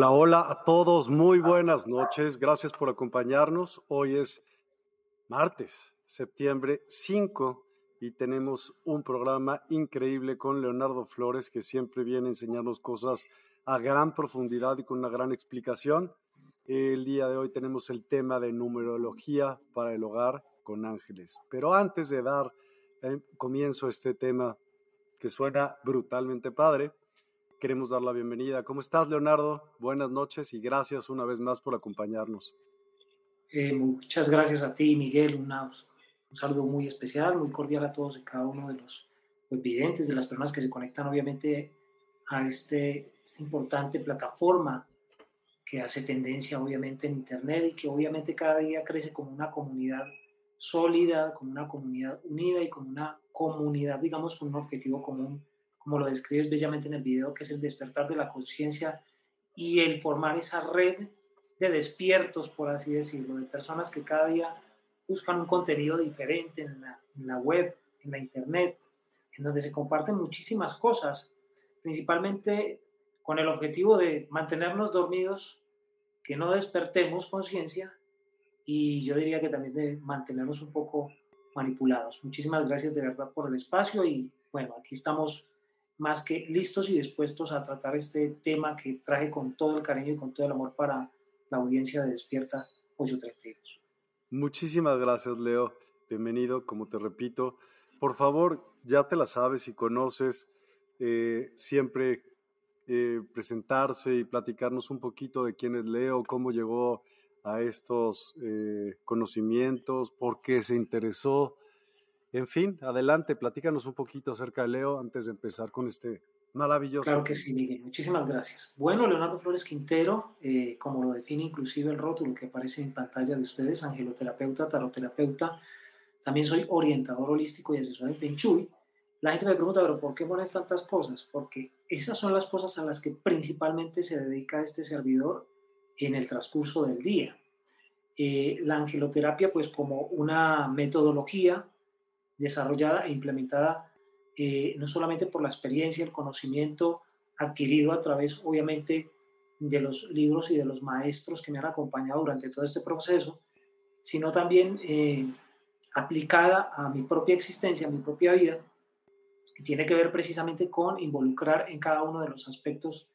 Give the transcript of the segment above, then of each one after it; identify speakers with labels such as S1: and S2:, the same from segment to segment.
S1: Hola, hola a todos, muy buenas noches, gracias por acompañarnos. Hoy es martes, septiembre 5, y tenemos un programa increíble con Leonardo Flores, que siempre viene a enseñarnos cosas a gran profundidad y con una gran explicación. El día de hoy tenemos el tema de numerología para el hogar con ángeles. Pero antes de dar eh, comienzo a este tema que suena brutalmente padre, queremos dar la bienvenida. ¿Cómo estás, Leonardo? Buenas noches y gracias una vez más por acompañarnos.
S2: Eh, muchas gracias a ti, Miguel. un saludo muy especial, muy cordial a todos y cada uno de los videntes, de las personas que se conectan, obviamente, a este, esta importante plataforma que hace tendencia, obviamente, en Internet y que, obviamente, cada día crece como una comunidad sólida, como una comunidad unida y como una comunidad, digamos, con un objetivo común como lo describes bellamente en el video, que es el despertar de la conciencia y el formar esa red de despiertos, por así decirlo, de personas que cada día buscan un contenido diferente en la, web, en la internet, en donde se comparten muchísimas cosas, principalmente con el objetivo de mantenernos dormidos, que no despertemos conciencia y yo diría que también de mantenernos un poco manipulados. Muchísimas gracias de verdad por el espacio y bueno, aquí estamos más que listos y dispuestos a tratar este tema que traje con todo el cariño y con todo el amor para la audiencia de Despierta 832.
S1: Muchísimas gracias, Leo. Bienvenido, como te repito. Por favor, ya te la sabes y conoces, eh, siempre eh, presentarse y platicarnos un poquito de quién es Leo, cómo llegó a estos eh, conocimientos, por qué se interesó en fin, adelante, platícanos un poquito acerca de Leo antes de empezar con este maravilloso.
S2: Claro que sí, Miguel. Muchísimas gracias. Bueno, Leonardo Flores Quintero, eh, como lo define inclusive el rótulo que aparece en pantalla de ustedes, angeloterapeuta, taroterapeuta. También soy orientador holístico y asesor en Feng La gente me pregunta, pero ¿por qué pones tantas cosas? Porque esas son las cosas a las que principalmente se dedica este servidor en el transcurso del día. Eh, la angeloterapia, pues como una metodología desarrollada e implementada eh, no solamente por la experiencia, el conocimiento adquirido a través, obviamente, de los libros y de los maestros que me han acompañado durante todo este proceso, sino también eh, aplicada a mi propia existencia, a mi propia vida, y tiene que ver precisamente con involucrar en cada uno de los aspectos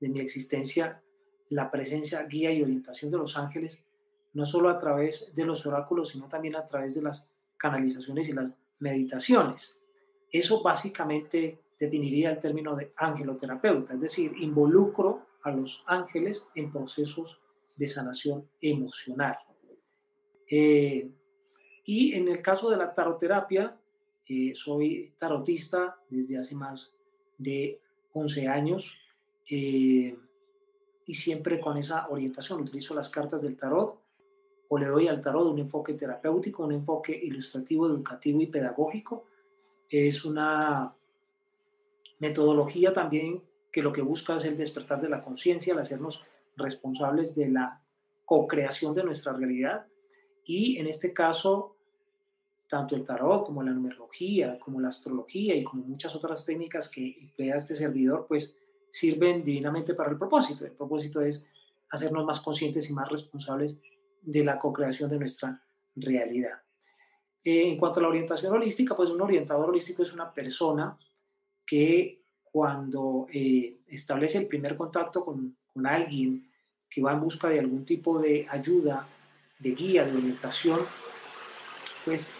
S2: de mi existencia la presencia, guía y orientación de los ángeles, no solo a través de los oráculos, sino también a través de las canalizaciones y las meditaciones. Eso básicamente definiría el término de angeloterapeuta, es decir, involucro a los ángeles en procesos de sanación emocional. Eh, y en el caso de la taroterapia, eh, soy tarotista desde hace más de 11 años eh, y siempre con esa orientación. Utilizo las cartas del tarot o le doy al tarot un enfoque terapéutico, un enfoque ilustrativo, educativo y pedagógico. Es una metodología también que lo que busca es el despertar de la conciencia, el hacernos responsables de la co-creación de nuestra realidad. Y en este caso, tanto el tarot como la numerología, como la astrología y como muchas otras técnicas que emplea este servidor, pues sirven divinamente para el propósito. El propósito es hacernos más conscientes y más responsables de la co-creación de nuestra realidad. Eh, en cuanto a la orientación holística, pues un orientador holístico es una persona que cuando eh, establece el primer contacto con, con alguien que va en busca de algún tipo de ayuda, de guía, de orientación, pues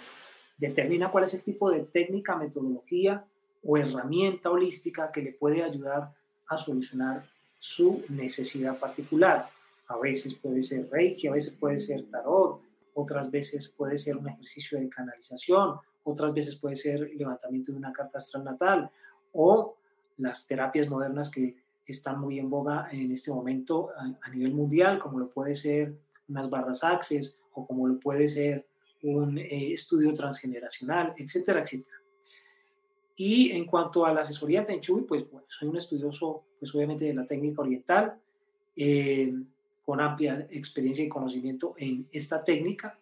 S2: determina cuál es el tipo de técnica, metodología o herramienta holística que le puede ayudar a solucionar su necesidad particular. A veces puede ser Reiki, a veces puede ser tarot, otras veces puede ser un ejercicio de canalización, otras veces puede ser levantamiento de una carta astral natal o las terapias modernas que están muy en boga en este momento a, nivel mundial, como lo puede ser unas barras access o como lo puede ser un eh, estudio transgeneracional, etcétera, etcétera. Y en cuanto a la asesoría Feng Shui, pues bueno, soy un estudioso, pues obviamente de la técnica oriental, eh, con amplia experiencia y conocimiento en esta técnica.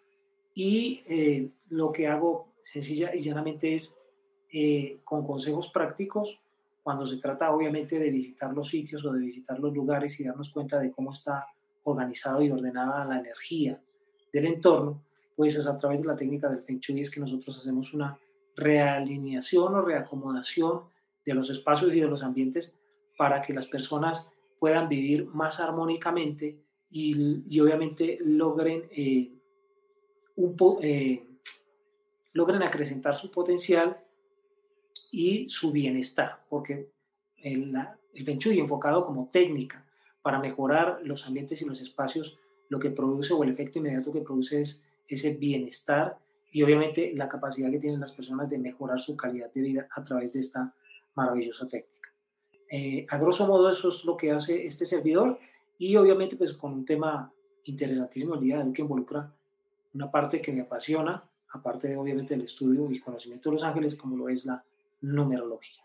S2: Y eh, lo que hago sencilla y llanamente es, con consejos prácticos, cuando se trata obviamente de visitar los sitios o de visitar los lugares y darnos cuenta de cómo está organizado y ordenada la energía del entorno, pues es a través de la técnica del Feng Shui es que nosotros hacemos una realineación o reacomodación de los espacios y de los ambientes para que las personas puedan vivir más armónicamente y, obviamente logren, eh, eh, logren acrecentar su potencial y su bienestar, porque el, el enfocado como técnica para mejorar los ambientes y los espacios, lo que produce o el efecto inmediato que produce es ese bienestar y obviamente la capacidad que tienen las personas de mejorar su calidad de vida a través de esta maravillosa técnica. Eh, a grosso modo eso es lo que hace este servidor y obviamente pues con un tema interesantísimo el día de hoy que involucra una parte que me apasiona, aparte de obviamente el estudio y conocimiento de los ángeles como lo es la numerología.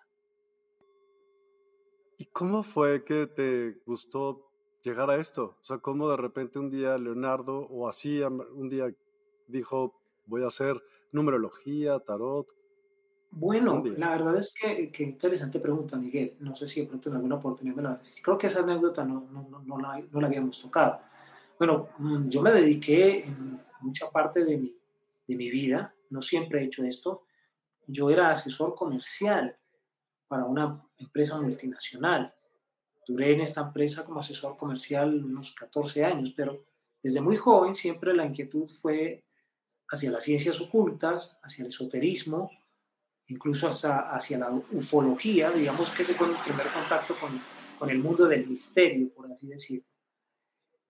S1: ¿Y cómo fue que te gustó llegar a esto? O sea, ¿cómo de repente un día Leonardo o así un día dijo, voy a hacer numerología, tarot?
S2: Bueno, la verdad es que, interesante pregunta, Miguel. No sé si de pronto en alguna oportunidad me la... Creo que esa anécdota no, no, no, la, no la habíamos tocado. Bueno, mm, yo me dediqué en mucha parte de mi, de mi vida, no siempre he hecho esto, yo era asesor comercial para una empresa multinacional. Duré en esta empresa como asesor comercial unos 14 años, pero desde muy joven siempre la inquietud fue hacia las ciencias ocultas, hacia el esoterismo, incluso hasta hacia la ufología, digamos que ese fue mi primer contacto con, con el mundo del misterio, por así decirlo.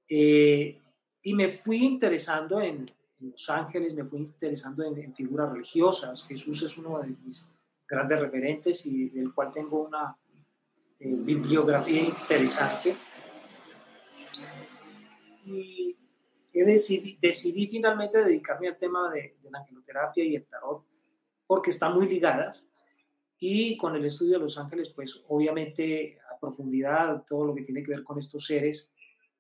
S2: Eh, y me fui interesando en, Los Ángeles, me fui interesando en, figuras religiosas. Jesús es uno de mis grandes referentes y del cual tengo una eh, bibliografía interesante. Y decidí, decidí, finalmente dedicarme al tema de, de, la angeloterapia y el tarot porque están muy ligadas. Y con el estudio de los ángeles, pues obviamente a profundidad todo lo que tiene que ver con estos seres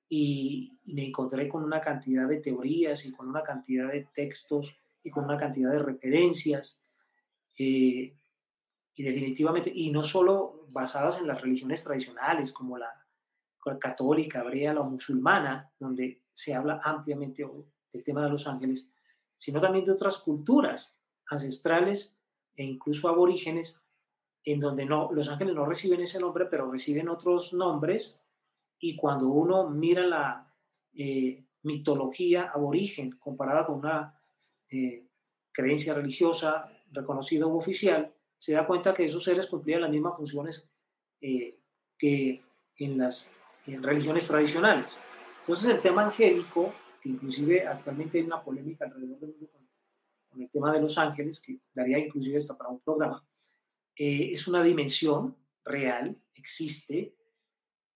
S2: y, me encontré con una cantidad de teorías y con una cantidad de textos y con una cantidad de referencias eh, y definitivamente, y no solo basadas en las religiones tradicionales como la católica, hebrea, la musulmana, donde se habla ampliamente del tema de los ángeles, sino también de otras culturas ancestrales e incluso aborígenes, en donde no, los ángeles no reciben ese nombre, pero reciben otros nombres, y cuando uno mira la eh, mitología aborigen comparada con una eh, creencia religiosa reconocida u oficial, se da cuenta que esos seres cumplían las mismas funciones eh, que en las religiones tradicionales. Entonces el tema angélico, que inclusive actualmente hay una polémica alrededor del mundo con, el tema de los ángeles, que daría inclusive hasta para un programa, eh, es una dimensión real, existe.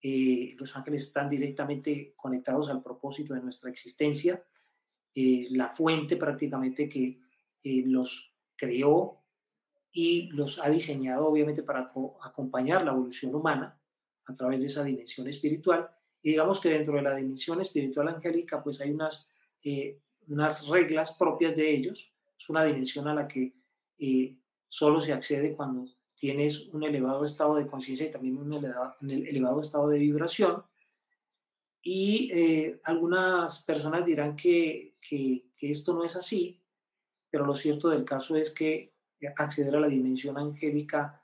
S2: Eh, los ángeles están directamente conectados al propósito de nuestra existencia. la fuente prácticamente que los creó y los ha diseñado obviamente para acompañar la evolución humana a través de esa dimensión espiritual. Y digamos que dentro de la dimensión espiritual angélica pues hay unas, eh, unas reglas propias de ellos. Es una dimensión a la que eh, solo se accede cuando tienes un elevado estado de conciencia y también un elevado, estado de vibración. Y eh, algunas personas dirán que, que, esto no es así, pero lo cierto del caso es que acceder a la dimensión angélica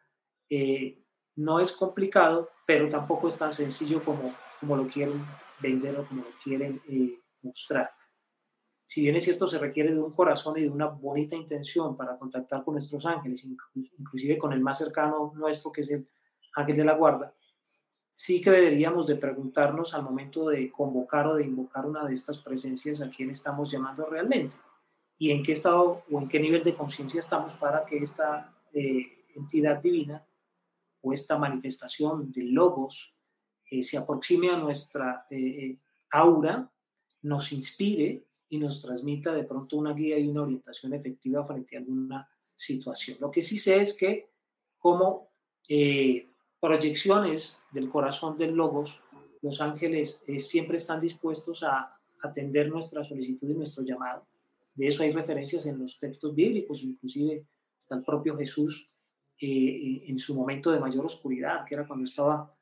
S2: eh, no es complicado, pero tampoco es tan sencillo como, como lo quieren vender o como lo quieren eh, mostrar. Si bien es cierto, se requiere de un corazón y de una bonita intención para contactar con nuestros ángeles, inclusive con el más cercano nuestro, que es el ángel de la guarda, sí que deberíamos de preguntarnos al momento de convocar o de invocar una de estas presencias a quién estamos llamando realmente y en qué estado o en qué nivel de conciencia estamos para que esta eh, entidad divina o esta manifestación de logos eh, se aproxime a nuestra eh, aura, nos inspire y nos transmita de pronto una guía y una orientación efectiva frente a alguna situación. Lo que sí sé es que como proyecciones del corazón del logos, los ángeles siempre están dispuestos a atender nuestra solicitud y nuestro llamado de eso hay referencias en los textos bíblicos, inclusive está el propio Jesús eh, en su momento de mayor oscuridad, que era cuando estaba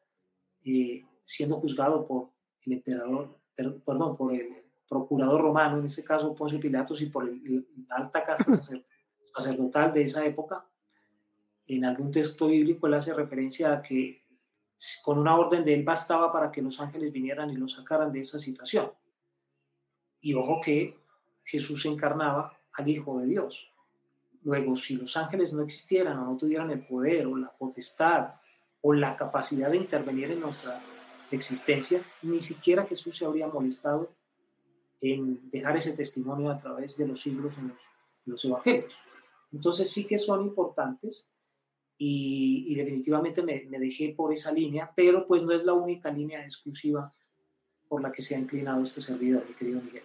S2: eh, siendo juzgado por el emperador, perdón, por el procurador romano, en este caso Poncio Pilatos, y por la alta casta sacerdotal de esa época. En algún texto bíblico él hace referencia a que con una orden de él bastaba para que los ángeles vinieran y lo sacaran de esa situación. Y ojo que Jesús encarnaba al Hijo de Dios. Luego, si los ángeles no existieran o no tuvieran el poder o la potestad o la capacidad de intervenir en nuestra existencia, ni siquiera Jesús se habría molestado en dejar ese testimonio a través de los siglos en los, evangelios. Entonces sí que son importantes y, definitivamente me, me, dejé por esa línea, pero pues no es la única línea exclusiva por la que se ha inclinado este servidor, mi querido Miguel.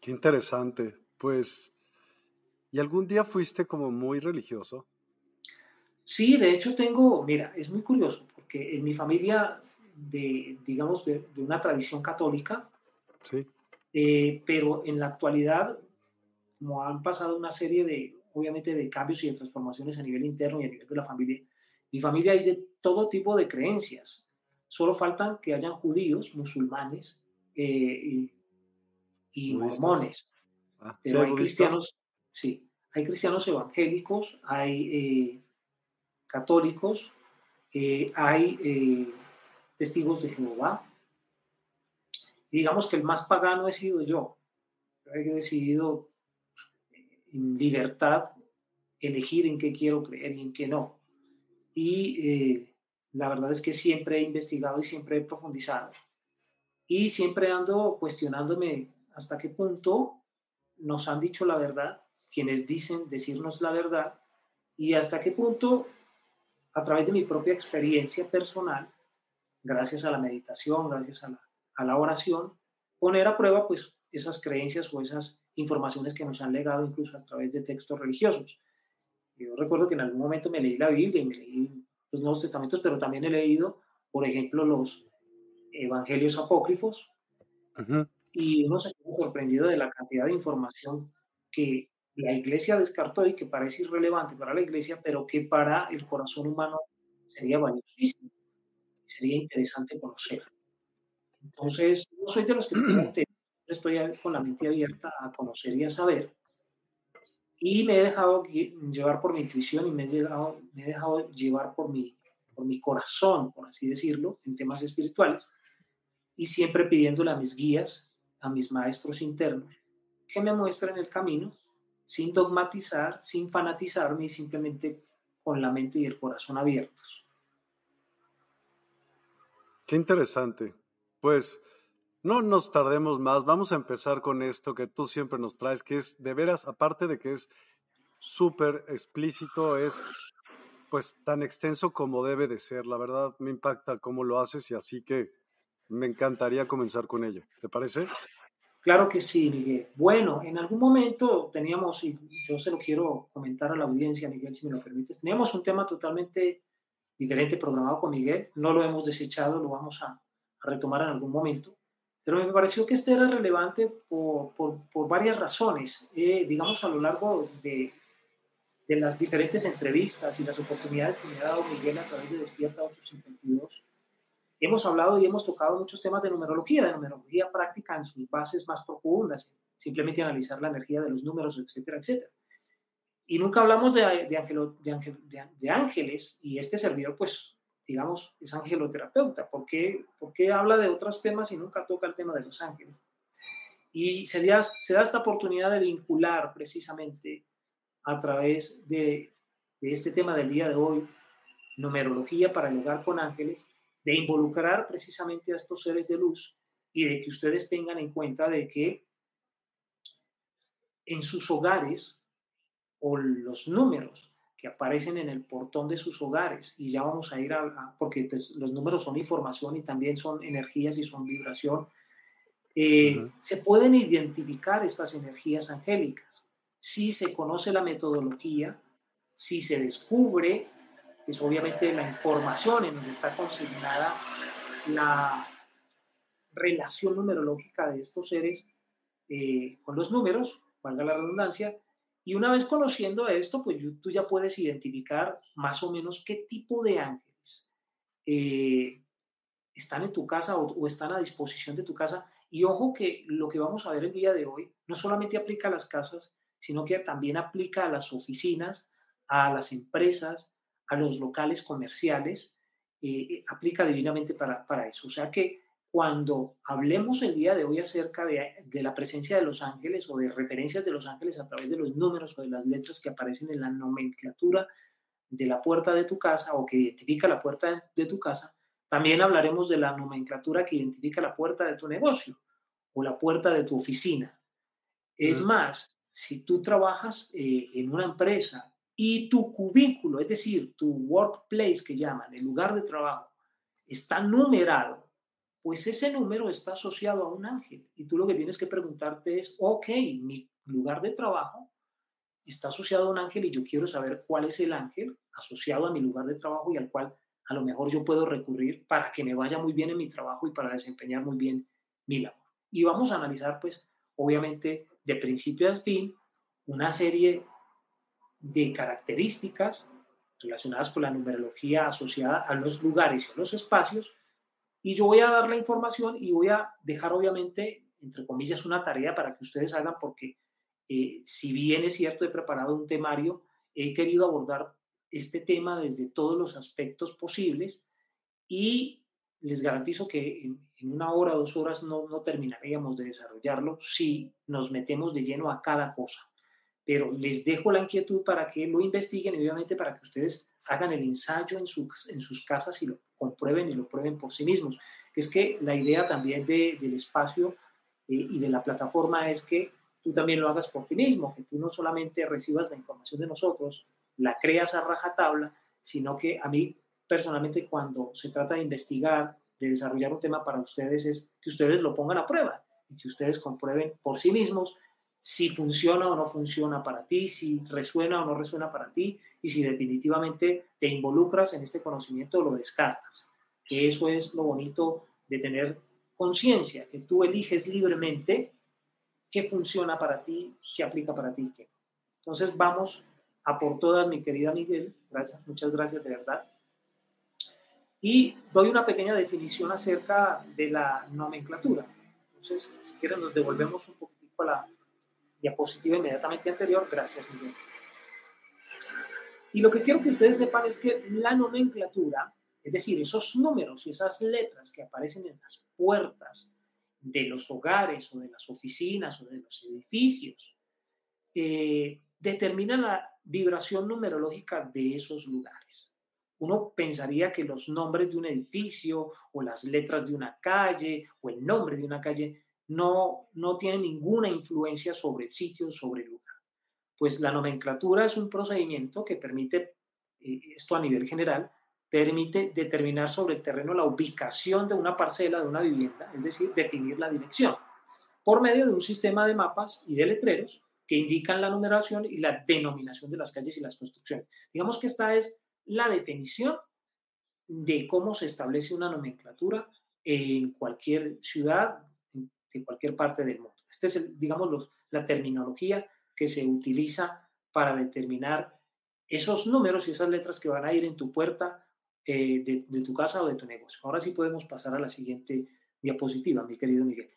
S1: Qué interesante. Pues, ¿y algún día fuiste como muy religioso?
S2: Sí, de hecho tengo, mira, es muy curioso, porque en mi familia, de, digamos, de, una tradición católica, sí. Eh, pero en la actualidad, como han pasado una serie de, obviamente, de cambios y de transformaciones a nivel interno y a nivel de la familia, mi familia hay de todo tipo de creencias. Solo faltan que hayan judíos, musulmanes, eh, y mormones. Ah, Pero hay cristianos, sí, hay cristianos evangélicos, hay eh, católicos, eh, hay eh, testigos de Jehová. Digamos que el más pagano he sido yo. He decidido en libertad elegir en qué quiero creer y en qué no. Y la verdad es que siempre he investigado y siempre he profundizado. Y siempre ando cuestionándome hasta qué punto nos han dicho la verdad, quienes dicen decirnos la verdad, y hasta qué punto, a través de mi propia experiencia personal, gracias a la meditación, gracias a la, oración, poner a prueba pues esas creencias o esas informaciones que nos han legado incluso a través de textos religiosos. Yo recuerdo que en algún momento me leí la Biblia y me leí los Nuevos Testamentos, pero también he leído, por ejemplo, los Evangelios apócrifos, y uno se queda sorprendido de la cantidad de información que la iglesia descartó y que parece irrelevante para la iglesia, pero que para el corazón humano sería valiosísimo, sería interesante conocer. Entonces, no soy de los que estoy con la mente abierta a conocer y a saber, y me he dejado llevar por mi intuición y me he, dejado, me he dejado llevar por mi, por mi corazón, por así decirlo, en temas espirituales, y siempre pidiéndole a mis guías a mis maestros internos que me muestren el camino sin dogmatizar, sin fanatizarme y simplemente con la mente y el corazón abiertos.
S1: Qué interesante. Pues no nos tardemos más, vamos a empezar con esto que tú siempre nos traes, que es de veras, aparte de que es súper explícito, es pues tan extenso como debe de ser. La verdad me impacta cómo lo haces y así que me encantaría comenzar con ella. ¿Te parece?
S2: Claro que sí, Miguel. Bueno, en algún momento teníamos, y yo se lo quiero comentar a la audiencia, Miguel, si me lo permites, teníamos un tema totalmente diferente programado con Miguel, no lo hemos desechado, lo vamos a, retomar en algún momento, pero me pareció que este era relevante por, por, varias razones. Eh, digamos, a lo largo de, de las diferentes entrevistas y las oportunidades que me ha dado Miguel a través de Despierta 852, hemos hablado y hemos tocado muchos temas de numerología, de numerología práctica en sus bases más profundas, simplemente analizar la energía de los números, etcétera, etcétera. Y nunca hablamos de, de, de, ángeles y este servidor, pues, digamos, es angeloterapeuta. ¿Por qué, ¿Por qué habla de otros temas y nunca toca el tema de los ángeles? Y se da, se da esta oportunidad de vincular precisamente a través de, este tema del día de hoy, numerología para el hogar con ángeles, de involucrar precisamente a estos seres de luz y de que ustedes tengan en cuenta de que en sus hogares o los números que aparecen en el portón de sus hogares, y ya vamos a ir a, porque pues, los números son información y también son energías y son vibración, eh, se pueden identificar estas energías angélicas. Si se conoce la metodología, si se descubre, es obviamente la información en donde está consignada la relación numerológica de estos seres eh, con los números, valga la redundancia, y una vez conociendo esto, pues tú ya puedes identificar más o menos qué tipo de ángeles eh, están en tu casa o, están a disposición de tu casa. Y ojo que lo que vamos a ver el día de hoy no solamente aplica a las casas, sino que también aplica a las oficinas, a las empresas, a los locales comerciales, eh, aplica divinamente para, para, eso. O sea que cuando hablemos el día de hoy acerca de, de, la presencia de los ángeles o de referencias de los ángeles a través de los números o de las letras que aparecen en la nomenclatura de la puerta de tu casa o que identifica la puerta de tu casa, también hablaremos de la nomenclatura que identifica la puerta de tu negocio o la puerta de tu oficina. Es más, si tú trabajas eh, en una empresa y tu cubículo, es decir, tu workplace que llaman, el lugar de trabajo, está numerado, pues ese número está asociado a un ángel. Y tú lo que tienes que preguntarte es, ok, mi lugar de trabajo está asociado a un ángel y yo quiero saber cuál es el ángel asociado a mi lugar de trabajo y al cual a lo mejor yo puedo recurrir para que me vaya muy bien en mi trabajo y para desempeñar muy bien mi labor. Y vamos a analizar, pues, obviamente, de principio a fin una serie de características relacionadas con la numerología asociada a los lugares y a los espacios. Y yo voy a dar la información y voy a dejar obviamente, entre comillas, una tarea para que ustedes hagan porque eh, si bien es cierto, he preparado un temario, he querido abordar este tema desde todos los aspectos posibles y les garantizo que en, una hora dos horas no, no terminaríamos de desarrollarlo si nos metemos de lleno a cada cosa. Pero les dejo la inquietud para que lo investiguen y obviamente para que ustedes hagan el ensayo en, en sus casas y lo comprueben y lo prueben por sí mismos. Que es que la idea también de, del espacio eh, y de la plataforma es que tú también lo hagas por ti mismo, que tú no solamente recibas la información de nosotros, la creas a rajatabla, sino que a mí personalmente cuando se trata de investigar, de desarrollar un tema para ustedes, es que ustedes lo pongan a prueba y que ustedes comprueben por sí mismos si funciona o no funciona para ti, si resuena o no resuena para ti y si definitivamente te involucras en este conocimiento o lo descartas. Que eso es lo bonito de tener conciencia, que tú eliges libremente qué funciona para ti, qué aplica para ti qué. Entonces vamos a por todas, mi querida Miguel. Gracias, muchas gracias de verdad. Y doy una pequeña definición acerca de la nomenclatura. Entonces, si quieren, nos devolvemos un poquitico a la diapositiva inmediatamente anterior. Gracias, Miguel. Y lo que quiero que ustedes sepan es que la nomenclatura, es decir, esos números y esas letras que aparecen en las puertas de los hogares o de las oficinas o de los edificios, eh, determina la vibración numerológica de esos lugares. Uno pensaría que los nombres de un edificio o las letras de una calle o el nombre de una calle no, no tienen ninguna influencia sobre el sitio, sobre el lugar. Pues la nomenclatura es un procedimiento que permite, eh, esto a nivel general, permite determinar sobre el terreno la ubicación de una parcela, de una vivienda, es decir, definir la dirección, por medio de un sistema de mapas y de letreros que indican la numeración y la denominación de las calles y las construcciones. Digamos que esta es la definición de cómo se establece una nomenclatura en cualquier ciudad, en cualquier parte del mundo. Esta es, digamos, la terminología que se utiliza para determinar esos números y esas letras que van a ir en tu puerta eh, de, tu casa o de tu negocio. Ahora sí podemos pasar a la siguiente diapositiva, mi querido Miguel.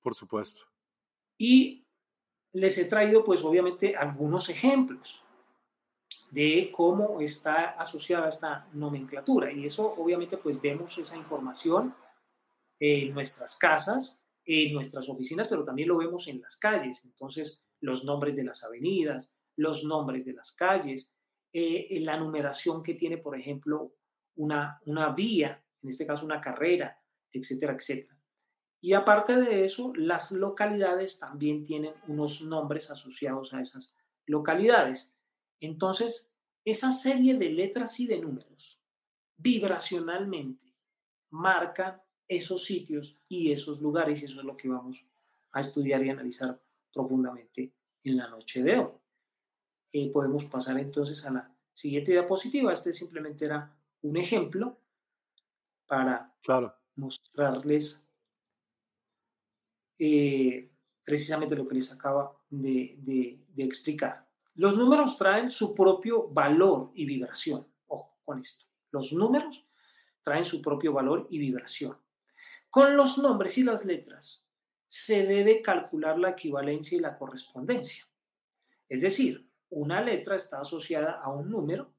S1: Por supuesto.
S2: Y les he traído, pues obviamente, algunos ejemplos de cómo está asociada esta nomenclatura. Y eso, obviamente, pues vemos esa información en nuestras casas, en nuestras oficinas, pero también lo vemos en las calles. Entonces, los nombres de las avenidas, los nombres de las calles, eh, la numeración que tiene, por ejemplo, una, una vía, en este caso una carrera, etcétera, etcétera. Y aparte de eso, las localidades también tienen unos nombres asociados a esas localidades. Entonces, esa serie de letras y de números vibracionalmente marcan esos sitios y esos lugares, y eso es lo que vamos a estudiar y analizar profundamente en la noche de hoy. Eh, podemos pasar entonces a la siguiente diapositiva. Este simplemente era un ejemplo para mostrarles eh, precisamente lo que les acaba de, explicar. Los números traen su propio valor y vibración. Ojo con esto. Los números traen su propio valor y vibración. Con los nombres y las letras se debe calcular la equivalencia y la correspondencia. Es decir, una letra está asociada a un número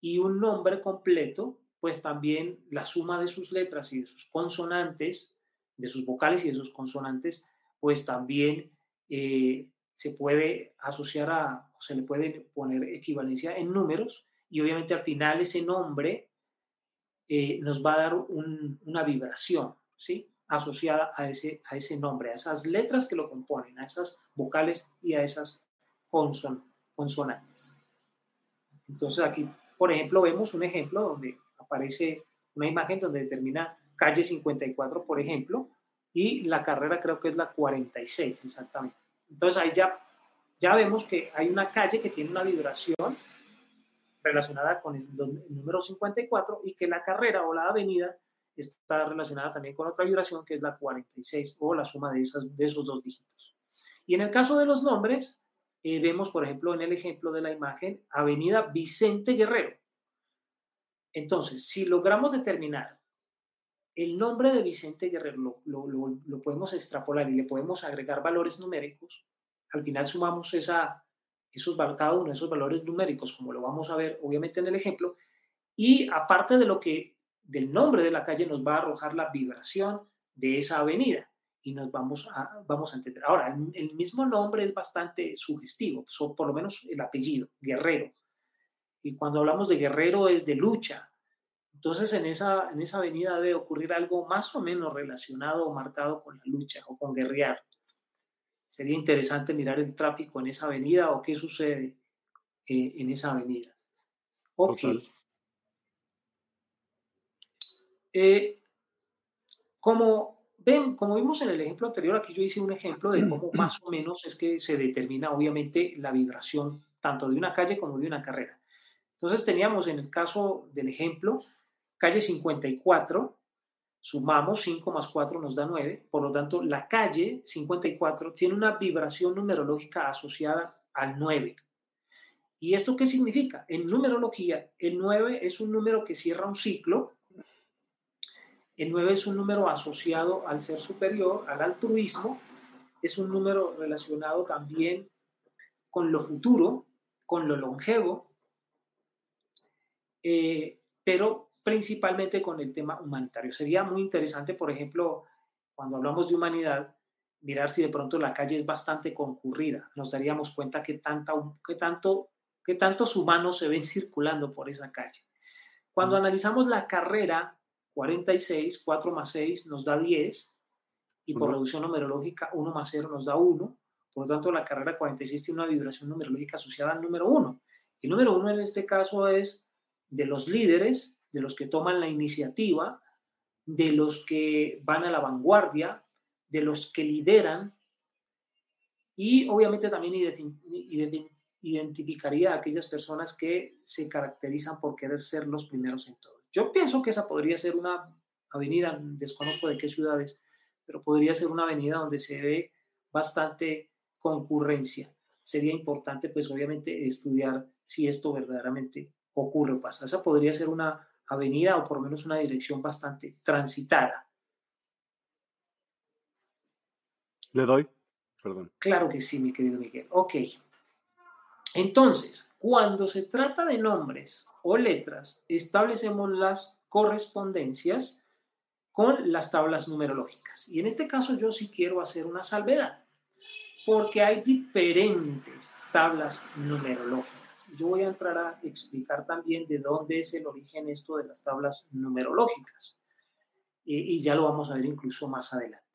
S2: y un nombre completo, pues también la suma de sus letras y de sus consonantes, de sus vocales y de sus consonantes, pues también eh, se puede asociar a, o se le puede poner equivalencia en números y obviamente al final ese nombre eh, nos va a dar una vibración, ¿sí? asociada a ese, a ese nombre, a esas letras que lo componen, a esas vocales y a esas consonantes. Entonces aquí por ejemplo, vemos un ejemplo donde aparece una imagen donde determina calle 54, por ejemplo, y la carrera creo que es la 46, exactamente. Entonces ahí ya, ya vemos que hay una calle que tiene una vibración relacionada con el, número 54 y que la carrera o la avenida está relacionada también con otra vibración que es la 46 o la suma de, esas, de esos dos dígitos. Y en el caso de los nombres, eh, vemos, por ejemplo, en el ejemplo de la imagen, Avenida Vicente Guerrero. Entonces, si logramos determinar el nombre de Vicente Guerrero, lo, podemos extrapolar y le podemos agregar valores numéricos, al final sumamos esa, esos, cada uno esos valores numéricos, como lo vamos a ver obviamente en el ejemplo, y aparte de lo que del nombre de la calle nos va a arrojar la vibración de esa avenida y nos vamos a, vamos a entender. Ahora, el, mismo nombre es bastante sugestivo, por lo menos el apellido, Guerrero. Y cuando hablamos de guerrero es de lucha. Entonces, en esa, en esa avenida debe ocurrir algo más o menos relacionado o marcado con la lucha o con guerrear. Sería interesante mirar el tráfico en esa avenida o qué sucede eh, en esa avenida. Ok. Eh, como Ven, como vimos en el ejemplo anterior, aquí yo hice un ejemplo de cómo más o menos es que se determina obviamente la vibración tanto de una calle como de una carrera. Entonces teníamos en el caso del ejemplo, calle 54, sumamos 5 más 4 nos da 9, por lo tanto la calle 54 tiene una vibración numerológica asociada al 9. ¿Y esto qué significa? En numerología, el 9 es un número que cierra un ciclo el 9 es un número asociado al ser superior, al altruismo. Es un número relacionado también con lo futuro, con lo longevo, eh, pero principalmente con el tema humanitario. Sería muy interesante, por ejemplo, cuando hablamos de humanidad, mirar si de pronto la calle es bastante concurrida. Nos daríamos cuenta que, tanta, que, tanto, que tantos humanos se ven circulando por esa calle. Cuando analizamos la carrera 46, 4 más 6 nos da 10 y por reducción numerológica 1 más 0 nos da 1. Por lo tanto, la carrera 46 tiene una vibración numerológica asociada al número 1. El número 1 en este caso es de los líderes, de los que toman la iniciativa, de los que van a la vanguardia, de los que lideran y obviamente también identificaría a aquellas personas que se caracterizan por querer ser los primeros en todo. Yo pienso que esa podría ser una avenida, desconozco de qué ciudades, pero podría ser una avenida donde se ve bastante concurrencia. Sería importante, pues obviamente, estudiar si esto verdaderamente ocurre o pasa. Esa podría ser una avenida o por lo menos una dirección bastante transitada.
S1: Le doy, perdón.
S2: Claro que sí, mi querido Miguel. Ok. Entonces, cuando se trata de nombres o letras, establecemos las correspondencias con las tablas numerológicas. Y en este caso yo sí quiero hacer una salvedad, porque hay diferentes tablas numerológicas. Yo voy a entrar a explicar también de dónde es el origen esto de las tablas numerológicas. Y, ya lo vamos a ver incluso más adelante.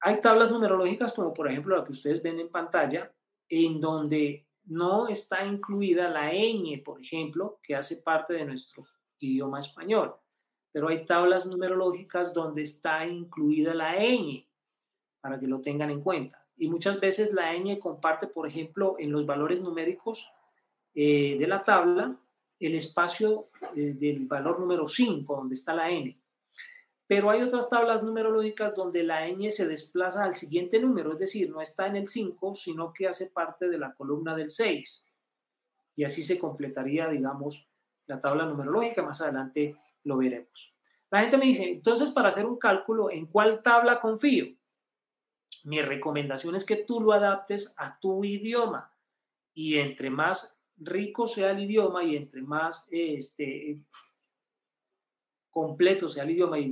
S2: Hay tablas numerológicas como por ejemplo la que ustedes ven en pantalla, en donde no está incluida la ñ, por ejemplo, que hace parte de nuestro idioma español. Pero hay tablas numerológicas donde está incluida la ñ, para que lo tengan en cuenta. Y muchas veces la ñ comparte, por ejemplo, en los valores numéricos eh, de la tabla el espacio eh, del valor número 5, donde está la n. Pero hay otras tablas numerológicas donde la n se desplaza al siguiente número, es decir, no está en el 5, sino que hace parte de la columna del 6. Y así se completaría, digamos, la tabla numerológica. Más adelante lo veremos. La gente me dice, entonces para hacer un cálculo, ¿en cuál tabla confío? Mi recomendación es que tú lo adaptes a tu idioma. Y entre más rico sea el idioma y entre más este, completo sea el idioma, y,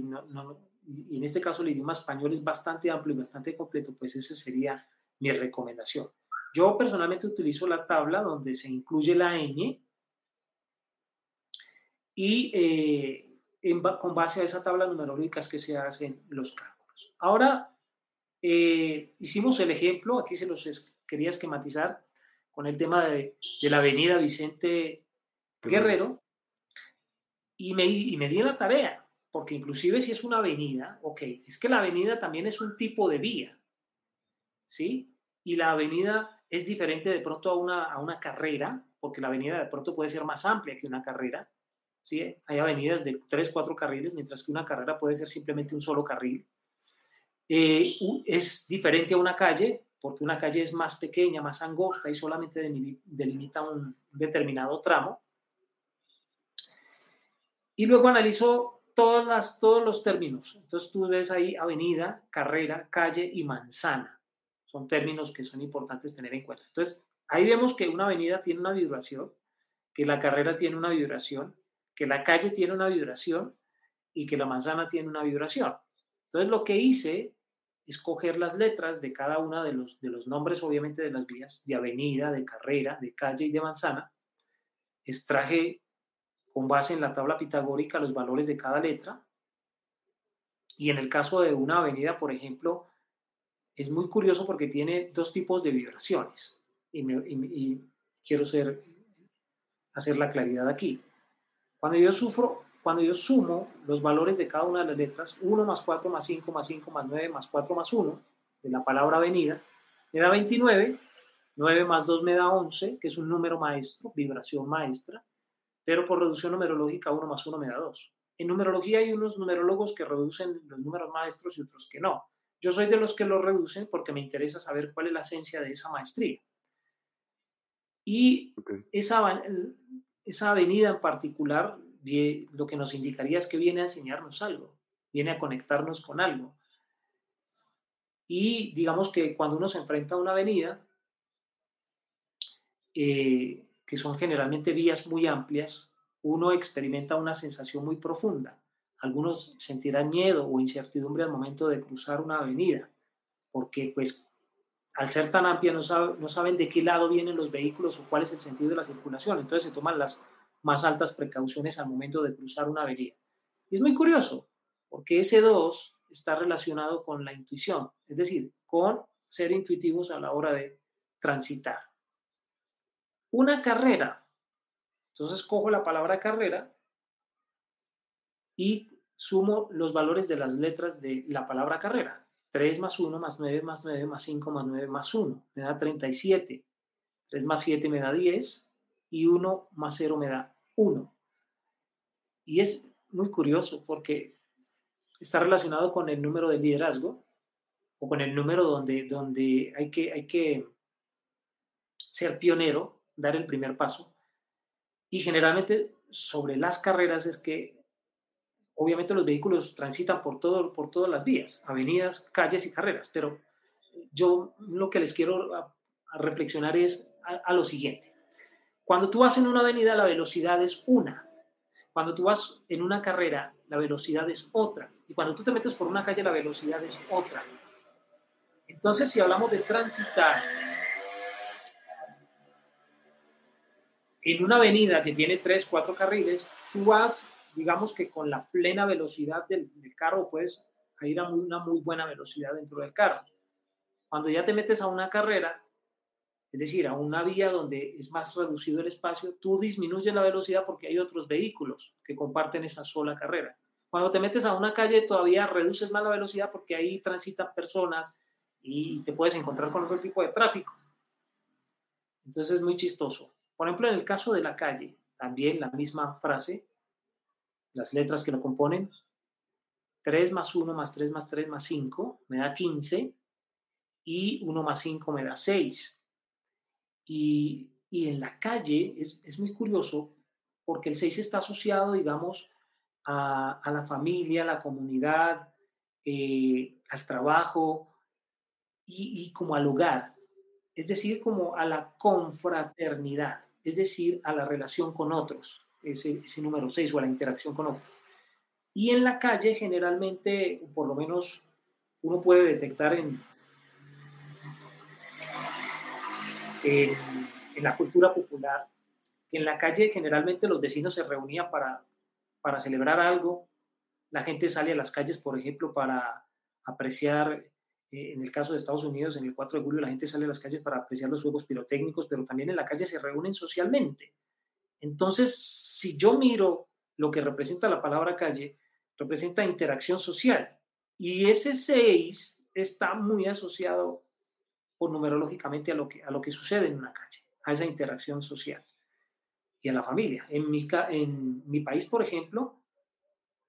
S2: en este caso el idioma español es bastante amplio y bastante completo, pues esa sería mi recomendación. Yo personalmente utilizo la tabla donde se incluye la ñ y eh, con base a esa tabla numerológica es que se hacen los cálculos. Ahora, eh, hicimos el ejemplo, aquí se los quería esquematizar, con el tema de, la avenida Vicente Guerrero y me, di la tarea, porque inclusive si es una avenida, ok, es que la avenida también es un tipo de vía, ¿sí? Y la avenida es diferente de pronto a una, a una carrera, porque la avenida de pronto puede ser más amplia que una carrera, ¿sí? Hay avenidas de tres, cuatro carriles, mientras que una carrera puede ser simplemente un solo carril. Eh, es diferente a una calle, porque una calle es más pequeña, más angosta y solamente delimita un determinado tramo. Y luego analizo todas las, todos los términos. Entonces tú ves ahí avenida, carrera, calle y manzana. Son términos que son importantes tener en cuenta. Entonces ahí vemos que una avenida tiene una vibración, que la carrera tiene una vibración, que la calle tiene una vibración y que la manzana tiene una vibración. Entonces lo que hice escoger las letras de cada una de los, de los nombres, obviamente, de las vías, de avenida, de carrera, de calle y de manzana. Extraje con base en la tabla pitagórica los valores de cada letra. Y en el caso de una avenida, por ejemplo, es muy curioso porque tiene dos tipos de vibraciones. Y, y quiero ser, hacer la claridad aquí. Cuando yo sufro, cuando yo sumo los valores de cada una de las letras, 1 más 4 más 5 más 5 más 9 más 4 más 1, de la palabra avenida, me da 29, 9 más 2 me da 11, que es un número maestro, vibración maestra, pero por reducción numerológica 1 más 1 me da 2. En numerología hay unos numerólogos que reducen los números maestros y otros que no. Yo soy de los que lo reducen porque me interesa saber cuál es la esencia de esa maestría. Y esa, esa avenida en particular lo que nos indicaría es que viene a enseñarnos algo, viene a conectarnos con algo. Y digamos que cuando uno se enfrenta a una avenida, eh, que son generalmente vías muy amplias, uno experimenta una sensación muy profunda. Algunos sentirán miedo o incertidumbre al momento de cruzar una avenida. porque pues al ser tan amplia no, no saben de qué lado vienen los vehículos o cuál es el sentido de la circulación. Entonces se toman las más altas precauciones al momento de cruzar una avenida. Y es muy curioso, porque ese 2 está relacionado con la intuición, es decir, con ser intuitivos a la hora de transitar. Una carrera. Entonces cojo la palabra carrera y sumo los valores de las letras de la palabra carrera. 3 más 1 más 9 más 9 más 5 más 9 más 1 me da 37. 3 más 7 me da 10 y 1 más 0 me da 1. Y es muy curioso porque está relacionado con el número de liderazgo o con el número donde, donde hay, que, hay que ser pionero, dar el primer paso. Y generalmente sobre las carreras es que obviamente los vehículos transitan por, todo, por todas las vías, avenidas, calles y carreras, pero yo lo que les quiero reflexionar es a, lo siguiente. Cuando tú vas en una avenida, la velocidad es una. Cuando tú vas en una carrera, la velocidad es otra. Y cuando tú te metes por una calle, la velocidad es otra. Entonces, si hablamos de transitar en una avenida que tiene tres, cuatro carriles, tú vas digamos que con la plena velocidad del, carro puedes ir a una muy buena velocidad dentro del carro. Cuando ya te metes a una carrera, es decir, a una vía donde es más reducido el espacio, tú disminuyes la velocidad porque hay otros vehículos que comparten esa sola carrera. Cuando te metes a una calle todavía reduces más la velocidad porque ahí transitan personas y te puedes encontrar con otro tipo de tráfico. Entonces es muy chistoso. Por ejemplo, en el caso de la calle, también la misma frase, las letras que lo componen. 3 más 1 más 3 más 3 más 5 me da 15 y 1 más 5 me da 6. Y, y en la calle es, es, muy curioso porque el 6 está asociado, digamos, a, a la familia, a la comunidad, eh, al trabajo y, y como al hogar. Es decir, como a la confraternidad, es decir, a la relación con otros ese, número 6 o a la interacción con otros. Y en la calle generalmente, por lo menos uno puede detectar en, en, la cultura popular, que en la calle generalmente los vecinos se reunían para, para celebrar algo. La gente sale a las calles, por ejemplo, para apreciar, eh, en el caso de Estados Unidos, en el 4 de julio la gente sale a las calles para apreciar los juegos pirotécnicos, pero también en la calle se reúnen socialmente. Entonces, si yo miro lo que representa la palabra calle, representa interacción social. Y ese 6 está muy asociado o numerológicamente a lo, que, a lo que sucede en una calle, a esa interacción social y a la familia. En mi, en mi país, por ejemplo,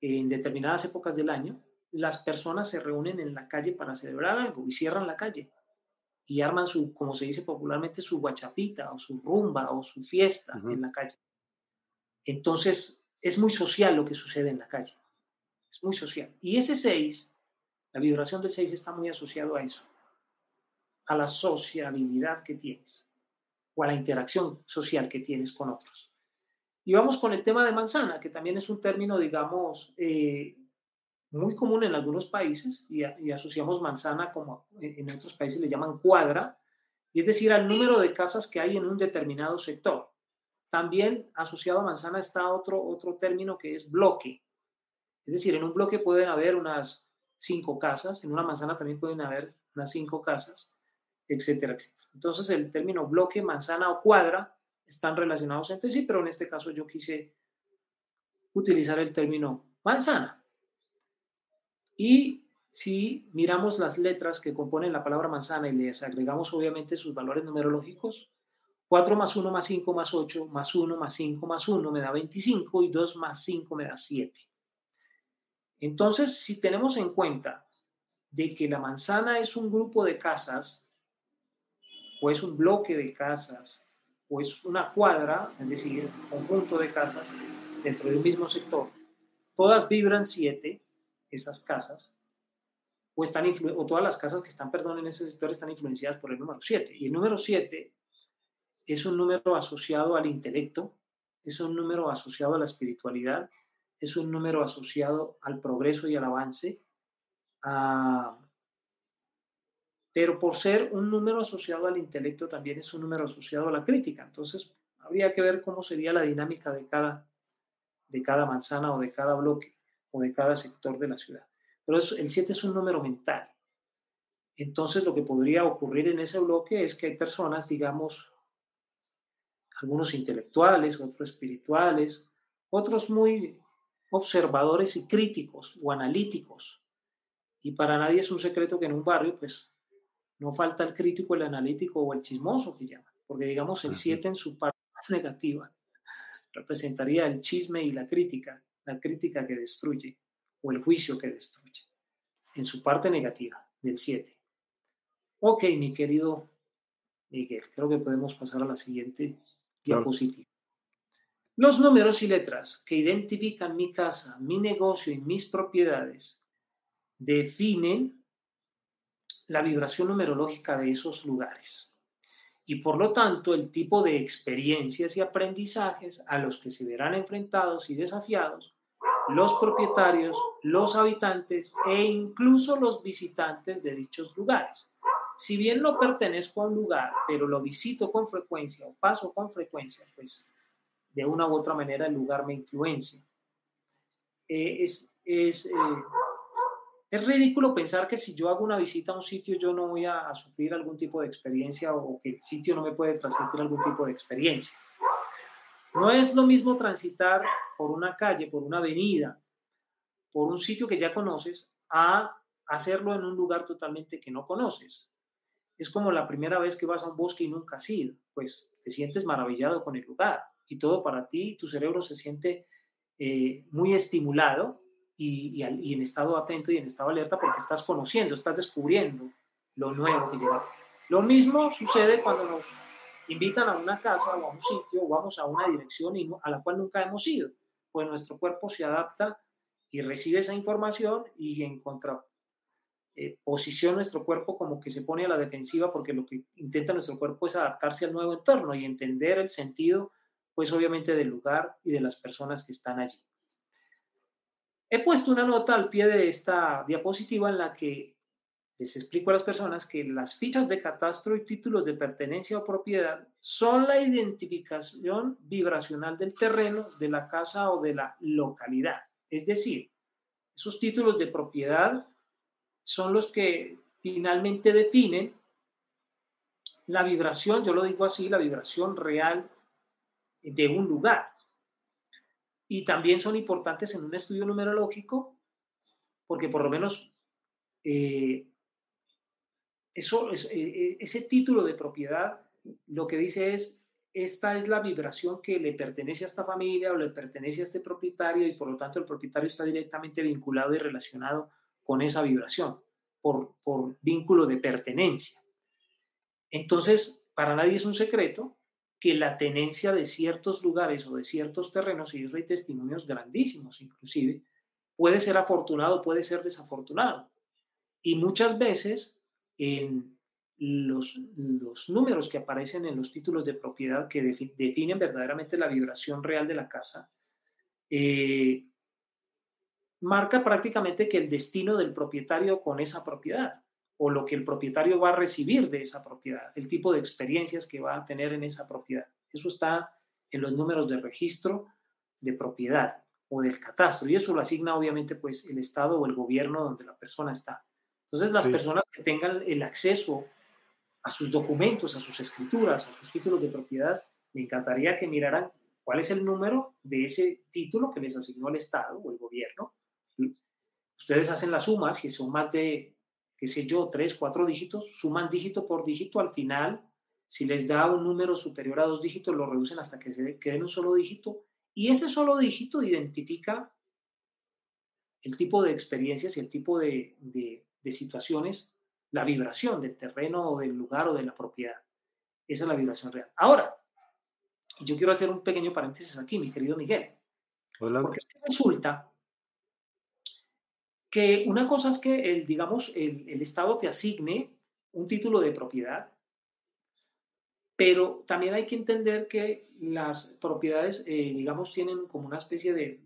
S2: en determinadas épocas del año, las personas se reúnen en la calle para celebrar algo y cierran la calle y arman su, como se dice popularmente, su guachapita o su rumba o su fiesta en la calle. Entonces, es muy social lo que sucede en la calle. Es muy social. Y ese 6, la vibración del 6 está muy asociado a eso, a la sociabilidad que tienes o a la interacción social que tienes con otros. Y vamos con el tema de manzana, que también es un término, digamos, eh, muy común en algunos países y, asociamos manzana como en otros países le llaman cuadra, y es decir, al número de casas que hay en un determinado sector. También asociado a manzana está otro, otro término que es bloque. Es decir, en un bloque pueden haber unas cinco casas, en una manzana también pueden haber unas cinco casas, etcétera, etcétera. Entonces el término bloque, manzana o cuadra están relacionados entre sí, pero en este caso yo quise utilizar el término manzana. Y si miramos las letras que componen la palabra manzana y les agregamos obviamente sus valores numerológicos, 4 más 1 más 5 más 8 más 1 más 5 más 1 me da 25 y 2 más 5 me da 7. Entonces, si tenemos en cuenta de que la manzana es un grupo de casas, o es un bloque de casas, o es una cuadra, es decir, un conjunto de casas dentro de un mismo sector, todas vibran 7, esas casas, o, están o todas las casas que están, perdón, en ese sector están influenciadas por el número 7. Y el número 7 es un número asociado al intelecto, es un número asociado a la espiritualidad, es un número asociado al progreso y al avance, pero por ser un número asociado al intelecto también es un número asociado a la crítica. Entonces, habría que ver cómo sería la dinámica de cada, de cada manzana o de cada bloque o de cada sector de la ciudad. Pero el 7 es un número mental. Entonces, lo que podría ocurrir en ese bloque es que hay personas, digamos, algunos intelectuales, otros espirituales, otros muy observadores y críticos o analíticos. Y para nadie es un secreto que en un barrio, pues, no falta el crítico, el analítico o el chismoso que llaman, porque digamos el 7 en su parte más negativa representaría el chisme y la crítica, la crítica que destruye o el juicio que destruye, en su parte negativa del 7. Ok, mi querido Miguel, creo que podemos pasar a la siguiente diapositiva. Los números y letras que identifican mi casa, mi negocio y mis propiedades definen la vibración numerológica de esos lugares y por lo tanto el tipo de experiencias y aprendizajes a los que se verán enfrentados y desafiados los propietarios, los habitantes e incluso los visitantes de dichos lugares. Si bien no pertenezco a un lugar, pero lo visito con frecuencia o paso con frecuencia, pues de una u otra manera el lugar me influencia. Eh, es, es, eh, es, ridículo pensar que si yo hago una visita a un sitio yo no voy a, a sufrir algún tipo de experiencia o que el sitio no me puede transmitir algún tipo de experiencia. No es lo mismo transitar por una calle, por una avenida, por un sitio que ya conoces, a hacerlo en un lugar totalmente que no conoces. Es como la primera vez que vas a un bosque y nunca has ido, pues te sientes maravillado con el lugar y todo para ti, tu cerebro se siente eh, muy estimulado y, en estado atento y en estado alerta porque estás conociendo, estás descubriendo lo nuevo que llega. Lo mismo sucede cuando nos invitan a una casa o a un sitio o vamos a una dirección a la cual nunca hemos ido pues nuestro cuerpo se adapta y recibe esa información y en contraposición eh, nuestro cuerpo como que se pone a la defensiva porque lo que intenta nuestro cuerpo es adaptarse al nuevo entorno y entender el sentido, pues obviamente del lugar y de las personas que están allí. He puesto una nota al pie de esta diapositiva en la que les explico a las personas que las fichas de catastro y títulos de pertenencia o propiedad son la identificación vibracional del terreno, de la casa o de la localidad. Es decir, esos títulos de propiedad son los que finalmente definen la vibración, yo lo digo así, la vibración real de un lugar. Y también son importantes en un estudio numerológico porque por lo menos eh, eso, eh, eh, ese título de propiedad lo que dice es, esta es la vibración que le pertenece a esta familia o le pertenece a este propietario y por lo tanto el propietario está directamente vinculado y relacionado con esa vibración por, por vínculo de pertenencia. Entonces, para nadie es un secreto que la tenencia de ciertos lugares o de ciertos terrenos, y eso hay testimonios grandísimos inclusive, puede ser afortunado, puede ser desafortunado. Y muchas veces en los, los, números que aparecen en los títulos de propiedad que definen verdaderamente la vibración real de la casa, eh, marca prácticamente que el destino del propietario con esa propiedad o lo que el propietario va a recibir de esa propiedad, el tipo de experiencias que va a tener en esa propiedad. Eso está en los números de registro de propiedad o del catastro y eso lo asigna obviamente pues el Estado o el gobierno donde la persona está. Entonces, las personas que tengan el acceso a sus documentos, a sus escrituras, a sus títulos de propiedad, me encantaría que miraran cuál es el número de ese título que les asignó el Estado o el gobierno. Ustedes hacen las sumas, que son más de, qué sé yo, tres, cuatro dígitos, suman dígito por dígito, al final, si les da un número superior a dos dígitos, lo reducen hasta que se quede en un solo dígito, y ese solo dígito identifica el tipo de experiencias y el tipo de, de situaciones, la vibración del terreno o del lugar o de la propiedad. Esa es la vibración real. Ahora, yo quiero hacer un pequeño paréntesis aquí, mi querido Miguel. Porque resulta que una cosa es que el, digamos, el, Estado te asigne un título de propiedad, pero también hay que entender que las propiedades, eh, digamos, tienen como una especie de,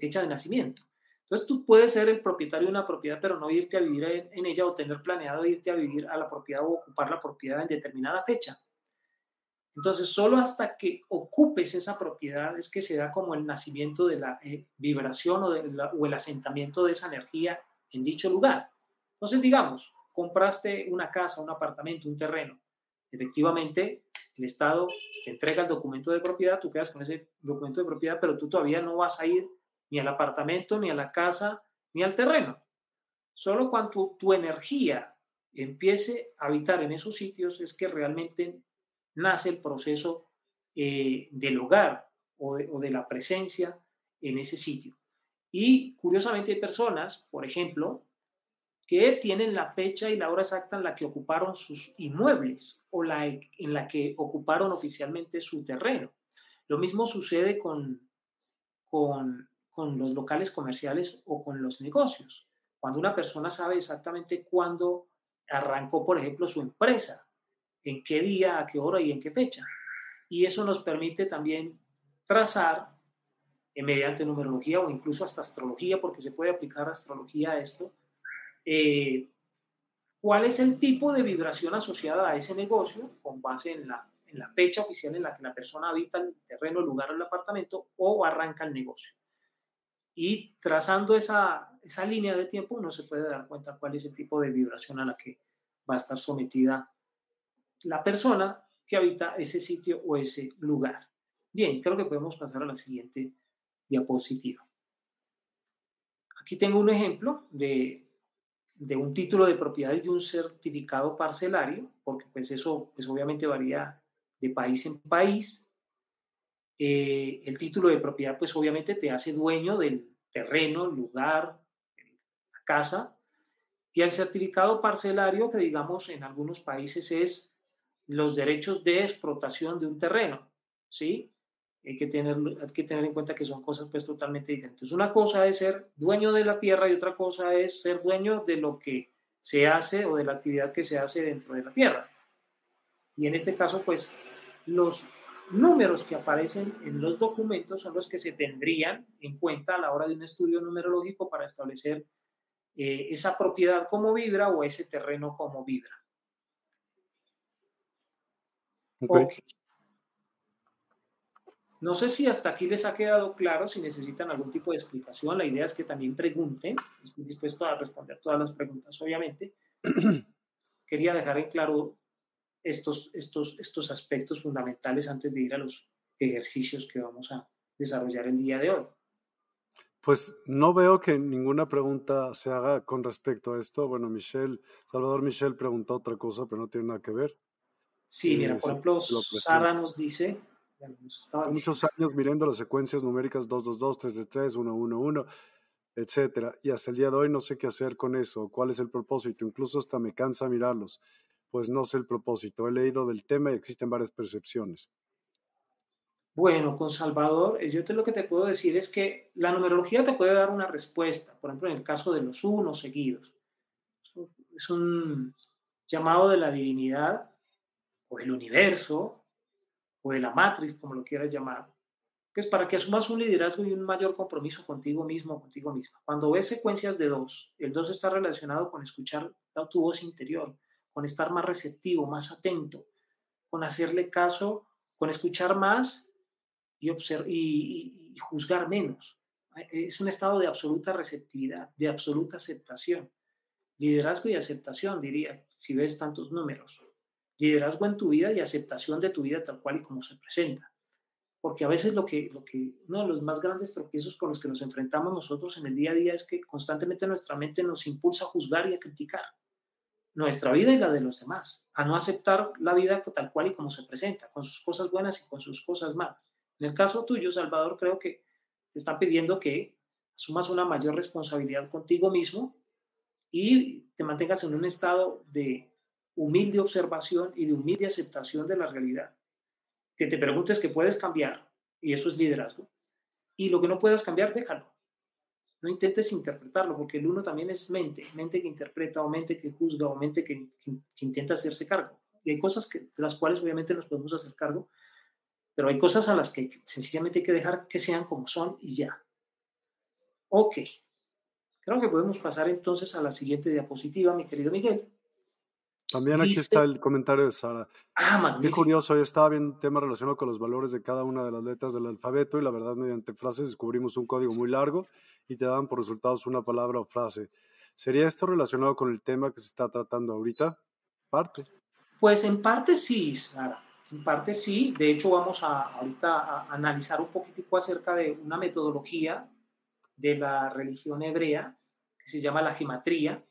S2: fecha de nacimiento. Entonces tú puedes ser el propietario de una propiedad, pero no irte a vivir en, ella o tener planeado irte a vivir a la propiedad o ocupar la propiedad en determinada fecha. Entonces, solo hasta que ocupes esa propiedad es que se da como el nacimiento de la eh, vibración o, o el asentamiento de esa energía en dicho lugar. Entonces, digamos, compraste una casa, un apartamento, un terreno. Efectivamente, el Estado te entrega el documento de propiedad, tú quedas con ese documento de propiedad, pero tú todavía no vas a ir ni al apartamento, ni a la casa, ni al terreno. Solo cuando tu energía empiece a habitar en esos sitios es que realmente nace el proceso eh, del hogar o de, la presencia en ese sitio. Y curiosamente hay personas, por ejemplo, que tienen la fecha y la hora exacta en la que ocuparon sus inmuebles o en la que ocuparon oficialmente su terreno. Lo mismo sucede con, con los locales comerciales o con los negocios. Cuando una persona sabe exactamente cuándo arrancó, por ejemplo, su empresa, en qué día, a qué hora y en qué fecha. Y eso nos permite también trazar eh, mediante numerología o incluso hasta astrología, porque se puede aplicar astrología a esto, eh, cuál es el tipo de vibración asociada a ese negocio con base en la, en la fecha oficial en la que la persona habita el terreno, el lugar o el apartamento o arranca el negocio. Y trazando esa, esa línea de tiempo uno se puede dar cuenta cuál es el tipo de vibración a la que va a estar sometida la persona que habita ese sitio o ese lugar. Bien, creo que podemos pasar a la siguiente diapositiva. Aquí tengo un ejemplo de de un título de propiedad y de un certificado parcelario, porque pues eso pues obviamente varía de país en país. Eh, el título de propiedad pues obviamente te hace dueño del terreno, lugar, casa, y el certificado parcelario que digamos en algunos países es los derechos de explotación de un terreno, ¿sí? hay que, tener, hay que tener en cuenta que son cosas pues totalmente diferentes. Una cosa es ser dueño de la tierra y otra cosa es ser dueño de lo que se hace o de la actividad que se hace dentro de la tierra. Y en este caso, pues los números que aparecen en los documentos son los que se tendrían en cuenta a la hora de un estudio numerológico para establecer eh, esa propiedad como vibra o ese terreno como vibra. Okay. No sé si hasta aquí les ha quedado claro, si necesitan algún tipo de explicación. La idea es que también pregunten. Estoy dispuesto a responder todas las preguntas, obviamente. Quería dejar en claro estos, estos, estos aspectos fundamentales antes de ir a los ejercicios que vamos a desarrollar el día de hoy.
S1: Pues no veo que ninguna pregunta se haga con respecto a esto. Bueno, Michelle, Salvador Michelle preguntó otra cosa, pero no tiene nada que ver.
S2: Sí, mira, por ejemplo, Sara nos dice,
S1: muchos años mirando las secuencias numéricas 222, 333, 111, etcétera, y hasta el día de hoy no sé qué hacer con eso, cuál es el propósito, incluso hasta me cansa mirarlos, pues no sé el propósito. He leído del tema y existen varias percepciones.
S2: Bueno, con Salvador, eh, yo te, lo que te puedo decir es que la numerología te puede dar una respuesta, por ejemplo, en el caso de los unos seguidos. Es un llamado de la divinidad o del universo o de la matriz, como lo quieras llamar, que es para que asumas un liderazgo y un mayor compromiso contigo mismo, contigo misma. Cuando ves secuencias de dos, el dos está relacionado con escuchar tu voz interior, con estar más receptivo, más atento, con hacerle caso, con escuchar más y, y, y juzgar menos. Es un estado de absoluta receptividad, de absoluta aceptación. Liderazgo y aceptación, diría, si ves tantos números liderazgo en tu vida y aceptación de tu vida tal cual y como se presenta. Porque a veces lo que, lo que, uno de los más grandes tropiezos con los que nos enfrentamos nosotros en el día a día es que constantemente nuestra mente nos impulsa a juzgar y a criticar nuestra vida y la de los demás, a no aceptar la vida tal cual y como se presenta, con sus cosas buenas y con sus cosas malas. En el caso tuyo, Salvador, creo que te está pidiendo que asumas una mayor responsabilidad contigo mismo y te mantengas en un estado de humilde observación y de humilde aceptación de la realidad. Que te preguntes que puedes cambiar, y eso es liderazgo. Y lo que no puedas cambiar, déjalo. No intentes interpretarlo, porque el uno también es mente, mente que interpreta, o mente que juzga, o mente que, intenta hacerse cargo. Y hay cosas que, de las cuales obviamente nos podemos hacer cargo, pero hay cosas a las que sencillamente hay que dejar que sean como son y ya. Ok, Creo que podemos pasar entonces a la siguiente diapositiva, mi querido Miguel.
S1: También aquí está el comentario de Sara.
S2: Ah, magnífico.
S1: Qué curioso, yo estaba viendo un tema relacionado con los valores de cada una de las letras del alfabeto y la verdad mediante frases descubrimos un código muy largo y te daban por resultados una palabra o frase. ¿Sería esto relacionado con el tema que se está tratando ahorita? Parte.
S2: Pues en parte sí, Sara. En parte sí. De hecho, vamos a ahorita a analizar un poquitico acerca de una metodología de la religión hebrea que se llama la gematría,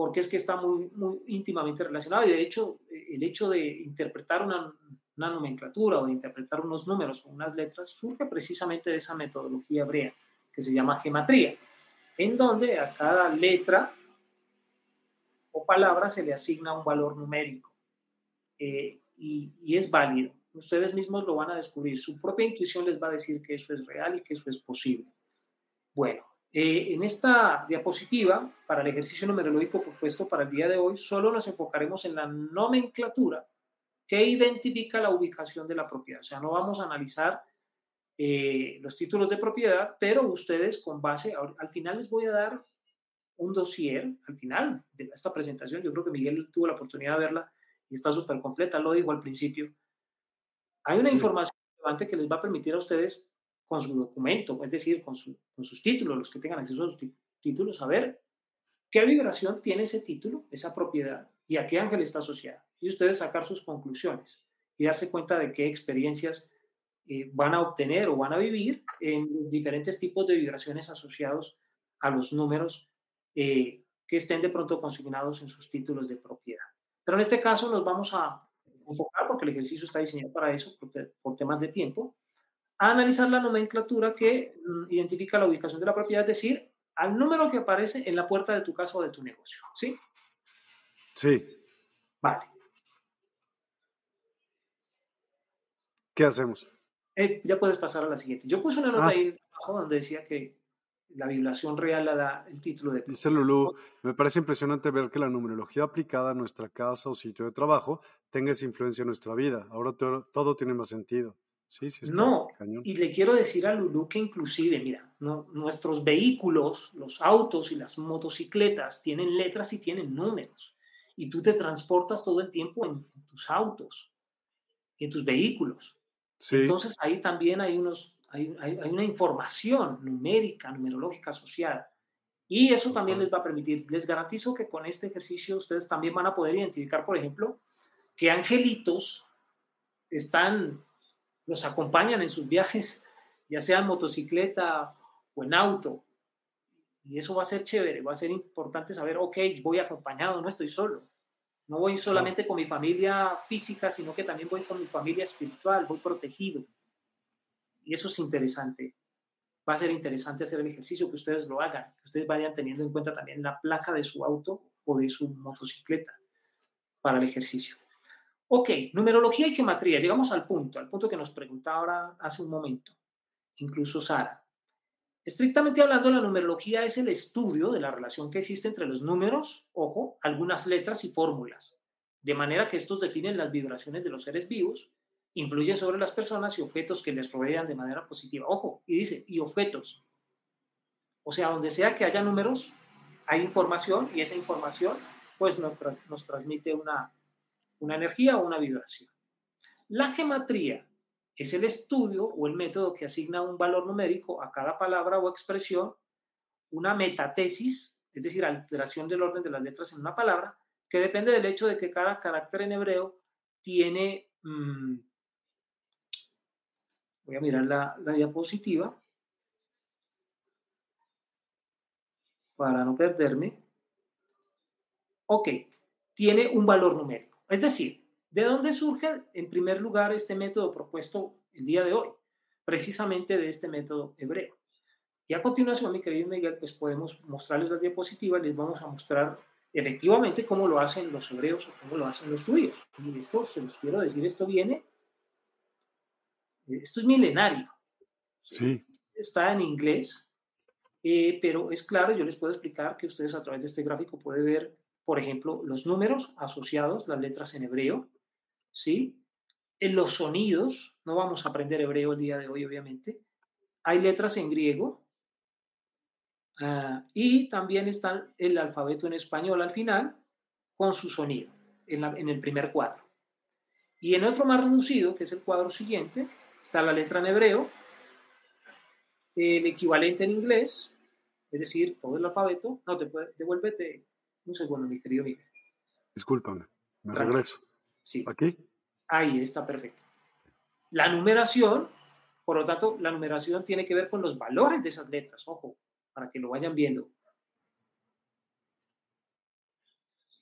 S2: porque es que está muy, muy íntimamente relacionado. Y de hecho, el hecho de interpretar una, una nomenclatura o de interpretar unos números o unas letras surge precisamente de esa metodología hebrea que se llama gematría, en donde a cada letra o palabra se le asigna un valor numérico. Eh, y, es válido. Ustedes mismos lo van a descubrir. Su propia intuición les va a decir que eso es real y que eso es posible. Bueno, eh, en esta diapositiva, para el ejercicio numerológico propuesto para el día de hoy, solo nos enfocaremos en la nomenclatura que identifica la ubicación de la propiedad. O sea, no vamos a analizar eh, los títulos de propiedad, pero ustedes con base, al final les voy a dar un dossier, al final de esta presentación, yo creo que Miguel tuvo la oportunidad de verla y está súper completa, lo dijo al principio. Hay una información relevante que les va a permitir a ustedes con su documento, es decir, con, sus títulos, los que tengan acceso a sus títulos, saber qué vibración tiene ese título, esa propiedad y a qué ángel está asociada. Y ustedes sacar sus conclusiones y darse cuenta de qué experiencias eh, van a obtener o van a vivir en diferentes tipos de vibraciones asociados a los números eh, que estén de pronto consignados en sus títulos de propiedad. Pero en este caso nos vamos a enfocar, porque el ejercicio está diseñado para eso, por temas de tiempo, a analizar la nomenclatura que mm, identifica la ubicación de la propiedad, es decir, al número que aparece en la puerta de tu casa o de tu negocio. ¿Sí?
S1: Sí.
S2: Vale.
S1: ¿Qué hacemos?
S2: Eh, ya puedes pasar a la siguiente. Yo puse una nota ah. ahí abajo donde decía que la violación real la da el título de...
S1: Dice Lulú, me parece impresionante ver que la numerología aplicada a nuestra casa o sitio de trabajo tenga esa influencia en nuestra vida. Ahora todo tiene más sentido
S2: no, y le quiero decir a Lulu que inclusive, mira, nuestros vehículos, los autos y las motocicletas tienen letras y tienen números. Y tú te transportas todo el tiempo en, tus autos, en tus vehículos. Entonces ahí también hay, unos, hay, una información numérica, numerológica asociada. Y eso también les va a permitir, les garantizo que con este ejercicio ustedes también van a poder identificar, por ejemplo, qué angelitos están los acompañan en sus viajes, ya sea en motocicleta o en auto. Y eso va a ser chévere, va a ser importante saber, ok, voy acompañado, no estoy solo. No voy solamente con mi familia física, sino que también voy con mi familia espiritual, voy protegido. Y eso es interesante. Va a ser interesante hacer el ejercicio, que ustedes lo hagan, que ustedes vayan teniendo en cuenta también la placa de su auto o de su motocicleta para el ejercicio. Ok, numerología y geometría. Llegamos al punto, al punto que nos preguntaba ahora hace un momento, incluso Sara. Estrictamente hablando, la numerología es el estudio de la relación que existe entre los números, ojo, algunas letras y fórmulas, de manera que estos definen las vibraciones de los seres vivos, influyen sobre las personas y objetos que les rodean de manera positiva. Ojo, y dice, y objetos. O sea, donde sea que haya números, hay información y esa información pues nos, nos transmite una, una energía o una vibración. La gematría es el estudio o el método que asigna un valor numérico a cada palabra o expresión, una metatesis, es decir, alteración del orden de las letras en una palabra, que depende del hecho de que cada carácter en hebreo tiene... Mm, voy a mirar la, la diapositiva para no perderme. Ok, tiene un valor numérico. Es decir, ¿de dónde surge en primer lugar este método propuesto el día de hoy? Precisamente de este método hebreo. Y a continuación, mi querido Miguel, pues podemos mostrarles las diapositivas, les vamos a mostrar efectivamente cómo lo hacen los hebreos o cómo lo hacen los judíos. Y esto, se los quiero decir, esto viene, esto es milenario.
S1: Sí.
S2: Está en inglés, eh, pero es claro, yo les puedo explicar que ustedes a través de este gráfico pueden ver por ejemplo, los números asociados, las letras en hebreo, ¿sí? En los sonidos, no vamos a aprender hebreo el día de hoy, obviamente. Hay letras en griego, Ah, y también está el alfabeto en español al final con su sonido en, en el primer cuadro. Y en otro más reducido, que es el cuadro siguiente, está la letra en hebreo, el equivalente en inglés, es decir, todo el alfabeto. No, te puede, devuélvete un segundo, mi querido Miguel.
S1: Discúlpame, me regreso.
S2: Sí.
S1: ¿Aquí?
S2: Ahí está perfecto. La numeración, por lo tanto, la numeración tiene que ver con los valores de esas letras, ojo, para que lo vayan viendo.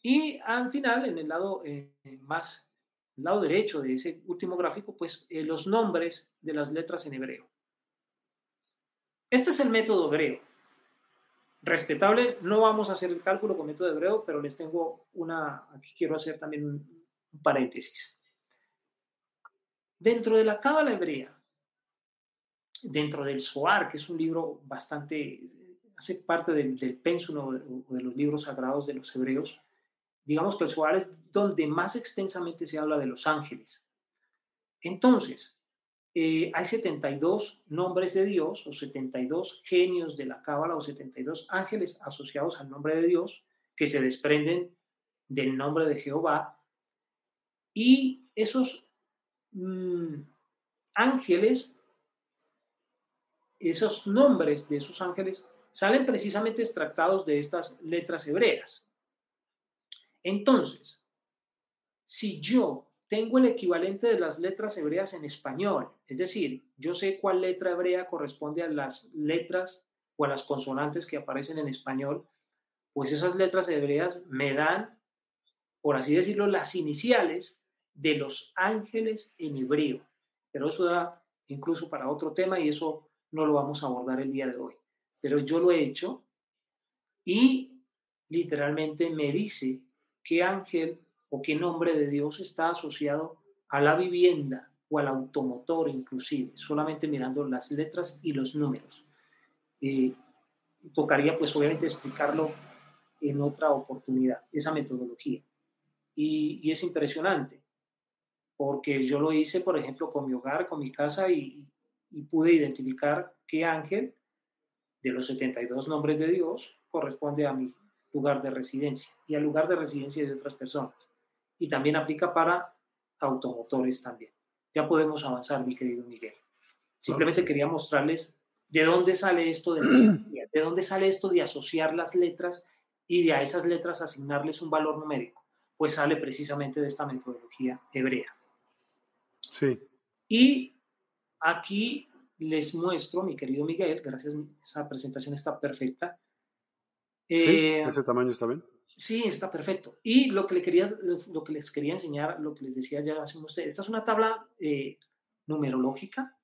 S2: Y al final, en el lado eh, más, el lado derecho de ese último gráfico, pues eh, los nombres de las letras en hebreo. Este es el método hebreo. Respetable, no vamos a hacer el cálculo con método hebreo, pero les tengo una, aquí quiero hacer también un, paréntesis. Dentro de la Cábala hebrea, dentro del Zohar, que es un libro bastante, hace parte del, del pénsulo o de los libros sagrados de los hebreos, digamos que el Zohar es donde más extensamente se habla de los ángeles. Entonces, eh, hay 72 nombres de Dios o 72 genios de la Cábala o 72 ángeles asociados al nombre de Dios que se desprenden del nombre de Jehová. Y esos mm, ángeles, esos nombres de esos ángeles, salen precisamente extractados de estas letras hebreas. Entonces, si yo tengo el equivalente de las letras hebreas en español, es decir, yo sé cuál letra hebrea corresponde a las letras o a las consonantes que aparecen en español, pues esas letras hebreas me dan, por así decirlo, las iniciales de los ángeles en hebreo. Pero eso da incluso para otro tema y eso no lo vamos a abordar el día de hoy. Pero yo lo he hecho y literalmente me dice qué ángel o qué nombre de Dios está asociado a la vivienda o al automotor inclusive, solamente mirando las letras y los números. Eh, tocaría pues obviamente explicarlo en otra oportunidad, esa metodología. Y, es impresionante, porque yo lo hice, por ejemplo, con mi hogar, con mi casa, y, y pude identificar qué ángel de los 72 nombres de Dios corresponde a mi lugar de residencia y al lugar de residencia de otras personas y también aplica para automotores también. Ya podemos avanzar, mi querido Miguel. Simplemente quería mostrarles de dónde sale esto de, de dónde sale esto de asociar las letras y de a esas letras asignarles un valor numérico. Pues sale precisamente de esta metodología hebrea.
S1: Sí.
S2: Y aquí les muestro, mi querido Miguel, gracias, esa presentación está perfecta.
S1: sí, eh, ese tamaño está bien.
S2: Sí, está perfecto. Y lo que, les quería enseñar, lo que les decía ya hace esta es una tabla eh, numerológica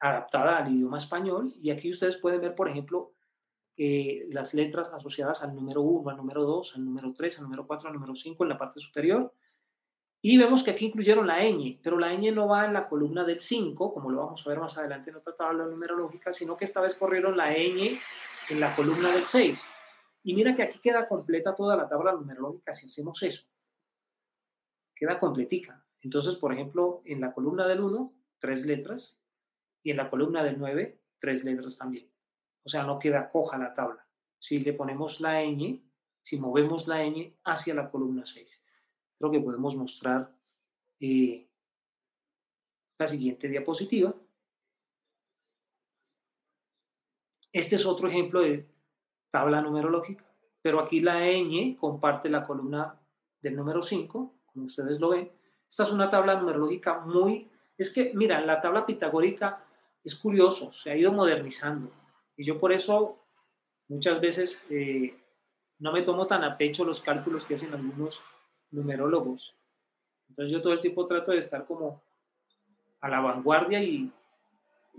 S2: adaptada al idioma español y aquí ustedes pueden ver, por ejemplo, eh, las letras asociadas al número 1, al número 2, al número 3, al número 4, al número 5 en la parte superior. Y vemos que aquí incluyeron la ñ, pero la ñ no va en la columna del 5, como lo vamos a ver más adelante en otra tabla numerológica, sino que esta vez corrieron la ñ en la columna del 6. Y mira que aquí queda completa toda la tabla numerológica si hacemos eso. Queda completica. Entonces, por ejemplo, en la columna del 1, tres letras, y en la columna del 9, tres letras también. O sea, no queda coja la tabla. Si le ponemos la ñ, si movemos la ñ hacia la columna 6. Creo que podemos mostrar eh, la siguiente diapositiva. Este es otro ejemplo de tabla numerológica, pero aquí la ñ comparte la columna del número 5, como ustedes lo ven. Esta es una tabla numerológica muy... Es que, mira, la tabla pitagórica es curioso, se ha ido modernizando. Y yo por eso muchas veces eh, no me tomo tan a pecho los cálculos que hacen algunos numerólogos. Entonces yo todo el tiempo trato de estar como a la vanguardia y,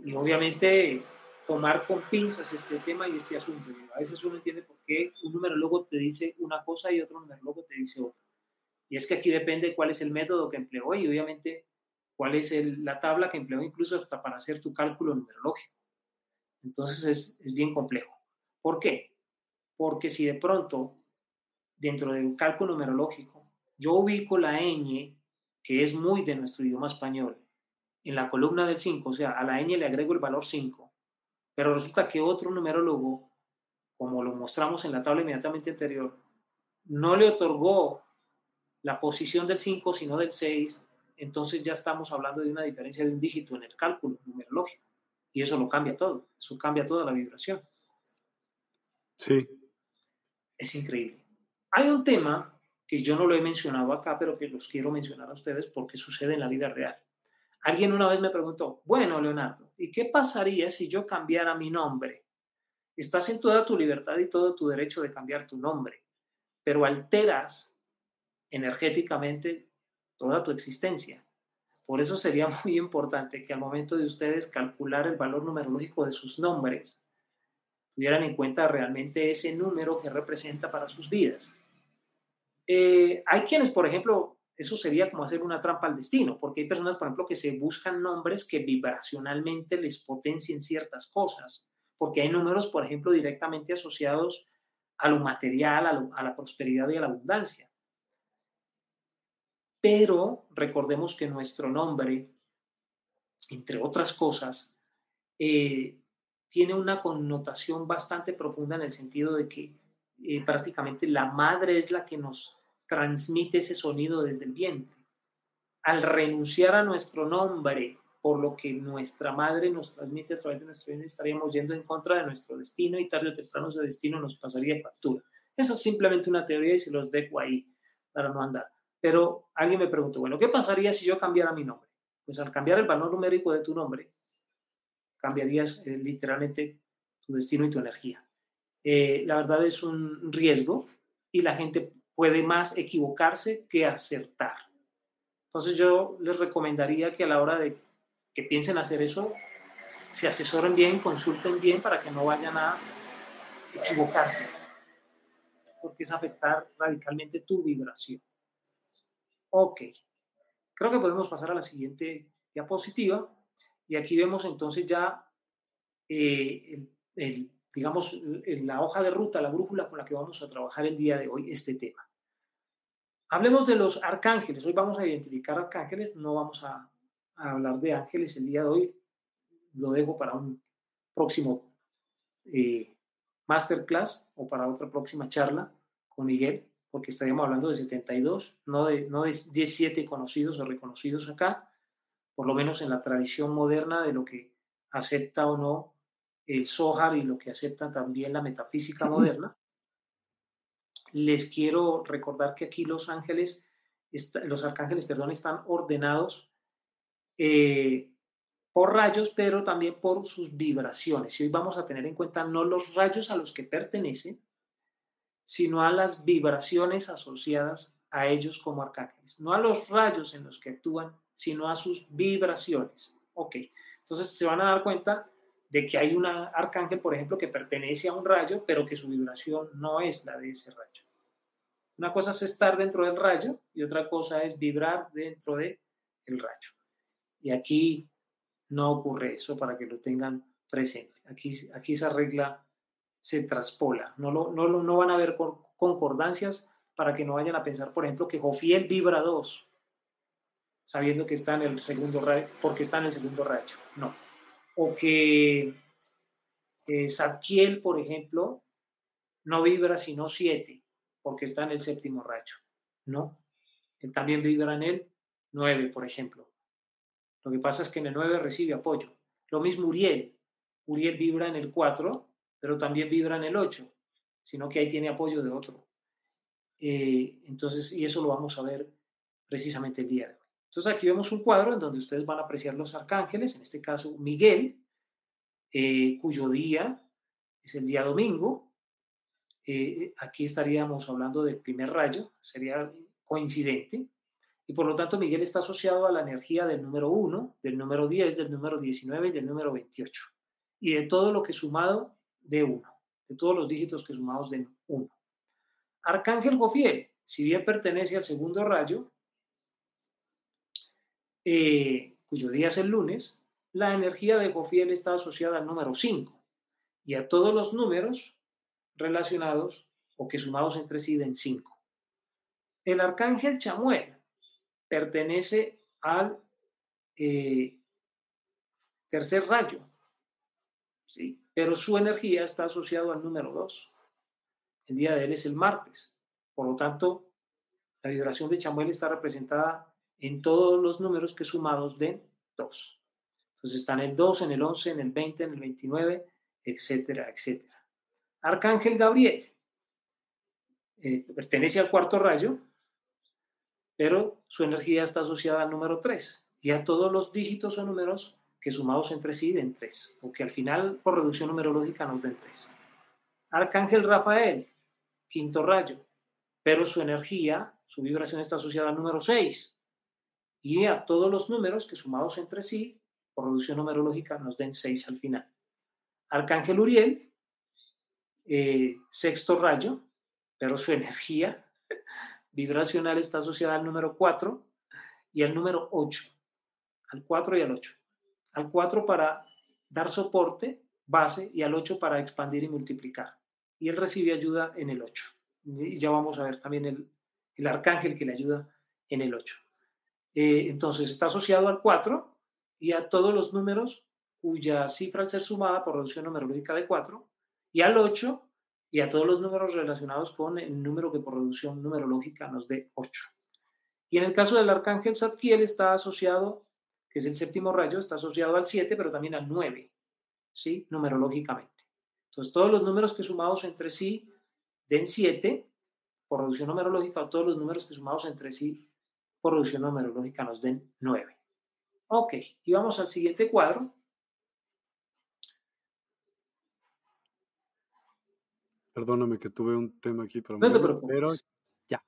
S2: y obviamente tomar con pinzas este tema y este asunto. a veces uno entiende por qué un numerólogo te dice una cosa y otro numerólogo te dice otra. Y es que aquí depende cuál es el método que empleó y obviamente cuál es la tabla que empleó incluso hasta para hacer tu cálculo numerológico. Entonces es, es bien complejo. ¿Por qué? Porque si de pronto dentro del cálculo numerológico yo ubico la ñ, que es muy de nuestro idioma español, en la columna del 5, o sea, a la ñ le agrego el valor 5, pero resulta que otro numerólogo como lo mostramos en la tabla inmediatamente anterior, no le otorgó la posición del 5, sino del 6, entonces ya estamos hablando de una diferencia de un dígito en el cálculo numerológico. Y eso lo cambia todo, eso cambia toda la vibración.
S1: Sí.
S2: Es increíble. Hay un tema que yo no lo he mencionado acá, pero que los quiero mencionar a ustedes porque sucede en la vida real. Alguien una vez me preguntó, bueno, Leonardo, ¿y qué pasaría si yo cambiara mi nombre? Estás en toda tu libertad y todo tu derecho de cambiar tu nombre, pero alteras energéticamente toda tu existencia. Por eso sería muy importante que al momento de ustedes calcular el valor numerológico de sus nombres, tuvieran en cuenta realmente ese número que representa para sus vidas. Eh, hay quienes, por ejemplo, eso sería como hacer una trampa al destino, porque hay personas, por ejemplo, que se buscan nombres que vibracionalmente les potencien ciertas cosas, porque hay números, por ejemplo, directamente asociados a lo material, a, la prosperidad y a la abundancia. Pero recordemos que nuestro nombre, entre otras cosas, eh, tiene una connotación bastante profunda en el sentido de que eh, prácticamente la madre es la que nos transmite ese sonido desde el vientre. Al renunciar a nuestro nombre, por lo que nuestra madre nos transmite a través de nuestro vientre, estaríamos yendo en contra de nuestro destino y tarde o temprano ese destino nos pasaría factura. Eso es simplemente una teoría y se los dejo ahí para no andar. Pero alguien me preguntó, bueno, ¿qué pasaría si yo cambiara mi nombre? Pues al cambiar el valor numérico de tu nombre, cambiarías eh, literalmente tu destino y tu energía. Eh, la verdad es un riesgo y la gente puede más equivocarse que acertar. Entonces yo les recomendaría que a la hora de que piensen hacer eso, se asesoren bien, consulten bien para que no vayan a equivocarse, porque es afectar radicalmente tu vibración. Ok, creo que podemos pasar a la siguiente diapositiva y aquí vemos entonces ya eh, el digamos, la hoja de ruta, la brújula con la que vamos a trabajar el día de hoy este tema. Hablemos de los arcángeles. Hoy vamos a identificar arcángeles, no vamos a, hablar de ángeles el día de hoy. Lo dejo para un próximo eh, masterclass o para otra próxima charla con Miguel, porque estaríamos hablando de 72, no de, no de 17 conocidos o reconocidos acá, por lo menos en la tradición moderna de lo que acepta o no el Zohar y lo que acepta también la metafísica moderna. Les quiero recordar que aquí los ángeles, los arcángeles, perdón, están ordenados eh, por rayos, pero también por sus vibraciones. Y hoy vamos a tener en cuenta no los rayos a los que pertenecen, sino a las vibraciones asociadas a ellos como arcángeles. No a los rayos en los que actúan, sino a sus vibraciones. Ok, entonces se van a dar cuenta de que hay un arcángel, por ejemplo, que pertenece a un rayo, pero que su vibración no es la de ese rayo. Una cosa es estar dentro del rayo y otra cosa es vibrar dentro del el rayo. Y aquí no ocurre eso para que lo tengan presente. Aquí, aquí esa regla se traspola. No, lo, no, no van a haber concordancias para que no vayan a pensar, por ejemplo, que Jofiel vibra dos, sabiendo que está en el segundo rayo, porque está en el segundo rayo. No o que eh, Zadkiel, por ejemplo, no vibra sino siete, porque está en el séptimo rayo. No, él también vibra en el nueve, por ejemplo. Lo que pasa es que en el nueve recibe apoyo. Lo mismo Uriel. Uriel vibra en el cuatro, pero también vibra en el ocho, sino que ahí tiene apoyo de otro. Eh, entonces, y eso lo vamos a ver precisamente el día de hoy. Entonces aquí vemos un cuadro en donde ustedes van a apreciar los arcángeles, en este caso Miguel, eh, cuyo día es el día domingo. Eh, aquí estaríamos hablando del primer rayo, sería coincidente. Y por lo tanto Miguel está asociado a la energía del número 1, del número 10, del número 19 y del número 28. Y de todo lo que sumado de 1, de todos los dígitos que sumados de 1. Arcángel Jofiel, si bien pertenece al segundo rayo, eh, cuyo día es el lunes, la energía de Jofiel está asociada al número 5 y a todos los números relacionados o que sumados entre sí den 5. El arcángel Chamuel pertenece al eh, tercer rayo. ¿sí? pero su energía está asociada al número 2. El día de él es el martes. Por lo tanto, la vibración de Chamuel está representada en todos los números que sumados den 2. Entonces están el 2, en el 11, en el 20, en el 29, etcétera, etcétera. Arcángel Gabriel eh, pertenece al cuarto rayo, pero su energía está asociada al número 3 y a todos los dígitos o números que sumados entre sí den 3, o que al final por reducción numerológica nos den 3. Arcángel Rafael, quinto rayo, pero su energía, su vibración está asociada al número 6 y a todos los números que sumados entre sí por reducción numerológica nos den 6 al final. Arcángel Uriel, eh, sexto rayo, pero su energía vibracional está asociada al número 4 y al número 8, al 4 y al 8. Al 4 para dar soporte, base, y al 8 para expandir y multiplicar. Y él recibe ayuda en el 8. Y ya vamos a ver también el, el arcángel que le ayuda en el 8. Eh, entonces está asociado al 4 y a todos los números cuya cifra al ser sumada por reducción numerológica de 4 y al 8 y a todos los números relacionados con el número que por reducción numerológica nos dé 8. Y en el caso del arcángel Zadkiel está asociado, que es el séptimo rayo, está asociado al 7, pero también al 9, ¿sí? Numerológicamente. Entonces, todos los números que sumados entre sí den 7, por reducción numerológica, o todos los números que sumados entre sí por reducción numerológica nos den 9. Ok, y vamos al siguiente cuadro.
S1: Perdóname que tuve un tema aquí para
S2: No te preocupes. Pero ya.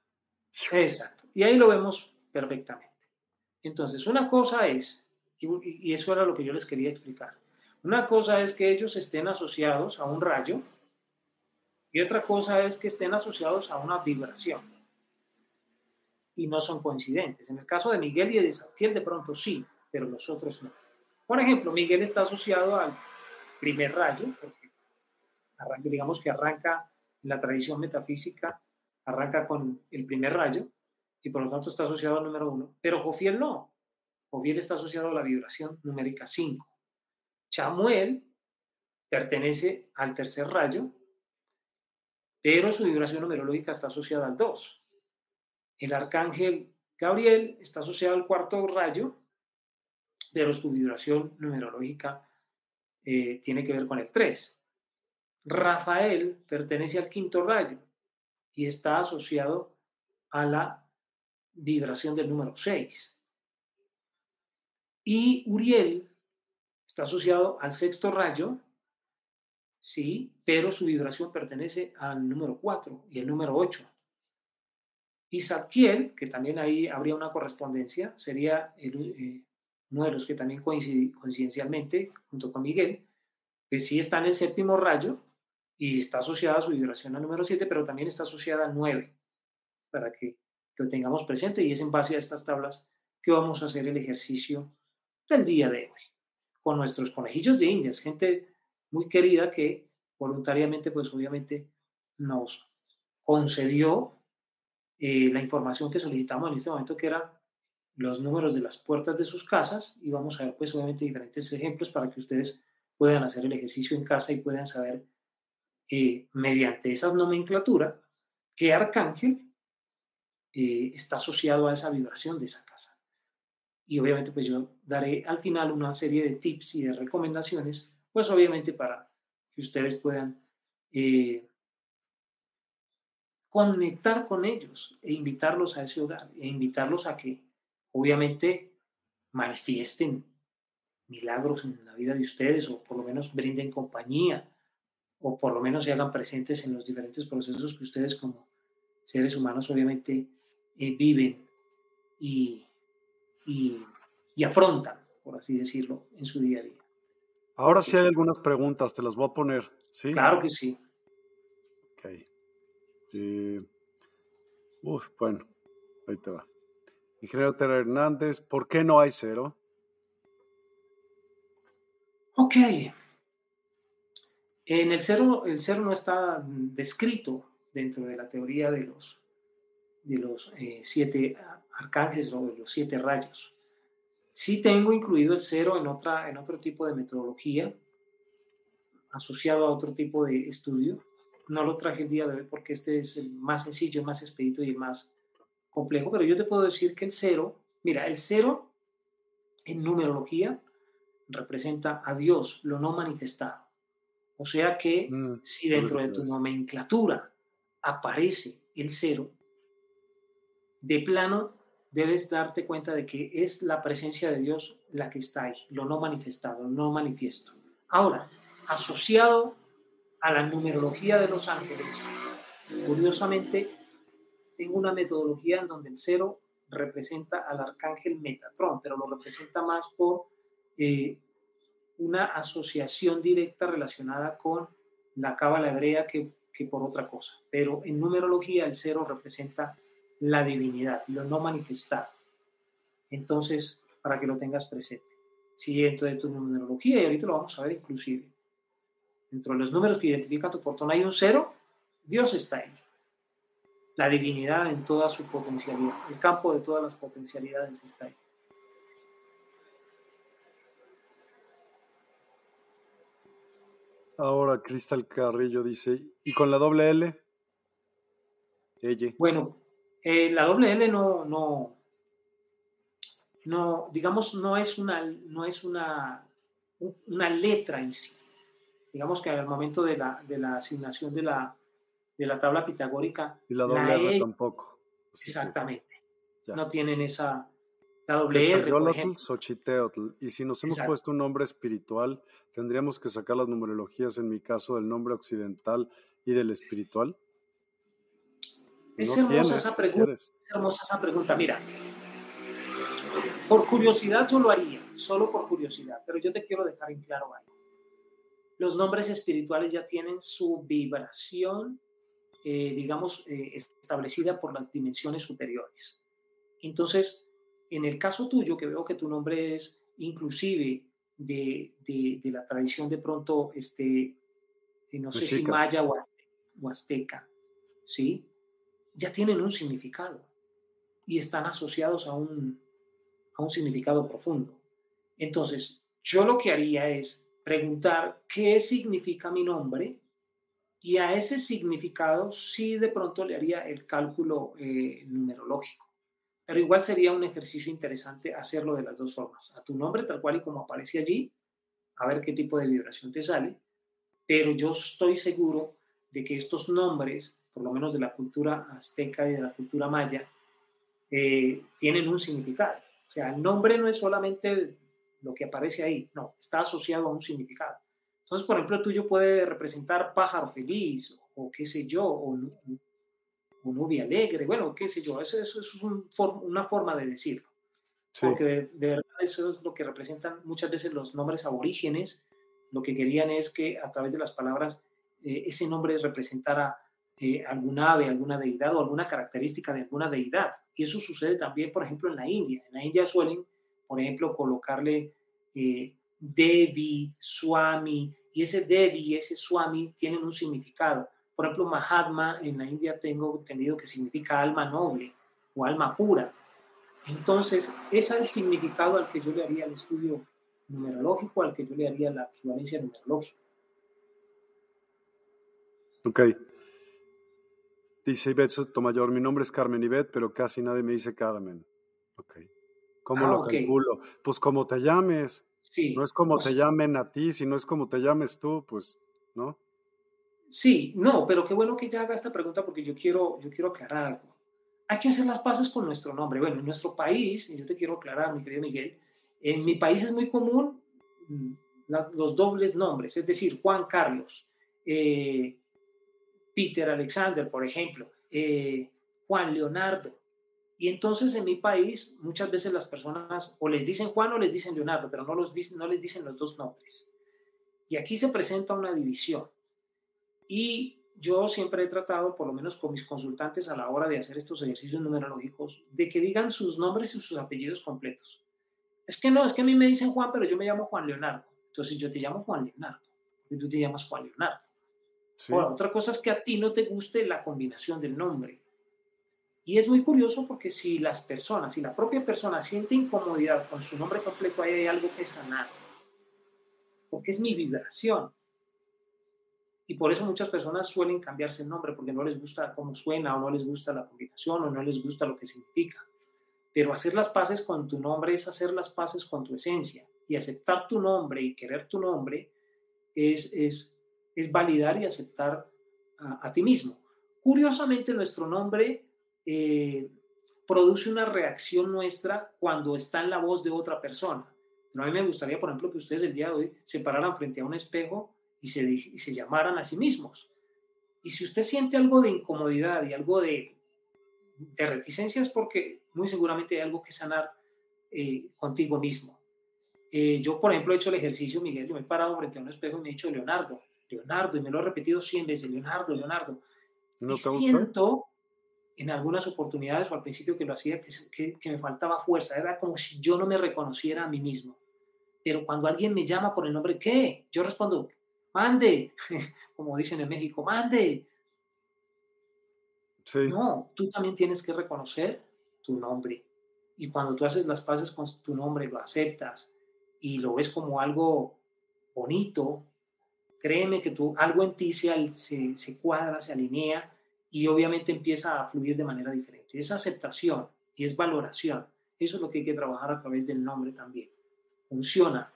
S2: Exacto. Y ahí lo vemos perfectamente. Entonces, una cosa es, y, eso era lo que yo les quería explicar. Una cosa es que ellos estén asociados a un rayo y otra cosa es que estén asociados a una vibración. Y no son coincidentes. En el caso de Miguel y de Santiago, de pronto sí, pero los otros no. Por ejemplo, Miguel está asociado al primer rayo, porque digamos que arranca la tradición metafísica, arranca con el primer rayo y por lo tanto está asociado al número uno, pero Jofiel no. Jofiel está asociado a la vibración numérica 5. Chamuel pertenece al tercer rayo, pero su vibración numerológica está asociada al 2. El arcángel Gabriel está asociado al cuarto rayo, pero su vibración numerológica eh, tiene que ver con el 3. Rafael pertenece al quinto rayo y está asociado a la vibración del número 6. Y Uriel está asociado al sexto rayo, sí, pero su vibración pertenece al número 4 y el número 8. Y Zadkiel, que también ahí habría una correspondencia, sería eh, uno de los que también coincide coincidencialmente, junto con Miguel, que sí está en el séptimo rayo, y está asociada a su vibración al número 7, pero también está asociada al 9, para que lo tengamos presente y es en base a estas tablas que vamos a hacer el ejercicio del día de hoy, con nuestros conejillos de indias, gente muy querida que voluntariamente, pues obviamente nos concedió eh, la información que solicitamos en este momento, que era los números de las puertas de sus casas, y vamos a ver pues obviamente diferentes ejemplos para que ustedes puedan hacer el ejercicio en casa y puedan saber eh, mediante esa nomenclatura, qué arcángel eh, está asociado a esa vibración de esa casa. Y obviamente pues yo daré al final una serie de tips y de recomendaciones, pues obviamente para que ustedes puedan eh, conectar con ellos e invitarlos a ese hogar, e invitarlos a que obviamente manifiesten milagros en la vida de ustedes o por lo menos brinden compañía o por lo menos se hagan presentes en los diferentes procesos que ustedes como seres humanos obviamente eh, viven y, y, afrontan, por así decirlo, en su día a día.
S1: Ahora sí hay algunas preguntas, te las voy a poner, ¿sí?
S2: Claro que sí.
S1: Eh, uf, bueno, ahí te va. Ingeniero Tera Hernández, ¿por qué no hay cero?
S2: Ok, en el cero, el cero no está descrito dentro de la teoría de los, de los eh, siete arcángeles o de los siete rayos. Sí tengo incluido el cero en, otra, en otro tipo de metodología asociado a otro tipo de estudio. No lo traje el día de hoy porque este es el más sencillo, el más expedito y el más complejo, pero yo te puedo decir que el cero, mira, el cero en numerología representa a Dios, lo no manifestado. O sea que mm, si dentro de tu nomenclatura aparece el cero, de plano debes darte cuenta de que es la presencia de Dios la que está ahí, lo no manifestado, lo no manifiesto. Ahora, asociado a la numerología de los ángeles, curiosamente, tengo una metodología en donde el cero representa al arcángel Metatron, pero lo representa más por eh, una asociación directa relacionada con la cábala hebrea que, que por otra cosa. Pero en numerología el cero representa la divinidad, lo no manifestado. Entonces, para que lo tengas presente. Si dentro de tu numerología, y ahorita lo vamos a ver inclusive, dentro de los números que identifican tu portón hay un cero, Dios está ahí. La divinidad en toda su potencialidad, el campo de todas las potencialidades está ahí.
S1: Ahora Cristal Carrillo dice, ¿y con la doble L?
S2: Bueno, eh, la doble L no, no, no, digamos, no es una, no es una, una letra en sí. Digamos que al momento de la, de la asignación de la, de la tabla pitagórica.
S1: Y la doble R e tampoco.
S2: exactamente. No tienen esa. La doble R. Por
S1: Y si nos hemos puesto un nombre espiritual, tendríamos que sacar las numerologías, en mi caso, del nombre occidental y del espiritual.
S2: Es hermosa esa pregunta. Es hermosa esa pregunta. Mira, por curiosidad yo lo haría, solo por curiosidad, pero yo te quiero dejar en claro algo. Los nombres espirituales ya tienen su vibración, eh, digamos, eh, establecida por las dimensiones superiores. Entonces, en el caso tuyo, que veo que tu nombre es inclusive de, la tradición de pronto, este, no sé si maya o azteca, ¿sí? Ya tienen un significado y están asociados a un, a un significado profundo. Entonces, yo lo que haría es preguntar qué significa mi nombre y a ese significado sí de pronto le haría el cálculo eh, numerológico. Pero igual sería un ejercicio interesante hacerlo de las dos formas. A tu nombre tal cual y como aparece allí, a ver qué tipo de vibración te sale. Pero yo estoy seguro de que estos nombres, por lo menos de la cultura azteca y de la cultura maya, eh, tienen un significado. O sea, el nombre no es solamente lo que aparece ahí, no, está asociado a un significado. Entonces, por ejemplo, el tuyo puede representar pájaro feliz o qué sé yo, o, o nubia alegre, bueno, qué sé yo, eso, eso, es una forma de decirlo. Porque de, verdad eso es lo que representan muchas veces los nombres aborígenes. Lo que querían es que a través de las palabras eh, ese nombre representara eh, alguna ave, alguna deidad o alguna característica de alguna deidad. Y eso sucede también, por ejemplo, en la India. En la India suelen, por ejemplo, colocarle eh, Devi, Swami, y ese Devi y ese Swami tienen un significado. Por ejemplo, Mahatma en la India tengo entendido que significa alma noble o alma pura. Entonces, ese es el significado al que yo le haría el estudio numerológico, al que yo le haría la equivalencia numerológica.
S1: Ok. Dice Ivette Sotomayor, mi nombre es Carmen Ivette, pero casi nadie me dice Carmen. Ok. ¿Cómo ah, lo calculo? Pues como te llames. Sí. No es como te llamen a ti, sino es como te llames tú, pues, ¿no?
S2: Sí, no, pero qué bueno que ya haga esta pregunta porque yo quiero, yo quiero aclarar algo. Hay que hacer las paces con nuestro nombre. Bueno, en nuestro país, y yo te quiero aclarar, mi querido Miguel, en mi país es muy común mm, los dobles nombres, es decir, Juan Carlos, eh, Peter Alexander, por ejemplo, eh, Juan Leonardo. Y entonces en mi país muchas veces las personas o les dicen Juan o les dicen Leonardo, pero no, los, no les dicen los dos nombres. Y aquí se presenta una división. Y yo siempre he tratado, por lo menos con mis consultantes a la hora de hacer estos ejercicios numerológicos, de que digan sus nombres y sus apellidos completos. Es que no, es que a mí me dicen Juan, pero yo me llamo Juan Leonardo. Entonces yo te llamo Juan Leonardo. Y tú te llamas Juan Leonardo otra cosa es que a ti no te guste la combinación del nombre. Y es muy curioso porque si las personas, si la propia persona siente incomodidad con su nombre completo, ahí hay algo que sanar. Porque es mi vibración. Y por eso muchas personas suelen cambiarse el nombre porque no les gusta cómo suena o no les gusta la combinación o no les gusta lo que significa. Pero hacer las paces con tu nombre es hacer las paces con tu esencia. Y aceptar tu nombre y querer tu nombre es, es, es validar y aceptar a, ti mismo. Curiosamente, nuestro nombre eh, produce una reacción nuestra cuando está en la voz de otra persona. Pero a mí me gustaría, por ejemplo, que ustedes el día de hoy se pararan frente a un espejo y se, y se llamaran a sí mismos. Y si usted siente algo de incomodidad y algo de, de reticencia es porque muy seguramente hay algo que sanar eh, contigo mismo. Eh, yo, por ejemplo, he hecho el ejercicio, Miguel, yo me he parado frente a un espejo y me he dicho Leonardo, Leonardo, y me lo he repetido 100 veces, Leonardo, Leonardo. ¿No y siento en algunas oportunidades o al principio que lo hacía que, que, que me faltaba fuerza, era como si yo no me reconociera a mí mismo. Pero cuando alguien me llama por el nombre, ¿qué? Yo respondo, mande, como dicen en México, mande. No, tú también tienes que reconocer tu nombre. Y cuando tú haces las paces con tu nombre, lo aceptas y lo ves como algo bonito, créeme que tú, algo en ti se, se, se cuadra, se alinea y obviamente empieza a fluir de manera diferente. Es aceptación y es valoración. Eso es lo que hay que trabajar a través del nombre también. Funciona.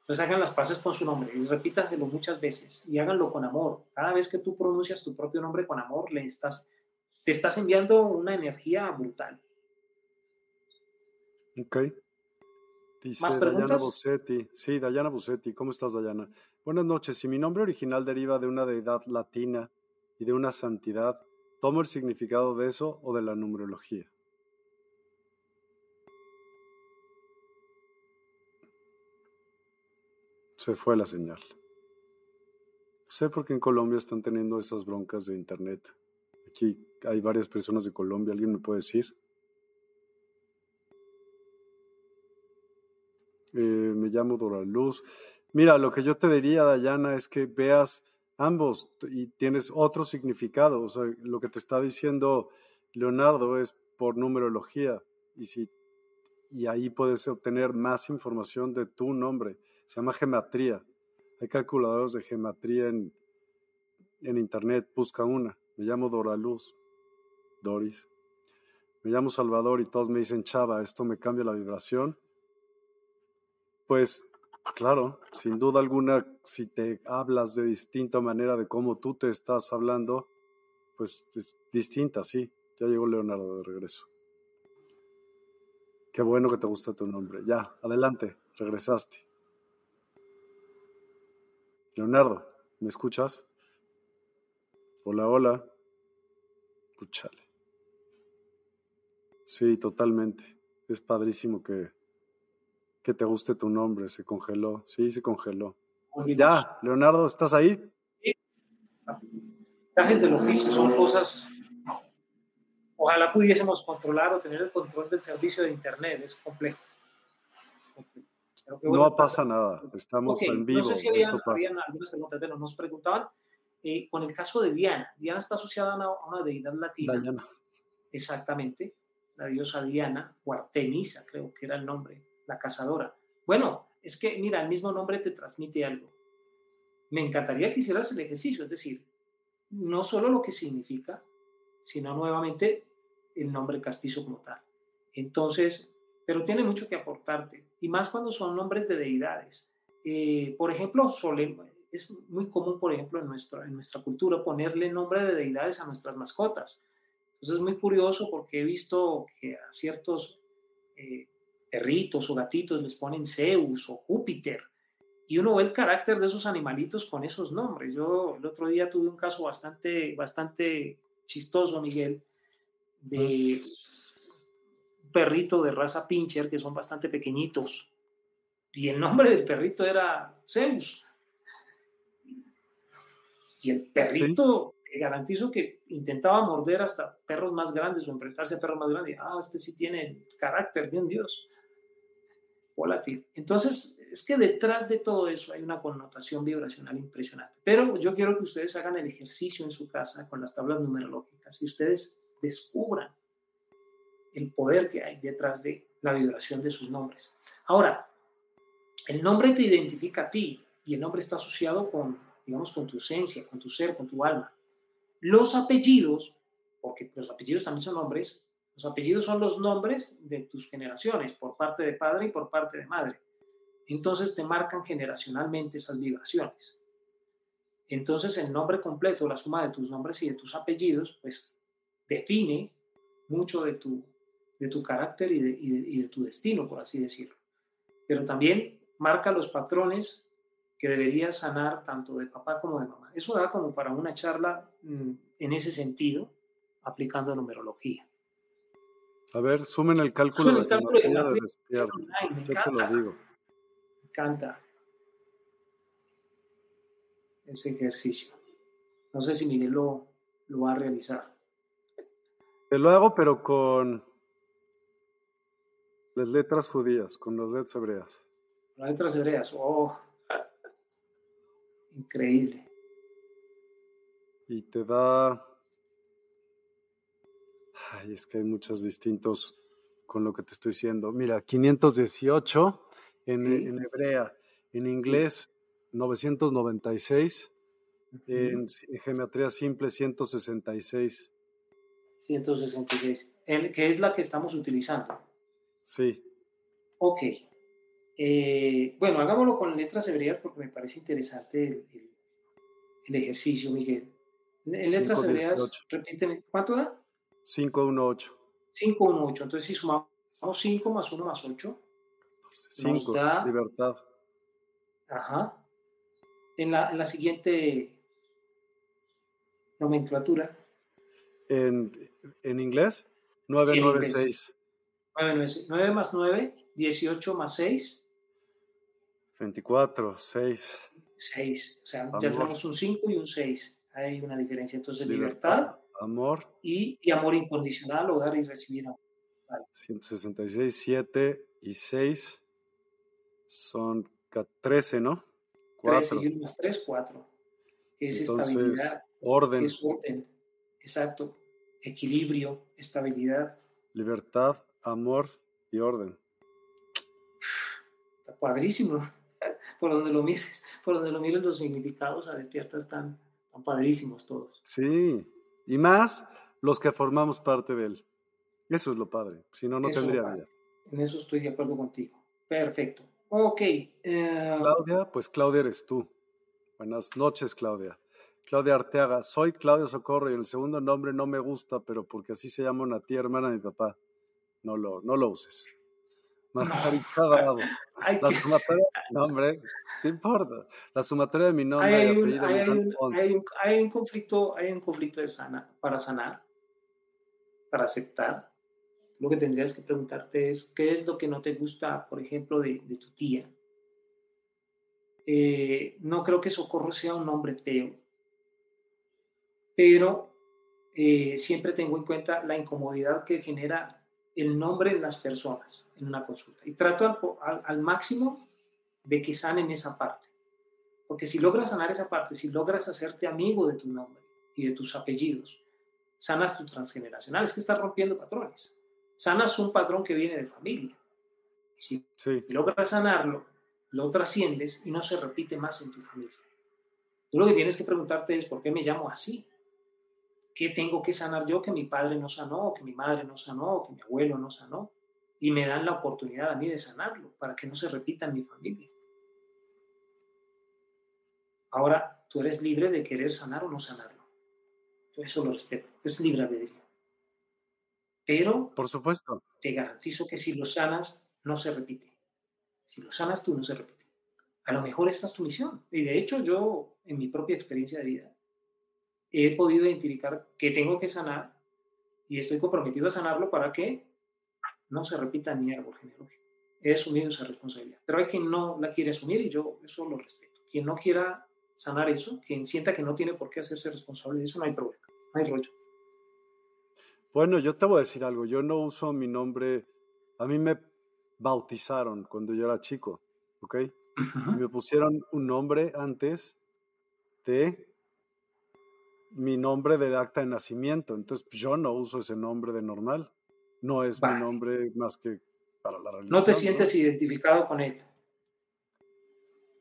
S2: Entonces hagan las paces con su nombre y repítaselo muchas veces y háganlo con amor. Cada vez que tú pronuncias tu propio nombre con amor, le estás, te estás enviando una energía brutal.
S1: Ok. Dice Dayana Bossetti. Sí, Dayana Bossetti. ¿Cómo estás, Dayana? Buenas noches. Si mi nombre original deriva de una deidad latina y de una santidad, ¿tomo el significado de eso o de la numerología? Se fue la señal. Sé por qué en Colombia están teniendo esas broncas de internet. Aquí hay varias personas de Colombia, ¿alguien me puede decir? Eh, me llamo Dora Luz. Mira, lo que yo te diría, Dayana, es que veas ambos y tienes otro significado. O sea, lo que te está diciendo Leonardo es por numerología y, si, y ahí puedes obtener más información de tu nombre se llama gematría. Hay calculadores de gematría en, en internet, busca una. Me llamo Doraluz, Doris. Me llamo Salvador y todos me dicen Chava, esto me cambia la vibración. Pues claro, sin duda alguna, si te hablas de distinta manera de cómo tú te estás hablando, pues es distinta, sí. Ya llegó Leonardo de regreso. Qué bueno que te gusta tu nombre. Ya, adelante, regresaste. Leonardo, ¿me escuchas? Hola, hola. Escúchale. Sí, totalmente. Es padrísimo que, que te guste tu nombre. Se congeló. Sí, se congeló. Ya, Leonardo, ¿estás ahí? Sí.
S2: Trajes del oficio son cosas. Ojalá pudiésemos controlar o tener el control del servicio de Internet. Es complejo. Es
S1: complejo. No pasa nada, estamos en vivo.
S2: No sé si habían, algunas preguntas, pero nos preguntaban eh, con el caso de Diana. Diana está asociada a una, deidad latina. Diana. Exactamente, la diosa Diana, o Artemisa, creo que era el nombre, la cazadora. Bueno, es que, mira, el mismo nombre te transmite algo. Me encantaría que hicieras el ejercicio, es decir, no solo lo que significa, sino nuevamente el nombre castizo como tal. Entonces, pero tiene mucho que aportarte, y más cuando son nombres de deidades. Eh, por ejemplo, es muy común, por ejemplo, en nuestra, en nuestra cultura ponerle nombre de deidades a nuestras mascotas. Entonces es muy curioso porque he visto que a ciertos eh, perritos o gatitos les ponen Zeus o Júpiter. Y uno ve el carácter de esos animalitos con esos nombres. Yo el otro día tuve un caso bastante, bastante chistoso, Miguel, de, perrito de raza pincher que son bastante pequeñitos. Y el nombre del perrito era Zeus. Y el perrito, garantizo que intentaba morder hasta perros más grandes o enfrentarse a perros más grandes. Ah, este sí tiene carácter de un dios. Volátil. Entonces, es que detrás de todo eso hay una connotación vibracional impresionante. Pero yo quiero que ustedes hagan el ejercicio en su casa con las tablas numerológicas y ustedes descubran el poder que hay detrás de la vibración de sus nombres. Ahora, el nombre te identifica a ti y el nombre está asociado con, digamos, con tu esencia, con tu ser, con tu alma. Los apellidos, porque los apellidos también son nombres, los apellidos son los nombres de tus generaciones, por parte de padre y por parte de madre. Entonces te marcan generacionalmente esas vibraciones. Entonces el nombre completo, la suma de tus nombres y de tus apellidos, pues define mucho de tu, de tu carácter y de, tu destino, por así decirlo. Pero también marca los patrones que deberías sanar tanto de papá como de mamá. Eso da como para una charla mm, en ese sentido, aplicando numerología.
S1: A ver, sumen el cálculo
S2: de el cálculo de la
S1: Me encanta. Me
S2: encanta ese ejercicio. No sé si Miguel lo, lo va a realizar.
S1: Te lo hago, pero con las letras judías, con las letras hebreas.
S2: Las letras hebreas, oh, Increíble.
S1: Y te da... Ay, es que hay muchos distintos con lo que te estoy diciendo. Mira, 518 en, en hebrea, en inglés 996, en, geometría simple 166.
S2: 166, el, que es la que estamos utilizando.
S1: Sí.
S2: Ok. Eh, bueno, hagámoslo con letras hebreas porque me parece interesante el, ejercicio, Miguel. En letras hebreas, repíteme, ¿cuánto da?
S1: 518.
S2: 518. Entonces, si sumamos 5 más 1 más 8,
S1: 5, da, libertad.
S2: Ajá. En la, en la siguiente nomenclatura.
S1: ¿En, en inglés? 996.
S2: 9, más 9, 18 más 6.
S1: 24, 6.
S2: 6, o sea, ya tenemos un 5 y un 6. Hay una diferencia. Entonces, libertad,
S1: amor
S2: y, y, amor incondicional o dar y recibir amor.
S1: Vale. 166, 7 y 6 son 13, ¿no?
S2: 4. 13 y 1 más 3, 4. Es Entonces, estabilidad.
S1: Orden.
S2: Es orden. Exacto. Equilibrio, estabilidad.
S1: Libertad, amor y orden.
S2: Está padrísimo por donde lo mires, por donde lo mires los significados a despierta están, están padrísimos todos.
S1: Sí, y más los que formamos parte de él. Eso es lo padre, si no, no tendría vida.
S2: En eso estoy de acuerdo contigo. Perfecto. Ok.
S1: Eh, Claudia, pues Claudia eres tú. Buenas noches, Claudia. Claudia Arteaga, soy Claudia Socorro y el segundo nombre no me gusta, pero porque así se llama una tía hermana de mi papá. No lo, no lo uses. Margarita no hombre, ¿qué importa? La sumatoria de mi nombre
S2: hay, un, hay, un, hay, un, hay, un, conflicto, hay un conflicto de sana, para sanar, para aceptar. Lo que tendrías que preguntarte es, ¿qué es lo que no te gusta, por ejemplo, de, de tu tía? Eh, no creo que Socorro sea un nombre feo, pero eh, siempre tengo en cuenta la incomodidad que genera el nombre en las personas en una consulta. Y trato al, máximo de que sanen esa parte. Porque si logras sanar esa parte, si logras hacerte amigo de tu nombre y de tus apellidos, sanas tu transgeneracional. Es que estás rompiendo patrones. Sanas un patrón que viene de familia. Si logras sanarlo, lo trasciendes y no se repite más en tu familia. Tú lo que tienes que preguntarte es, ¿por qué me llamo así? ¿Qué tengo que sanar yo que mi padre no sanó, que mi madre no sanó, que mi abuelo no sanó? Y me dan la oportunidad a mí de sanarlo para que no se repita en mi familia. Ahora, tú eres libre de querer sanar o no sanarlo. Yo eso lo respeto. Es libre albedrío. Pero,
S1: por supuesto,
S2: te garantizo que si lo sanas, no se repite. Si lo sanas tú, no se repite. A lo mejor esta es tu misión. Y de hecho, yo, en mi propia experiencia de vida, he podido identificar que tengo que sanar y estoy comprometido a sanarlo para que no se repita en mi árbol genealógico. He asumido esa responsabilidad. Pero hay quien no la quiere asumir y yo eso lo respeto. Quien no quiera sanar eso, quien sienta que no tiene por qué hacerse responsable de eso, no hay problema, no hay rollo.
S1: Bueno, yo te voy a decir algo. Yo no uso mi nombre. A mí me bautizaron cuando yo era chico, ¿ok? me pusieron un nombre antes de mi nombre de acta de nacimiento. Entonces, pues, yo no uso ese nombre de normal. No es mi nombre más que para la religión.
S2: No te sientes identificado con él.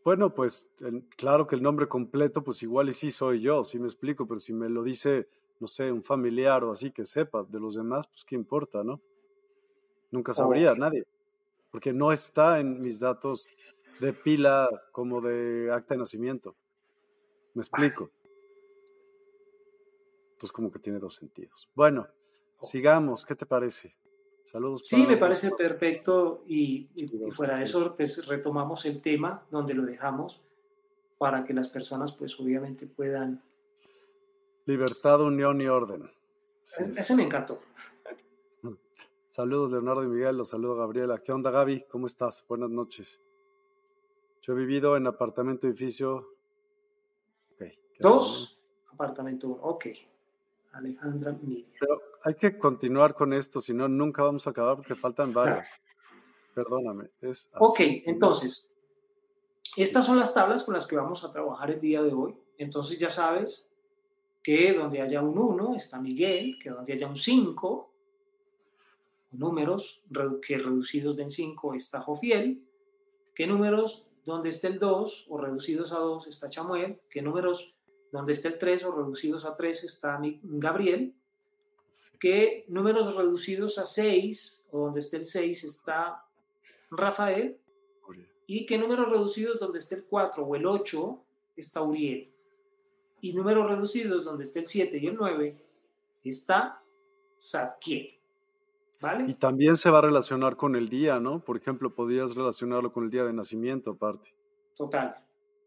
S1: Bueno, pues claro que el nombre completo, pues igual y sí soy yo, sí me explico, pero si me lo dice, no sé, un familiar o así que sepa de los demás, pues qué importa, ¿no? Nunca sabría nadie, porque no está en mis datos de pila como de acta de nacimiento. ¿Me explico? Entonces como que tiene dos sentidos. Bueno, sigamos, ¿qué te parece?
S2: Saludos. Sí, me parece perfecto y, fuera de eso, pues retomamos el tema donde lo dejamos para que las personas pues obviamente puedan...
S1: Libertad, unión y orden.
S2: ese me encantó.
S1: Saludos Leonardo y Miguel, los saludo Gabriela. ¿Qué onda Gaby? ¿Cómo estás? Buenas noches. Yo he vivido en apartamento edificio.
S2: Dos, apartamento uno. Ok. Alejandra Miriam.
S1: Pero hay que continuar con esto, si no, nunca vamos a acabar porque faltan varios. Perdóname. Es
S2: Ok, entonces, estas son las tablas con las que vamos a trabajar el día de hoy. Entonces ya sabes que donde haya un 1 está Miguel, que donde haya un 5, números que reducidos de en 5 está Jofiel, que números donde esté el 2 o reducidos a 2 está Chamuel, que números donde esté el 3 o reducidos a 3 está Gabriel, que números reducidos a 6 o donde esté el 6 está Rafael, y que números reducidos donde esté el 4 o el 8 está Uriel, y números reducidos donde esté el 7 y el 9 está Zadkiel. ¿Vale?
S1: Y también se va a relacionar con el día, ¿no? Por ejemplo, podrías relacionarlo con el día de nacimiento aparte.
S2: Total.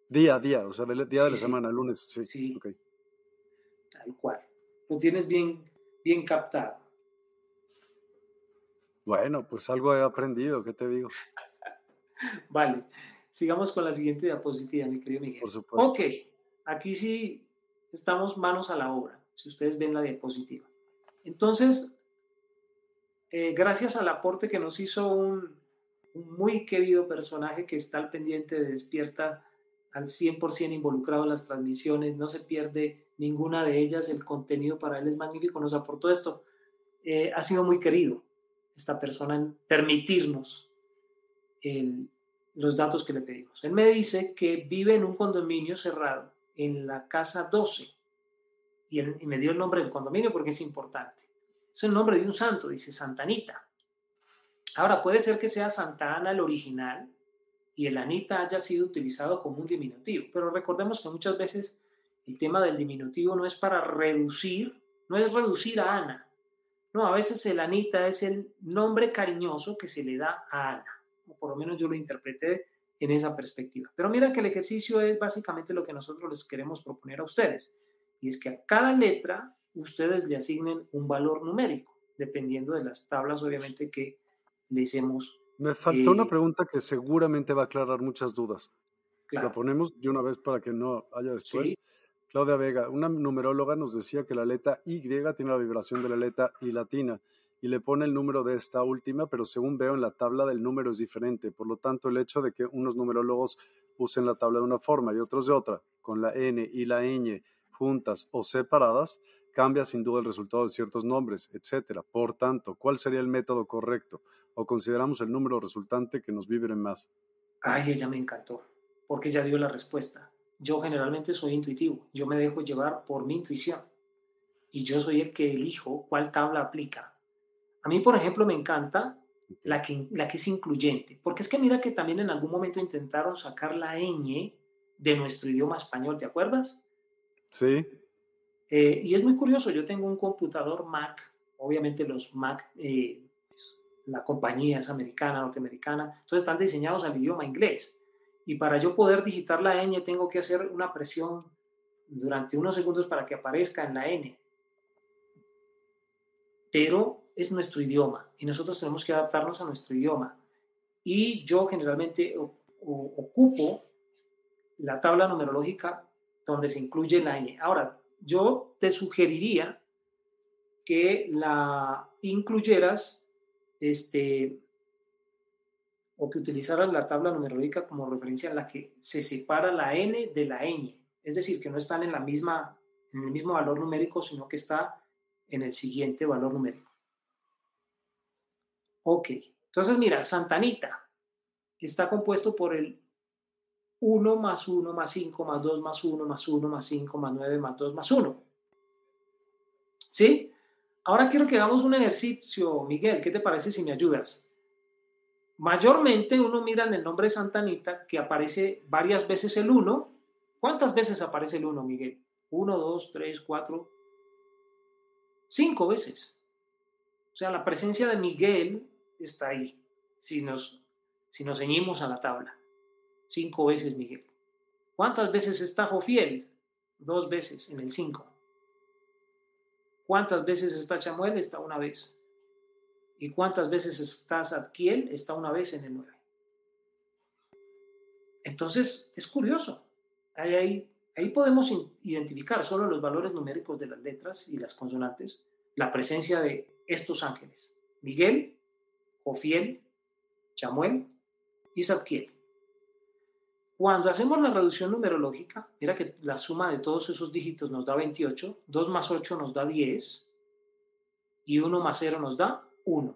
S1: Día a día, o sea, del día de la semana, lunes, sí.
S2: Sí. Tal cual. Lo tienes bien, bien captado.
S1: Bueno, pues algo he aprendido, ¿qué te digo?
S2: vale, sigamos con la siguiente diapositiva, mi querido Miguel. Por supuesto. Ok, aquí sí estamos manos a la obra, si ustedes ven la diapositiva. Entonces, eh, gracias al aporte que nos hizo un, un muy querido personaje que está al pendiente de Despierta al 100% involucrado en las transmisiones, no se pierde ninguna de ellas, el contenido para él es magnífico, nos aportó esto. Eh, ha sido muy querido esta persona en permitirnos los datos que le pedimos. Él me dice que vive en un condominio cerrado, en la casa 12, y, y me dio el nombre del condominio porque es importante. Es el nombre de un santo, dice Santa Anita. Ahora, puede ser que sea Santa Ana el original, y el Anita haya sido utilizado como un diminutivo. Pero recordemos que muchas veces el tema del diminutivo no es para reducir, no es reducir a Ana. No, a veces el Anita es el nombre cariñoso que se le da a Ana. O por lo menos yo lo interpreté en esa perspectiva. Pero mira que el ejercicio es básicamente lo que nosotros les queremos proponer a ustedes. Y es que a cada letra ustedes le asignen un valor numérico, dependiendo de las tablas, obviamente, que les hemos
S1: me faltó una pregunta que seguramente va a aclarar muchas dudas. La ponemos de una vez para que no haya después. Claudia Vega, una numeróloga nos decía que la letra Y tiene la vibración de la letra I latina y le pone el número de esta última, pero según veo en la tabla del número es diferente. Por lo tanto, el hecho de que unos numerólogos usen la tabla de una forma y otros de otra, con la N y la ñ juntas o separadas, cambia sin duda el resultado de ciertos nombres, etcétera. Por tanto, ¿cuál sería el método correcto? ¿O consideramos el número resultante que nos vibren más?
S2: Ay, ella me encantó, porque ya dio la respuesta. Yo generalmente soy intuitivo, yo me dejo llevar por mi intuición y yo soy el que elijo cuál tabla aplica. A mí, por ejemplo, me encanta la que, la que es incluyente, porque es que mira que también en algún momento intentaron sacar la ñ de nuestro idioma español, ¿te acuerdas?
S1: Sí.
S2: Eh, y es muy curioso, yo tengo un computador Mac, obviamente los Mac, eh, la compañía es americana, norteamericana, entonces están diseñados al idioma inglés. Y para yo poder digitar la ñ tengo que hacer una presión durante unos segundos para que aparezca en la N. Pero es nuestro idioma y nosotros tenemos que adaptarnos a nuestro idioma. Y yo generalmente ocupo la tabla numerológica donde se incluye la ñ. Ahora, yo te sugeriría que la incluyeras este, o que utilizaras la tabla numerológica como referencia en la que se separa la n de la ñ, es decir, que no están en, la misma, en el mismo valor numérico, sino que está en el siguiente valor numérico. Ok, entonces mira, Santanita está compuesto por el 1 más 1 más 5 más 2 más 1 más 1 más 5 más 9 más 2 más 1. ¿Sí? Ahora quiero que hagamos un ejercicio, Miguel. ¿Qué te parece si me ayudas? Mayormente uno mira en el nombre de Santa Anita que aparece varias veces el 1. ¿Cuántas veces aparece el 1, Miguel? 1, 2, 3, 4, 5 veces. O sea, la presencia de Miguel está ahí, si nos, si nos ceñimos a la tabla. Cinco veces Miguel. ¿Cuántas veces está Jofiel? Dos veces en el 5. ¿Cuántas veces está Chamuel? Está una vez. ¿Y cuántas veces está Zadkiel? Está una vez en el 9. Entonces, es curioso. Ahí, ahí, podemos identificar solo los valores numéricos de las letras y las consonantes, la presencia de estos ángeles. Miguel, Jofiel, Chamuel y Zadkiel. Cuando hacemos la reducción numerológica, mira que la suma de todos esos dígitos nos da 28, 2 más 8 nos da 10 y 1 más 0 nos da 1.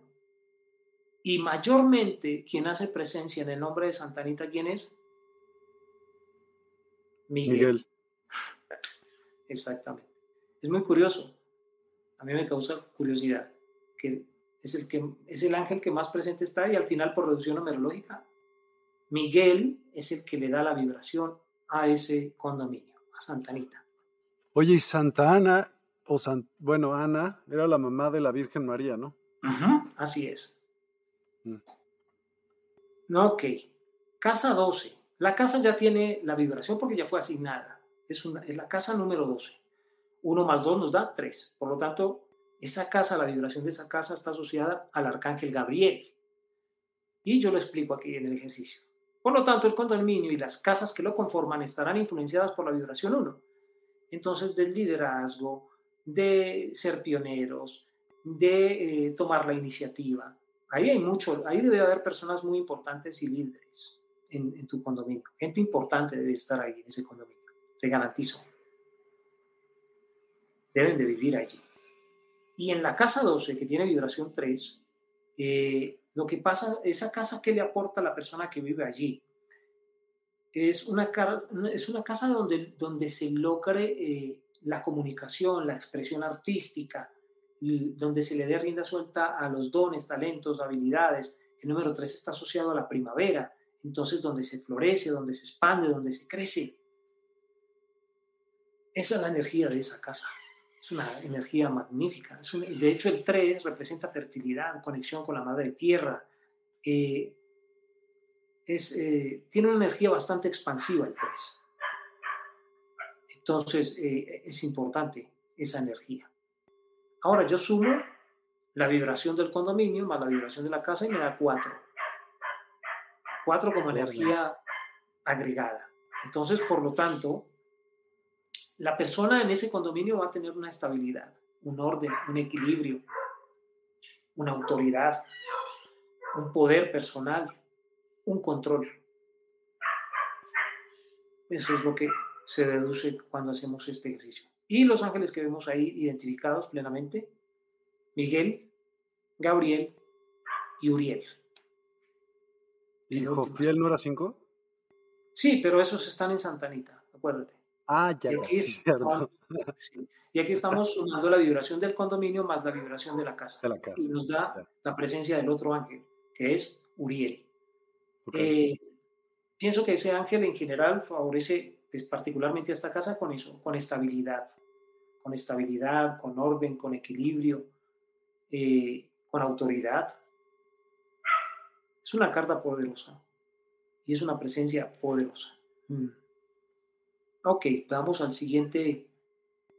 S2: Y mayormente quien hace presencia en el nombre de Santa Anita, ¿quién es? Miguel. Miguel. Exactamente. Es muy curioso. A mí me causa curiosidad que es el, que, es el ángel que más presente está y al final por reducción numerológica Miguel es el que le da la vibración a ese condominio, a Santa Anita.
S1: Oye, y Santa Ana, o bueno, Ana era la mamá de la Virgen María, ¿no?
S2: así es. Mm. Ok, casa 12. La casa ya tiene la vibración porque ya fue asignada. Es, una, es la casa número 12. 1 más 2 nos da 3. Por lo tanto, esa casa, la vibración de esa casa está asociada al arcángel Gabriel. Y yo lo explico aquí en el ejercicio. Por lo tanto, el condominio y las casas que lo conforman estarán influenciadas por la vibración 1. Entonces, del liderazgo, de ser pioneros, de eh, tomar la iniciativa. Ahí hay mucho, ahí debe haber personas muy importantes y líderes en, en tu condominio. Gente importante debe estar ahí en ese condominio, te garantizo. Deben de vivir allí. Y en la casa 12, que tiene vibración 3, eh, lo que pasa, esa casa que le aporta a la persona que vive allí, es una, es una casa donde, donde se logre eh, la comunicación, la expresión artística, donde se le dé rienda suelta a los dones, talentos, habilidades. El número 3 está asociado a la primavera, entonces donde se florece, donde se expande, donde se crece. Esa es la energía de esa casa. Es una energía magnífica. de hecho, el 3 representa fertilidad, conexión con la madre tierra. Eh, es, eh, tiene una energía bastante expansiva el 3. Entonces, eh, es importante esa energía. Ahora yo sumo la vibración del condominio más la vibración de la casa y me da 4. 4 como energía agregada. Entonces, por lo tanto, la persona en ese condominio va a tener una estabilidad, un orden, un equilibrio, una autoridad, un poder personal, un control. Eso es lo que se deduce cuando hacemos este ejercicio. Y los ángeles que vemos ahí identificados plenamente, Miguel, Gabriel y Uriel.
S1: ¿Y Jofiel no era cinco?
S2: Sí, pero esos están en Santanita, acuérdate.
S1: Ah, ya, y aquí,
S2: y aquí estamos sumando la vibración del condominio más la vibración de la casa. y nos da la presencia del otro ángel, que es Uriel. Eh, pienso que ese ángel en general favorece pues, particularmente a esta casa con eso, con estabilidad, con estabilidad, con orden, con equilibrio, eh, con autoridad. Es una carta poderosa y es una presencia poderosa. Mm. Ok, vamos al siguiente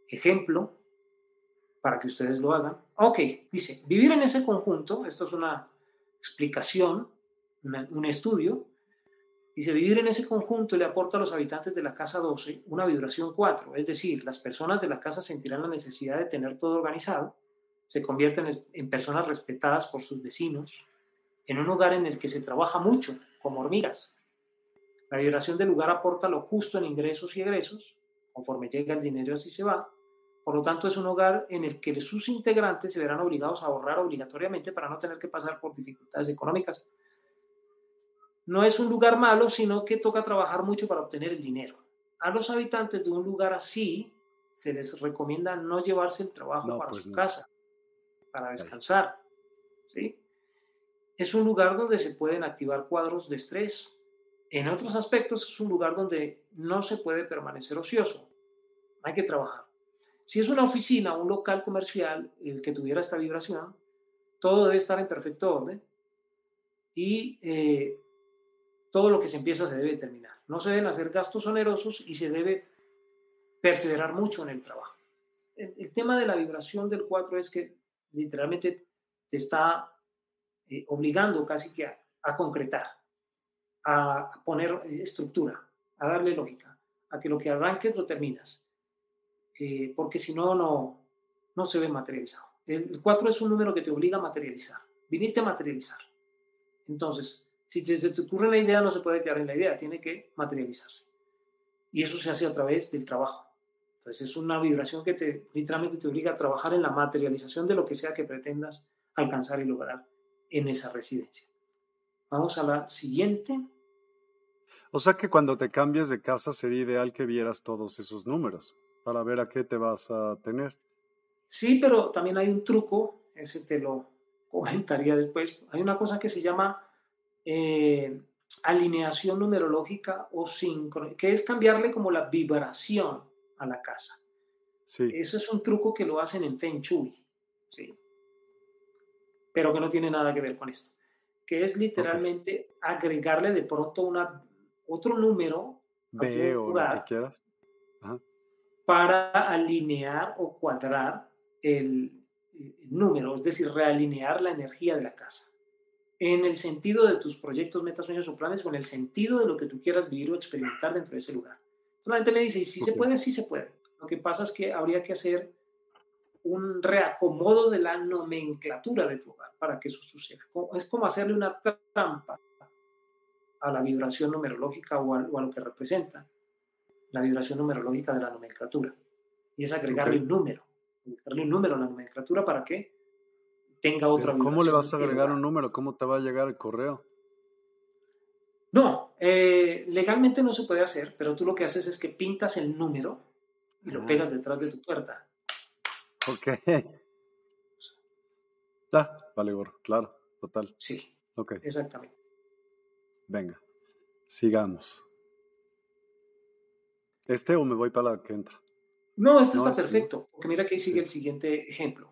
S2: ejemplo para que ustedes lo hagan. Ok, dice, vivir en ese conjunto, esto es una explicación, un estudio, dice, vivir en ese conjunto le aporta a los habitantes de la casa 12 una vibración 4, es decir, las personas de la casa sentirán la necesidad de tener todo organizado, se convierten en personas respetadas por sus vecinos, en un hogar en el que se trabaja mucho, como hormigas, la vibración del lugar aporta lo justo en ingresos y egresos, conforme llega el dinero así se va. Por lo tanto, es un hogar en el que sus integrantes se verán obligados a ahorrar obligatoriamente para no tener que pasar por dificultades económicas. no es un lugar malo, sino que toca trabajar mucho para obtener el dinero. A los habitantes de un lugar así se les recomienda no llevarse el trabajo para pues su casa, para descansar. ¿sí? Es un lugar donde se pueden activar cuadros de estrés. En otros aspectos es un lugar donde no se puede permanecer ocioso. Hay que trabajar. Si es una oficina, un local comercial, el que tuviera esta vibración, todo debe estar en perfecto orden y eh, todo lo que se empieza se debe terminar. No se deben hacer gastos onerosos y se debe perseverar mucho en el trabajo. El, tema de la vibración del 4 es que literalmente te está eh, obligando casi que a, concretar, a poner eh, estructura, a darle lógica, a que lo que arranques lo terminas, eh, porque si no, no, no se ve materializado. El 4 es un número que te obliga a materializar. Viniste a materializar. Entonces, si se te ocurre la idea, no se puede quedar en la idea, tiene que materializarse. Y eso se hace a través del trabajo. Entonces es una vibración que te, literalmente te obliga a trabajar en la materialización de lo que sea que pretendas alcanzar y lograr en esa residencia. Vamos a la siguiente.
S1: O sea que cuando te cambies de casa sería ideal que vieras todos esos números para ver a qué te vas a tener.
S2: Sí, pero también hay un truco, ese te lo comentaría después. Hay una cosa que se llama eh, alineación numerológica o sincron, que es cambiarle como la vibración a la casa. Sí. Eso es un truco que lo hacen en Feng Shui, ¿sí? pero que no tiene nada que ver con esto, que es literalmente agregarle de pronto una, otro número
S1: B o lo que quieras.
S2: para alinear o cuadrar el, el número, es decir, realinear la energía de la casa en el sentido de tus proyectos, metas, sueños o planes o en el sentido de lo que tú quieras vivir o experimentar dentro de ese lugar. Solamente me dice, y si se puede, sí se puede. Lo que pasa es que habría que hacer un reacomodo de la nomenclatura de tu hogar para que eso suceda. Es como hacerle una trampa a la vibración numerológica o a, lo que representa la vibración numerológica de la nomenclatura. Y es agregarle un número, agregarle un número a la nomenclatura para que tenga otra
S1: vibración. ¿Cómo le vas a agregar un número? ¿Cómo te va a llegar el correo?
S2: No, eh, legalmente no se puede hacer, pero tú lo que haces es que pintas el número y lo pegas detrás de tu puerta.
S1: Ok. Ya, vale, claro, total.
S2: Sí. Ok. Exactamente.
S1: Venga, sigamos. ¿Este o me voy para la que entra?
S2: No, este está este perfecto, porque mira que sigue el siguiente ejemplo.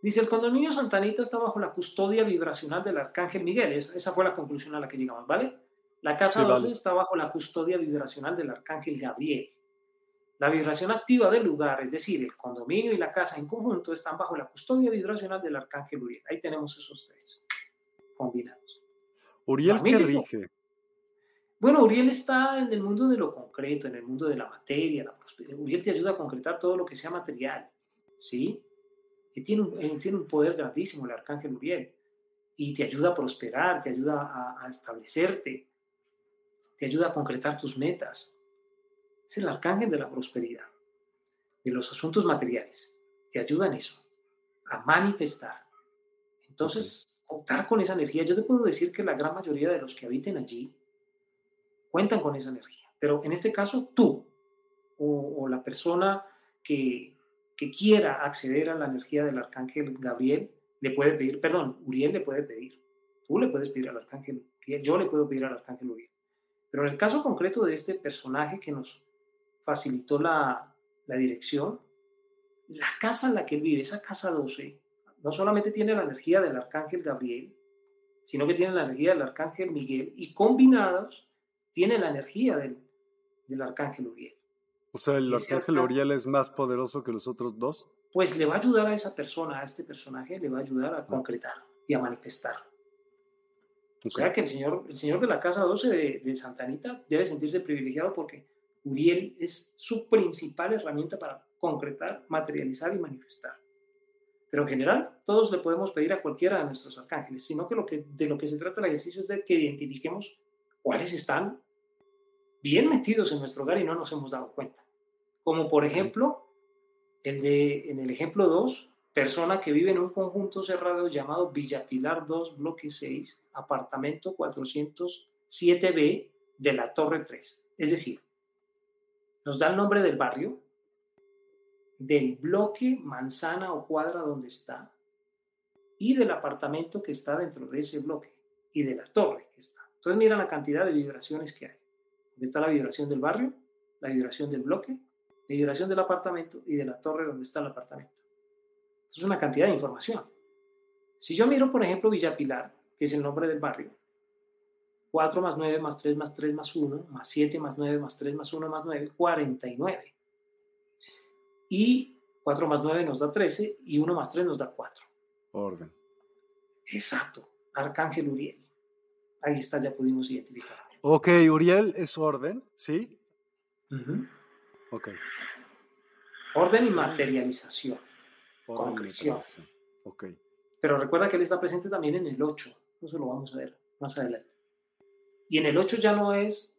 S2: Dice, el condominio Santanita está bajo la custodia vibracional del arcángel Miguel. Esa fue la conclusión a la que llegamos, ¿vale? La casa 12 está bajo la custodia vibracional del arcángel Gabriel. La vibración activa del lugar, es decir, el condominio y la casa en conjunto, están bajo la custodia vibracional del arcángel Uriel. Ahí tenemos esos tres combinados.
S1: ¿Uriel qué rige?
S2: Bueno, Uriel está en el mundo de lo concreto, en el mundo de la materia, la prosperidad. Uriel te ayuda a concretar todo lo que sea material, ¿sí? Y tiene un, eh, tiene un poder grandísimo el arcángel Uriel. Y te ayuda a prosperar, te ayuda a, a establecerte, te ayuda a concretar tus metas. Es el arcángel de la prosperidad, de los asuntos materiales. Te ayuda en eso, a manifestar. Entonces, contar con esa energía, yo te puedo decir que la gran mayoría de los que habiten allí cuentan con esa energía. Pero en este caso, tú o, la persona que, que quiera acceder a la energía del arcángel Gabriel, le puede pedir, perdón, Uriel le puede pedir. Tú le puedes pedir al arcángel yo le puedo pedir al arcángel Uriel. Pero en el caso concreto de este personaje que nos facilitó la, dirección, la casa en la que él vive, esa casa 12, no solamente tiene la energía del arcángel Gabriel, sino que tiene la energía del arcángel Miguel y combinados tiene la energía del, del arcángel Uriel.
S1: O sea, el arcángel Uriel es más poderoso que los otros dos.
S2: Pues le va a ayudar a esa persona, a este personaje, le va a ayudar a concretar y a manifestar. O sea que el señor, el señor de la Casa 12 de, de Santa Anita debe sentirse privilegiado porque Uriel es su principal herramienta para concretar, materializar y manifestar. Pero en general, todos le podemos pedir a cualquiera de nuestros arcángeles, sino que, lo que de lo que se trata el ejercicio es de que identifiquemos cuáles están bien metidos en nuestro hogar y no nos hemos dado cuenta. Como por ejemplo, el de, en el ejemplo 2, persona que vive en un conjunto cerrado llamado Villa Pilar 2, bloque 6, apartamento 400 7B de la torre 3. Es decir, nos da el nombre del barrio, del bloque, manzana o cuadra donde está, y del apartamento que está dentro de ese bloque, y de la torre que está. Entonces mira la cantidad de vibraciones que hay. está la vibración del barrio, la vibración del bloque, la vibración del apartamento y de la torre donde está el apartamento. Es una cantidad de información. Si yo miro, por ejemplo, Villa Pilar, que es el nombre del barrio, 4 más 9 más 3 más 3 más 1, más 7 más 9 más 3 más 1 más 9, 49. Y 4 más 9 nos da 13 y 1 más 3 nos da 4.
S1: Orden.
S2: Exacto. Arcángel Uriel. Ahí está, ya pudimos identificar.
S1: Ok, Uriel es orden, ¿sí? Ok.
S2: Orden y materialización. concreción.
S1: Ok.
S2: Pero recuerda que él está presente también en el 8. Eso lo vamos a ver más adelante. Y en el 8 ya no es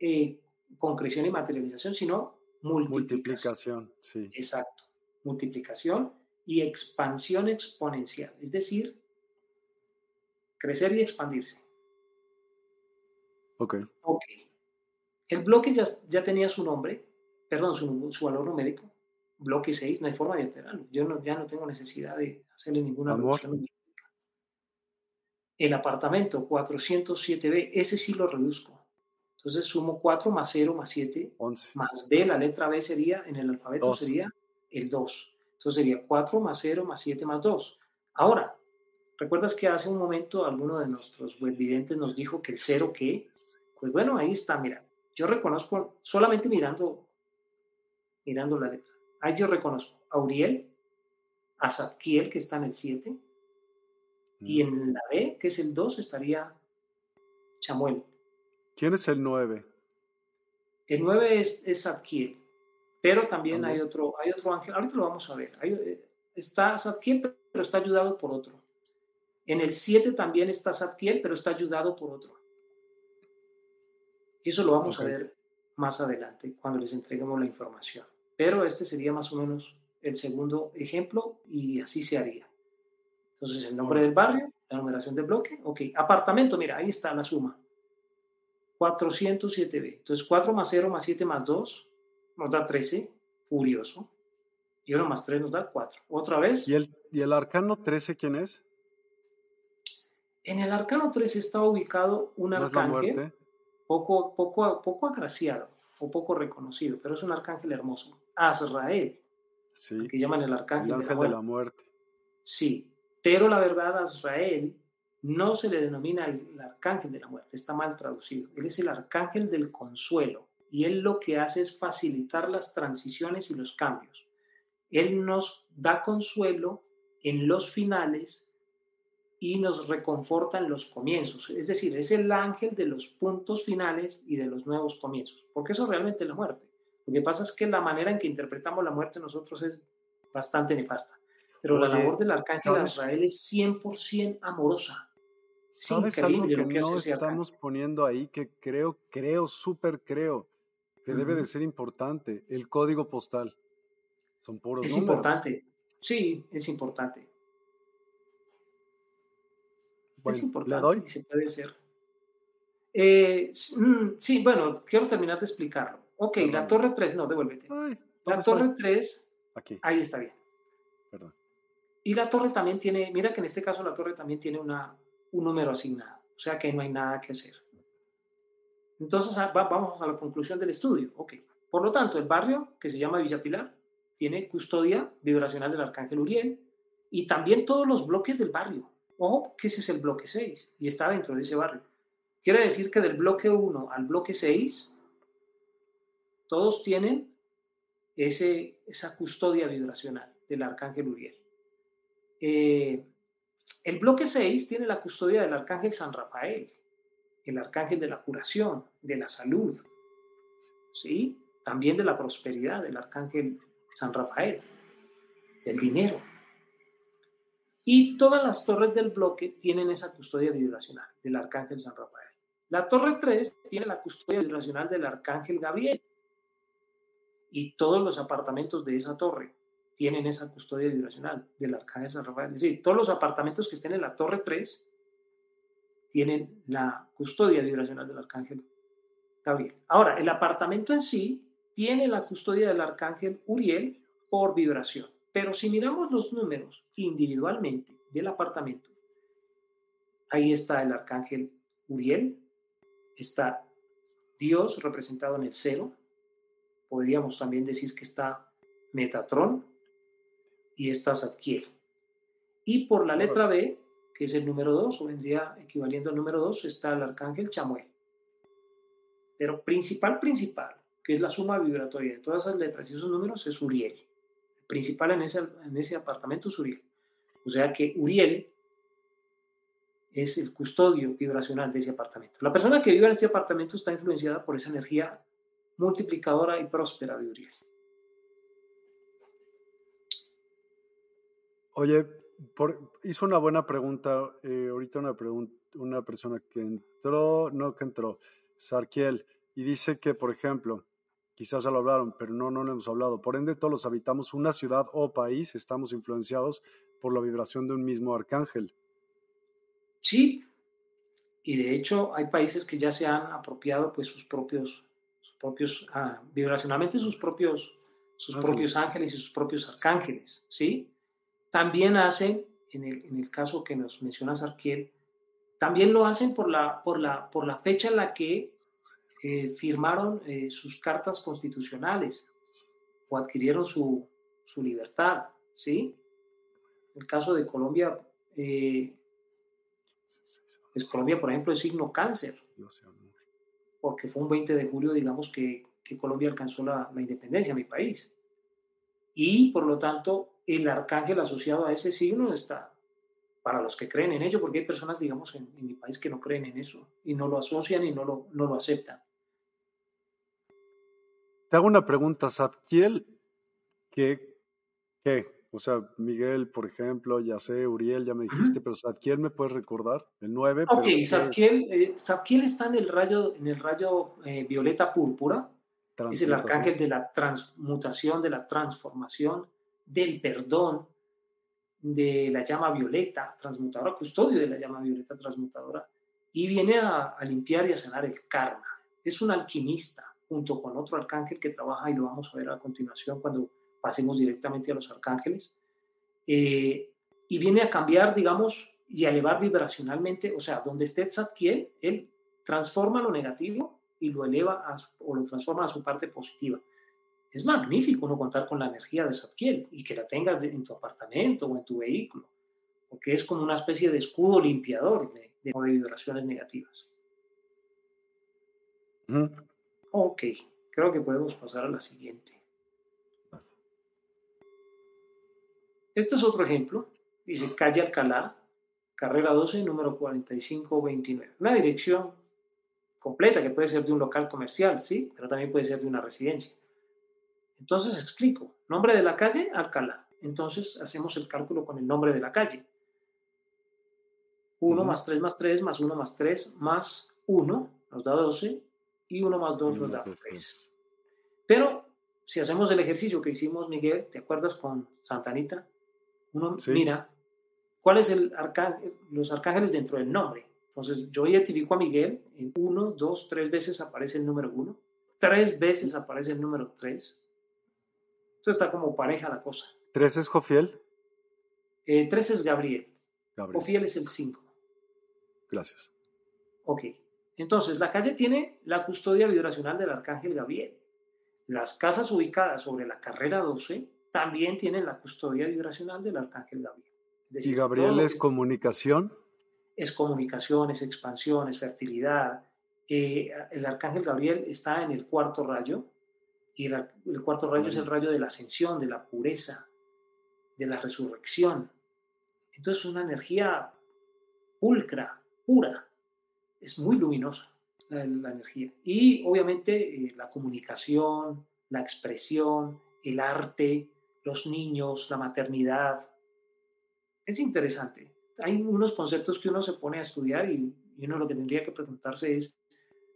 S2: eh, concreción y materialización, sino multiplicación.
S1: multiplicación. sí.
S2: Exacto. Multiplicación y expansión exponencial. Es decir, crecer y expandirse.
S1: Ok.
S2: Ok. El bloque ya, ya tenía su nombre, perdón, su, valor numérico, bloque 6, no hay forma de alterarlo. Yo no, ya no tengo necesidad de hacerle ninguna reducción el apartamento 407B, ese sí lo reduzco. Entonces sumo 4 más 0 más 7 más B, la letra B sería, en el alfabeto sería el 2. Entonces sería 4 más 0 más 7 más 2. Ahora, ¿recuerdas que hace un momento alguno de nuestros webvidentes nos dijo que el 0 qué? Pues bueno, ahí está, mira. Yo reconozco solamente mirando, mirando la letra. Ahí yo reconozco a Uriel, a Zadkiel, que está en el 7, y en la B, que es el 2, estaría Chamuel.
S1: ¿Quién es el 9?
S2: El 9 es, es pero también hay otro, hay otro ángel, ahorita lo vamos a ver. Eh, está Zadkiel, pero está ayudado por otro. En el 7 también está Zadkiel, pero está ayudado por otro. Y eso lo vamos a ver más adelante, cuando les entreguemos la información. Pero este sería más o menos el segundo ejemplo y así se haría. Entonces, el nombre del barrio, la numeración del bloque, ok. Apartamento, mira, ahí está la suma. 407B. Entonces, 4 más 0 más 7 más 2 nos da 13, furioso. Y 1 más 3 nos da 4. Otra vez.
S1: ¿Y el, ¿Y el arcano 13 quién es?
S2: En el arcano 13 está ubicado un arcángel poco, poco, poco agraciado o poco reconocido, pero es un arcángel hermoso. Azrael, sí, que llaman el arcángel
S1: de, la de, la muerte.
S2: Sí, pero la verdad a Israel no se le denomina el, arcángel de la muerte, está mal traducido. Él es el arcángel del consuelo y él lo que hace es facilitar las transiciones y los cambios. Él nos da consuelo en los finales y nos reconforta en los comienzos. Es decir, es el ángel de los puntos finales y de los nuevos comienzos. Porque eso realmente es la muerte. Lo que pasa es que la manera en que interpretamos la muerte nosotros es bastante nefasta. Pero la labor del arcángel de Israel es 100% amorosa.
S1: Es increíble lo que no estamos poniendo ahí que creo, creo, súper creo que debe de ser importante, el código postal. Son puros
S2: Es importante, sí, es importante. es importante y se puede ser. Eh, mm, sí, bueno, quiero terminar de explicarlo. Ok, la torre 3, no, devuélvete. la torre 3, Aquí. ahí está bien. Y la torre también tiene, mira que en este caso la torre también tiene una, un número asignado, o sea que no hay nada que hacer. Entonces ah, vamos a la conclusión del estudio. Ok. Por lo tanto, el barrio, que se llama Villa Pilar, tiene custodia vibracional del arcángel Uriel y también todos los bloques del barrio. Ojo, que ese es el bloque 6 y está dentro de ese barrio. Quiere decir que del bloque 1 al bloque 6, todos tienen ese, esa custodia vibracional del arcángel Uriel. Eh, el bloque 6 tiene la custodia del arcángel San Rafael, el arcángel de la curación, de la salud, ¿sí? También de la prosperidad, del arcángel San Rafael, del dinero. Y todas las torres del bloque tienen esa custodia vibracional del arcángel San Rafael. La torre 3 tiene la custodia vibracional del arcángel Gabriel. Y todos los apartamentos de esa torre tienen esa custodia vibracional del Arcángel San Rafael. Es decir, todos los apartamentos que estén en la Torre 3 tienen la custodia vibracional del arcángel Gabriel. Ahora, el apartamento en sí tiene la custodia del arcángel Uriel por vibración. Pero si miramos los números individualmente del apartamento, ahí está el arcángel Uriel, está Dios representado en el cero, podríamos también decir que está Metatron y está Zadkiel. Y por la letra B, que es el número 2, o vendría equivaliendo al número 2, está el arcángel Chamuel. Pero principal, principal, que es la suma vibratoria de todas esas letras y esos números, es Uriel. El principal en ese, en ese apartamento es Uriel. O sea que Uriel es el custodio vibracional de ese apartamento. La persona que vive en este apartamento está influenciada por esa energía multiplicadora y próspera de Uriel.
S1: Oye, hizo una buena pregunta, eh, ahorita una, pregunta, una persona que entró, no que entró, Sarkiel, y dice que, por ejemplo, quizás ya lo hablaron, pero no, no lo hemos hablado, por ende todos habitamos una ciudad o país, estamos influenciados por la vibración de un mismo arcángel.
S2: Sí, y de hecho hay países que ya se han apropiado pues sus propios, sus propios ah, vibracionalmente sus propios, sus propios ángeles y sus propios arcángeles, ¿sí? También hacen, en el, en el caso que nos menciona Sarkiel, también lo hacen por la, por la, por la fecha en la que eh, firmaron eh, sus cartas constitucionales o adquirieron su, su, libertad, ¿sí? En el caso de Colombia, eh, pues Colombia, por ejemplo, es signo cáncer, porque fue un 20 de julio, digamos, que, que Colombia alcanzó la, la independencia, mi país. Y, por lo tanto, el arcángel asociado a ese signo está para los que creen en ello, porque hay personas, digamos, en, mi país que no creen en eso y no lo asocian y no lo, no lo aceptan.
S1: Te hago una pregunta, Zadkiel, ¿qué, ¿qué? O sea, Miguel, por ejemplo, ya sé, Uriel, ya me dijiste, pero Zadkiel me puedes recordar, el 9.
S2: Ok, Zadkiel, eh, está en el rayo, en el rayo eh, violeta púrpura, es el arcángel de la transmutación, de la transformación, del perdón, de la llama violeta transmutadora, custodio de la llama violeta transmutadora, y viene a, limpiar y a sanar el karma. Es un alquimista junto con otro arcángel que trabaja y lo vamos a ver a continuación cuando pasemos directamente a los arcángeles. Eh, y viene a cambiar, digamos, y a elevar vibracionalmente, o sea, donde esté Tzadkiel, él transforma lo negativo y lo eleva o lo transforma a su parte positiva es magnífico no contar con la energía de Zadkiel y que la tengas en tu apartamento o en tu vehículo, porque es como una especie de escudo limpiador de, de, vibraciones negativas. Ok, creo que podemos pasar a la siguiente. Este es otro ejemplo. Dice calle Alcalá, carrera 12, número 4529. Una dirección completa que puede ser de un local comercial, sí, pero también puede ser de una residencia. Entonces explico, nombre de la calle, Alcalá. Entonces hacemos el cálculo con el nombre de la calle. 1 más 3 más 3 más 1 más 3 más 1 nos da 12 y 1 más 2 nos da 3. Pero si hacemos el ejercicio que hicimos, Miguel, ¿te acuerdas con Santanita? Uno mira cuáles son los arcángeles dentro del nombre. Entonces yo identifico a Miguel, en 1, 2, 3 veces aparece el número 1, 3 veces aparece el número 3, entonces está como pareja la cosa.
S1: ¿Tres es Jofiel?
S2: Eh, tres es Gabriel. Jofiel es el cinco.
S1: Gracias.
S2: Ok. Entonces, la calle tiene la custodia vibracional del arcángel Gabriel. Las casas ubicadas sobre la carrera 12 también tienen la custodia vibracional del arcángel Gabriel.
S1: ¿Y Gabriel es comunicación?
S2: Es comunicación, es expansión, es fertilidad. Eh, el arcángel Gabriel está en el cuarto rayo, y el cuarto rayo es el rayo de la ascensión, de la pureza, de la resurrección. Entonces, una energía pulcra, pura. Es muy luminosa la, energía. Y obviamente eh, la comunicación, la expresión, el arte, los niños, la maternidad. Es interesante. Hay unos conceptos que uno se pone a estudiar y, y uno lo que tendría que preguntarse es,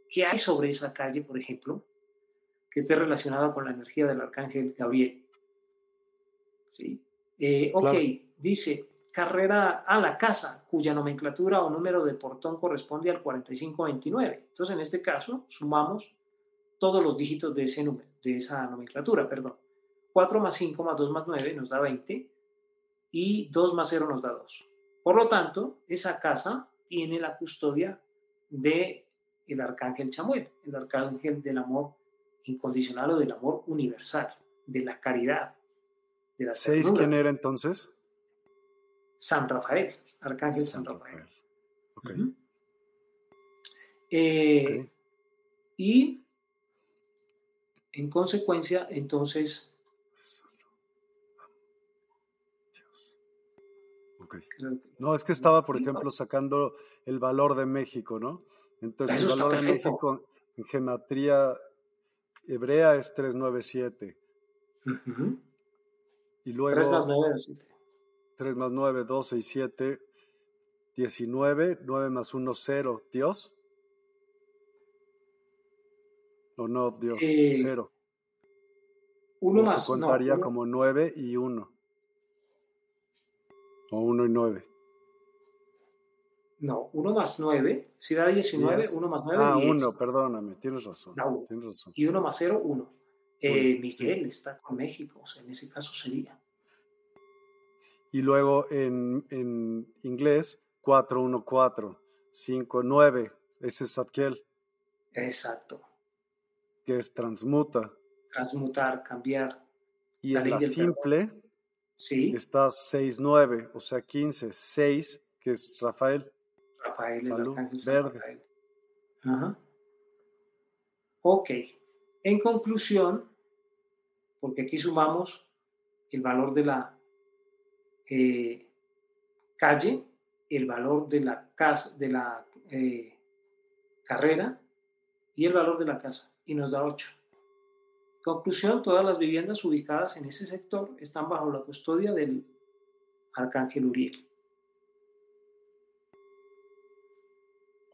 S2: ¿qué hay sobre esa calle, por ejemplo? Que esté relacionada con la energía del arcángel Gabriel. ¿Sí? Eh, ok, dice, carrera a la casa, cuya nomenclatura o número de portón corresponde al 4529. Entonces, en este caso, sumamos todos los dígitos de, ese número, de esa nomenclatura. Perdón. 4 más 5 más 2 más 9 nos da 20 y 2 más 0 nos da 2. Por lo tanto, esa casa tiene la custodia de el arcángel Chamuel, el arcángel del amor incondicional o del amor universal, de la caridad.
S1: De la ¿Seis quién era entonces?
S2: San Rafael, arcángel San, Rafael. Eh, y en consecuencia, entonces...
S1: No, es que estaba, por ejemplo, sacando el valor de México, ¿no? Entonces, el valor de México en gematría hebrea es 397. Y luego... 3 más 9 7. 3 más 9, 12 y 7, 19, 9 más 1, 0. ¿Dios? ¿O no, Dios? Eh, 0.
S2: Uno más.
S1: Se contaría como 9 y 1. O 1 y 9.
S2: No, 1 más 9, si da 19, 1 más 9.
S1: Ah, 1, perdóname, tienes razón, tienes razón.
S2: Y 1 más 0, 1. Eh, Miguel sí. está con México, o sea, en ese caso sería.
S1: Y luego en, en inglés, 4, 1, 4, 5, 9, ese es Zadkiel.
S2: Exacto.
S1: Que es transmuta.
S2: Transmutar, cambiar.
S1: Y la en la simple ¿Sí? está 6, 9, o sea, 15, 6, que es Rafael.
S2: Rafael, Salud, el verde. Rafael. Ajá. Ok. En conclusión, porque aquí sumamos el valor de la eh, calle, el valor de la casa, de la eh, carrera y el valor de la casa, y nos da 8. Conclusión, todas las viviendas ubicadas en ese sector están bajo la custodia del arcángel Uriel.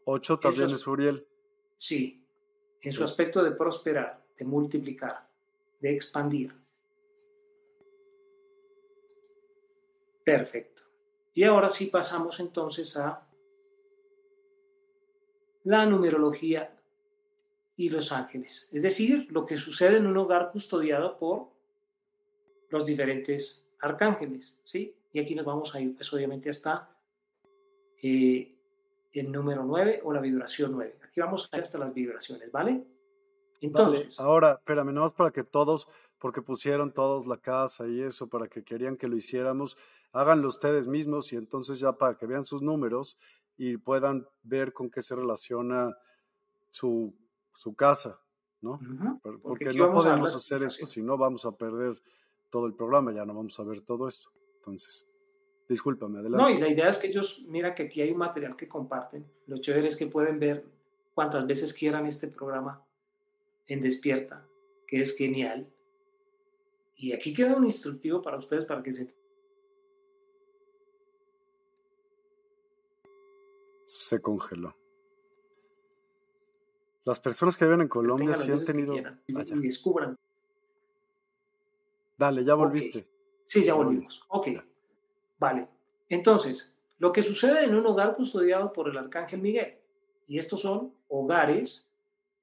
S1: 8 también es Uriel.
S2: Sí, en su aspecto de prosperar, de multiplicar, de expandir. Perfecto. Y ahora sí pasamos entonces a la numerología y los ángeles. Es decir, lo que sucede en un hogar custodiado por los diferentes arcángeles. ¿sí? Y aquí nos vamos a ir, pues obviamente, hasta eh, el número 9 o la vibración 9. Aquí vamos a ir hasta las vibraciones, ¿vale?
S1: Entonces. Ahora, espérame, no más para que todos, porque pusieron todos la casa y eso, para que querían que lo hiciéramos, háganlo ustedes mismos y entonces ya para que vean sus números y puedan ver con qué se relaciona su, su casa, ¿no? Porque, no podemos hacer esto, si no vamos a perder todo el programa, ya no vamos a ver todo esto. Entonces. Discúlpame, adelante.
S2: No, y la idea es que ellos, mira que aquí hay un material que comparten. Lo chévere es que pueden ver cuantas veces quieran este programa en Despierta, que es genial. Y aquí queda un instructivo para ustedes para que se...
S1: Se congeló. Las personas que viven en Colombia sí han tenido...
S2: y, descubran.
S1: Dale, ya volviste.
S2: Sí, ya volvimos. Ok. Vale, entonces, lo que sucede en un hogar custodiado por el Arcángel Miguel, y estos son hogares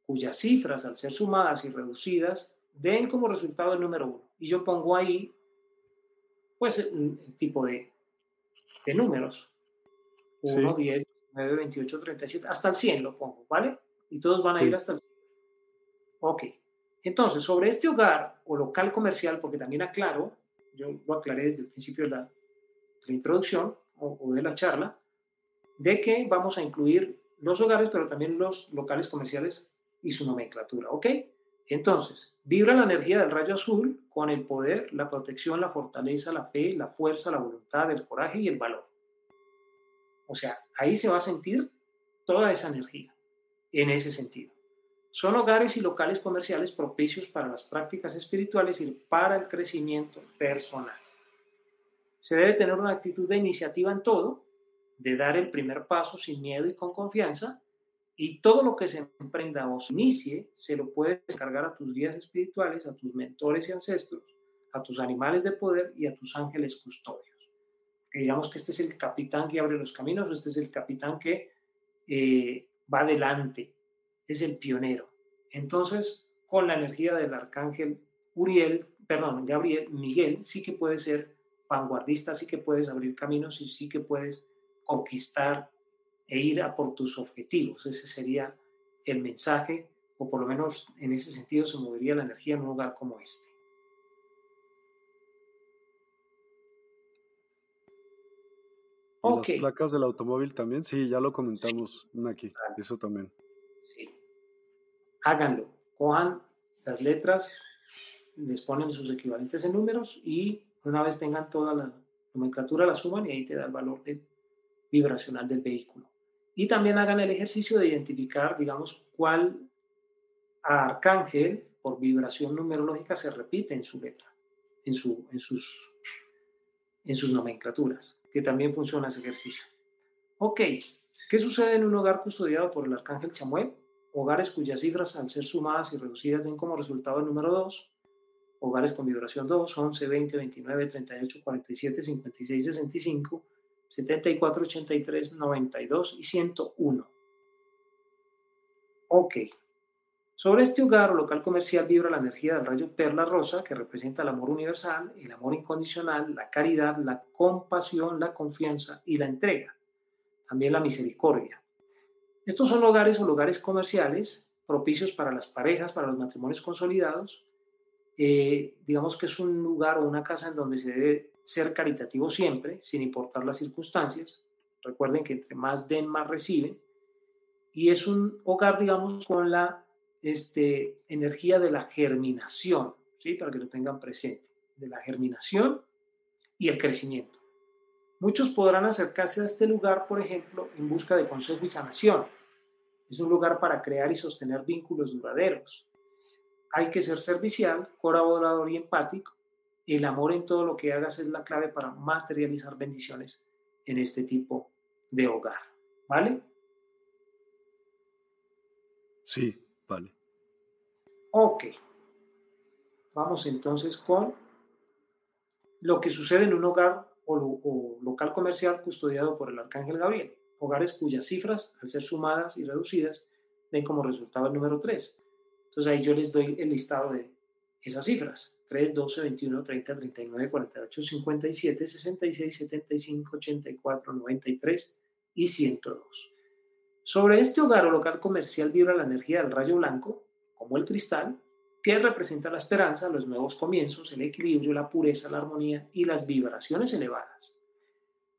S2: cuyas cifras, al ser sumadas y reducidas, den como resultado el número uno. Y yo pongo ahí, pues, el, tipo de, de, números. 1, 10, 9, 28, 37, hasta el 100 lo pongo, ¿vale? Y todos van a ir hasta el 100. Ok. Entonces, sobre este hogar o local comercial, porque también aclaro, yo lo aclaré desde el principio de la, la introducción o, de la charla, de que vamos a incluir los hogares, pero también los locales comerciales y su nomenclatura, ¿ok? Entonces, vibra la energía del rayo azul con el poder, la protección, la fortaleza, la fe, la fuerza, la voluntad, el coraje y el valor. O sea, ahí se va a sentir toda esa energía, en ese sentido. Son hogares y locales comerciales propicios para las prácticas espirituales y para el crecimiento personal. Se debe tener una actitud de iniciativa en todo, de dar el primer paso sin miedo y con confianza, y todo lo que se emprenda o se inicie, se lo puedes descargar a tus guías espirituales, a tus mentores y ancestros, a tus animales de poder y a tus ángeles custodios. que digamos que este es el capitán que abre los caminos, este es el capitán que eh, va adelante, es el pionero. Entonces, con la energía del arcángel Uriel, perdón, Gabriel, Miguel, sí que puede ser vanguardista, sí que puedes abrir caminos y sí que puedes conquistar e ir a por tus objetivos. Ese sería el mensaje, o por lo menos en ese sentido se movería la energía en un lugar como este.
S1: las placas del automóvil también, sí, ya lo comentamos aquí, eso también.
S2: Sí. Háganlo, cojan las letras, les ponen sus equivalentes en números y una vez tengan toda la nomenclatura la suman y ahí te da el valor vibracional del vehículo. Y también hagan el ejercicio de identificar, digamos, cuál arcángel por vibración numerológica se repite en su letra, en, su, en, sus, en sus nomenclaturas, que también funciona ese ejercicio. Ok, ¿qué sucede en un hogar custodiado por el arcángel Chamuel? Hogares cuyas cifras al ser sumadas y reducidas den como resultado el número 2, hogares con vibración 2, 11, 20, 29, 38, 47, 56, 65, 74, 83, 92 y 101. Ok. Sobre este hogar o local comercial vibra la energía del rayo perla rosa que representa el amor universal, el amor incondicional, la caridad, la compasión, la confianza y la entrega. También la misericordia. Estos son hogares o lugares comerciales propicios para las parejas, para los matrimonios consolidados. Eh, digamos que es un lugar o una casa en donde se debe ser caritativo siempre, sin importar las circunstancias. Recuerden que entre más den, más reciben. Y es un hogar, digamos, con la este, energía de la germinación, ¿sí? para que lo tengan presente, de la germinación y el crecimiento. Muchos podrán acercarse a este lugar, por ejemplo, en busca de consejo y sanación. Es un lugar para crear y sostener vínculos duraderos. Hay que ser servicial, colaborador y empático el amor en todo lo que hagas es la clave para materializar bendiciones en este tipo de hogar. ¿Vale?
S1: Sí, vale.
S2: Ok. Vamos entonces con lo que sucede en un hogar o, local comercial custodiado por el Arcángel Gabriel. Hogares cuyas cifras, al ser sumadas y reducidas, den como resultado el número 3. Entonces ahí yo les doy el listado de esas cifras. 3, 12, 21, 30, 39, 48, 57, 66, 75, 84, 93 y 102. Sobre este hogar o local comercial vibra la energía del rayo blanco, como el cristal, que representa la esperanza, los nuevos comienzos, el equilibrio, la pureza, la armonía y las vibraciones elevadas.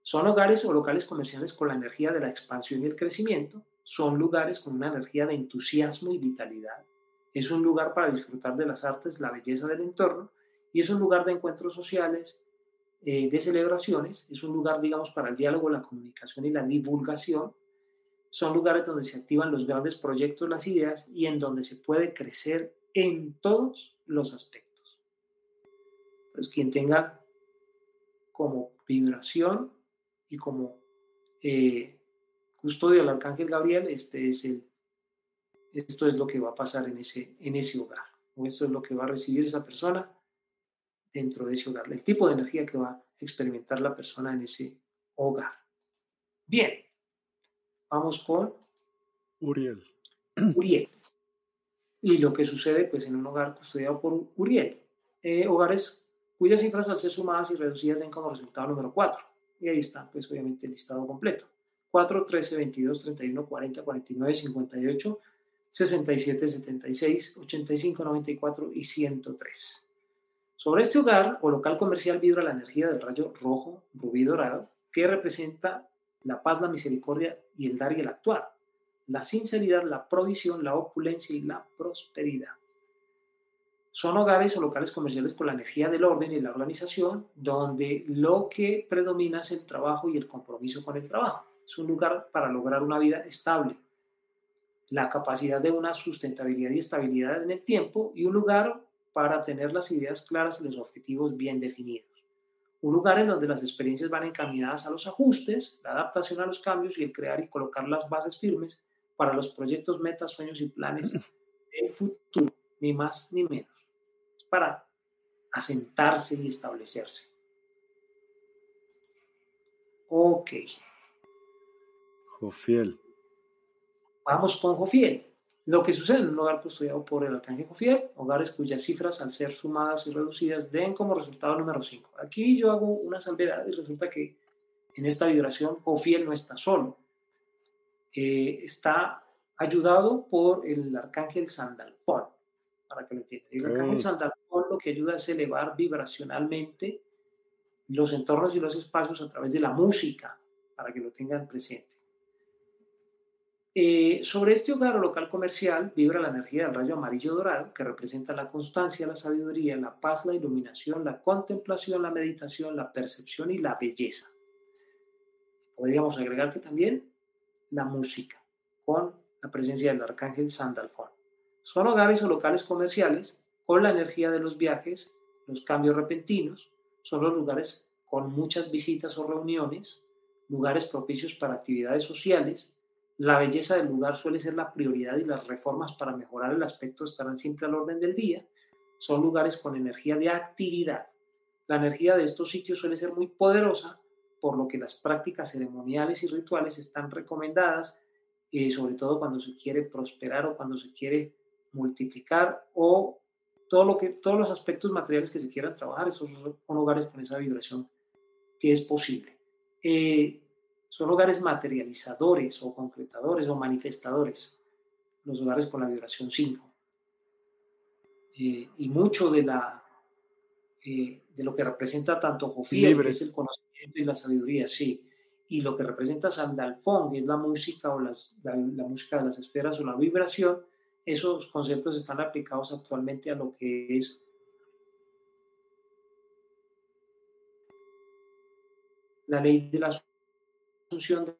S2: Son hogares o locales comerciales con la energía de la expansión y el crecimiento. Son lugares con una energía de entusiasmo y vitalidad es un lugar para disfrutar de las artes, la belleza del entorno y es un lugar de encuentros sociales, eh, de celebraciones, es un lugar, digamos, para el diálogo, la comunicación y la divulgación. Son lugares donde se activan los grandes proyectos, las ideas y en donde se puede crecer en todos los aspectos. Pues quien tenga como vibración y como eh, custodio al arcángel Gabriel, este es el esto es lo que va a pasar en ese, en ese hogar, o esto es lo que va a recibir esa persona dentro de ese hogar, el tipo de energía que va a experimentar la persona en ese hogar. Bien, vamos con
S1: Uriel.
S2: Uriel. Y lo que sucede pues en un hogar custodiado por Uriel. Eh, hogares cuyas cifras al ser sumadas y reducidas den como resultado número 4. Y ahí está pues obviamente el listado completo. 4, 13, 22, 31, 40, 49, 58, 67, 76, 85, 94 y 103. Sobre este hogar o local comercial vibra la energía del rayo rojo, rubí dorado, que representa la paz, la misericordia y el dar y el actuar, la sinceridad, la provisión, la opulencia y la prosperidad. Son hogares o locales comerciales con la energía del orden y la organización, donde lo que predomina es el trabajo y el compromiso con el trabajo. Es un lugar para lograr una vida estable, la capacidad de una sustentabilidad y estabilidad en el tiempo y un lugar para tener las ideas claras y los objetivos bien definidos. Un lugar en donde las experiencias van encaminadas a los ajustes, la adaptación a los cambios y el crear y colocar las bases firmes para los proyectos, metas, sueños y planes del futuro, ni más ni menos. Es para asentarse y establecerse. Ok.
S1: Jofiel.
S2: Vamos con Jofiel. Lo que sucede en un hogar custodiado por el arcángel Jofiel, hogares cuyas cifras al ser sumadas y reducidas den como resultado número 5. Aquí yo hago una salvedad y resulta que en esta vibración Jofiel no está solo. Eh, está ayudado por el arcángel Sandalfón, para que lo entiendan. El arcángel Sandalfón lo que ayuda es elevar vibracionalmente los entornos y los espacios a través de la música, para que lo tengan presente. Eh, sobre este hogar o local comercial vibra la energía del rayo amarillo dorado, que representa la constancia, la sabiduría, la paz, la iluminación, la contemplación, la meditación, la percepción y la belleza. Podríamos agregar que también la música, con la presencia del arcángel Sandalfón. Son hogares o locales comerciales con la energía de los viajes, los cambios repentinos, son los lugares con muchas visitas o reuniones, lugares propicios para actividades sociales, la belleza del lugar suele ser la prioridad y las reformas para mejorar el aspecto estarán siempre al orden del día. Son lugares con energía de actividad. La energía de estos sitios suele ser muy poderosa, por lo que las prácticas ceremoniales y rituales están recomendadas, eh, sobre todo cuando se quiere prosperar o cuando se quiere multiplicar o todo lo que, todos los aspectos materiales que se quieran trabajar. Esos son lugares con esa vibración que es posible. Eh, son hogares materializadores o concretadores o manifestadores, los hogares con la vibración 5. Eh, y mucho de, la, eh, de lo que representa tanto Jofiel, que es el conocimiento y la sabiduría, sí, y lo que representa Sandalfón, que es la música o las, la, la música de las esferas o la vibración, esos conceptos están aplicados actualmente a lo que es la ley de las función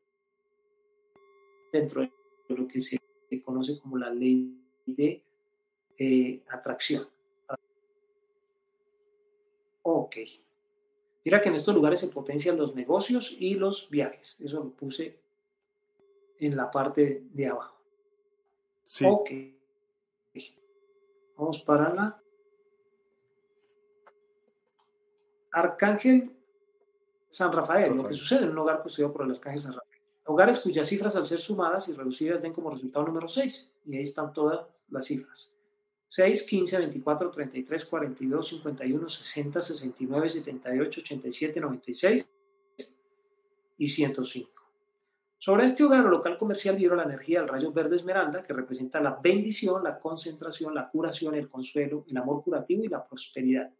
S2: dentro de lo que se conoce como la ley de eh, atracción. Ok. Mira que en estos lugares se potencian los negocios y los viajes. Eso lo puse en la parte de abajo. Sí. Ok. Vamos para la Arcángel San Rafael, lo que sucede en un hogar custodiado por el arcángel San Rafael. Hogares cuyas cifras al ser sumadas y reducidas den como resultado número 6. Y ahí están todas las cifras. 6, 15, 24, 33, 42, 51, 60, 69, 78, 87, 96 y 105. Sobre este hogar o local comercial vieron la energía del rayo verde esmeralda que representa la bendición, la concentración, la curación, el consuelo, el amor curativo y la prosperidad.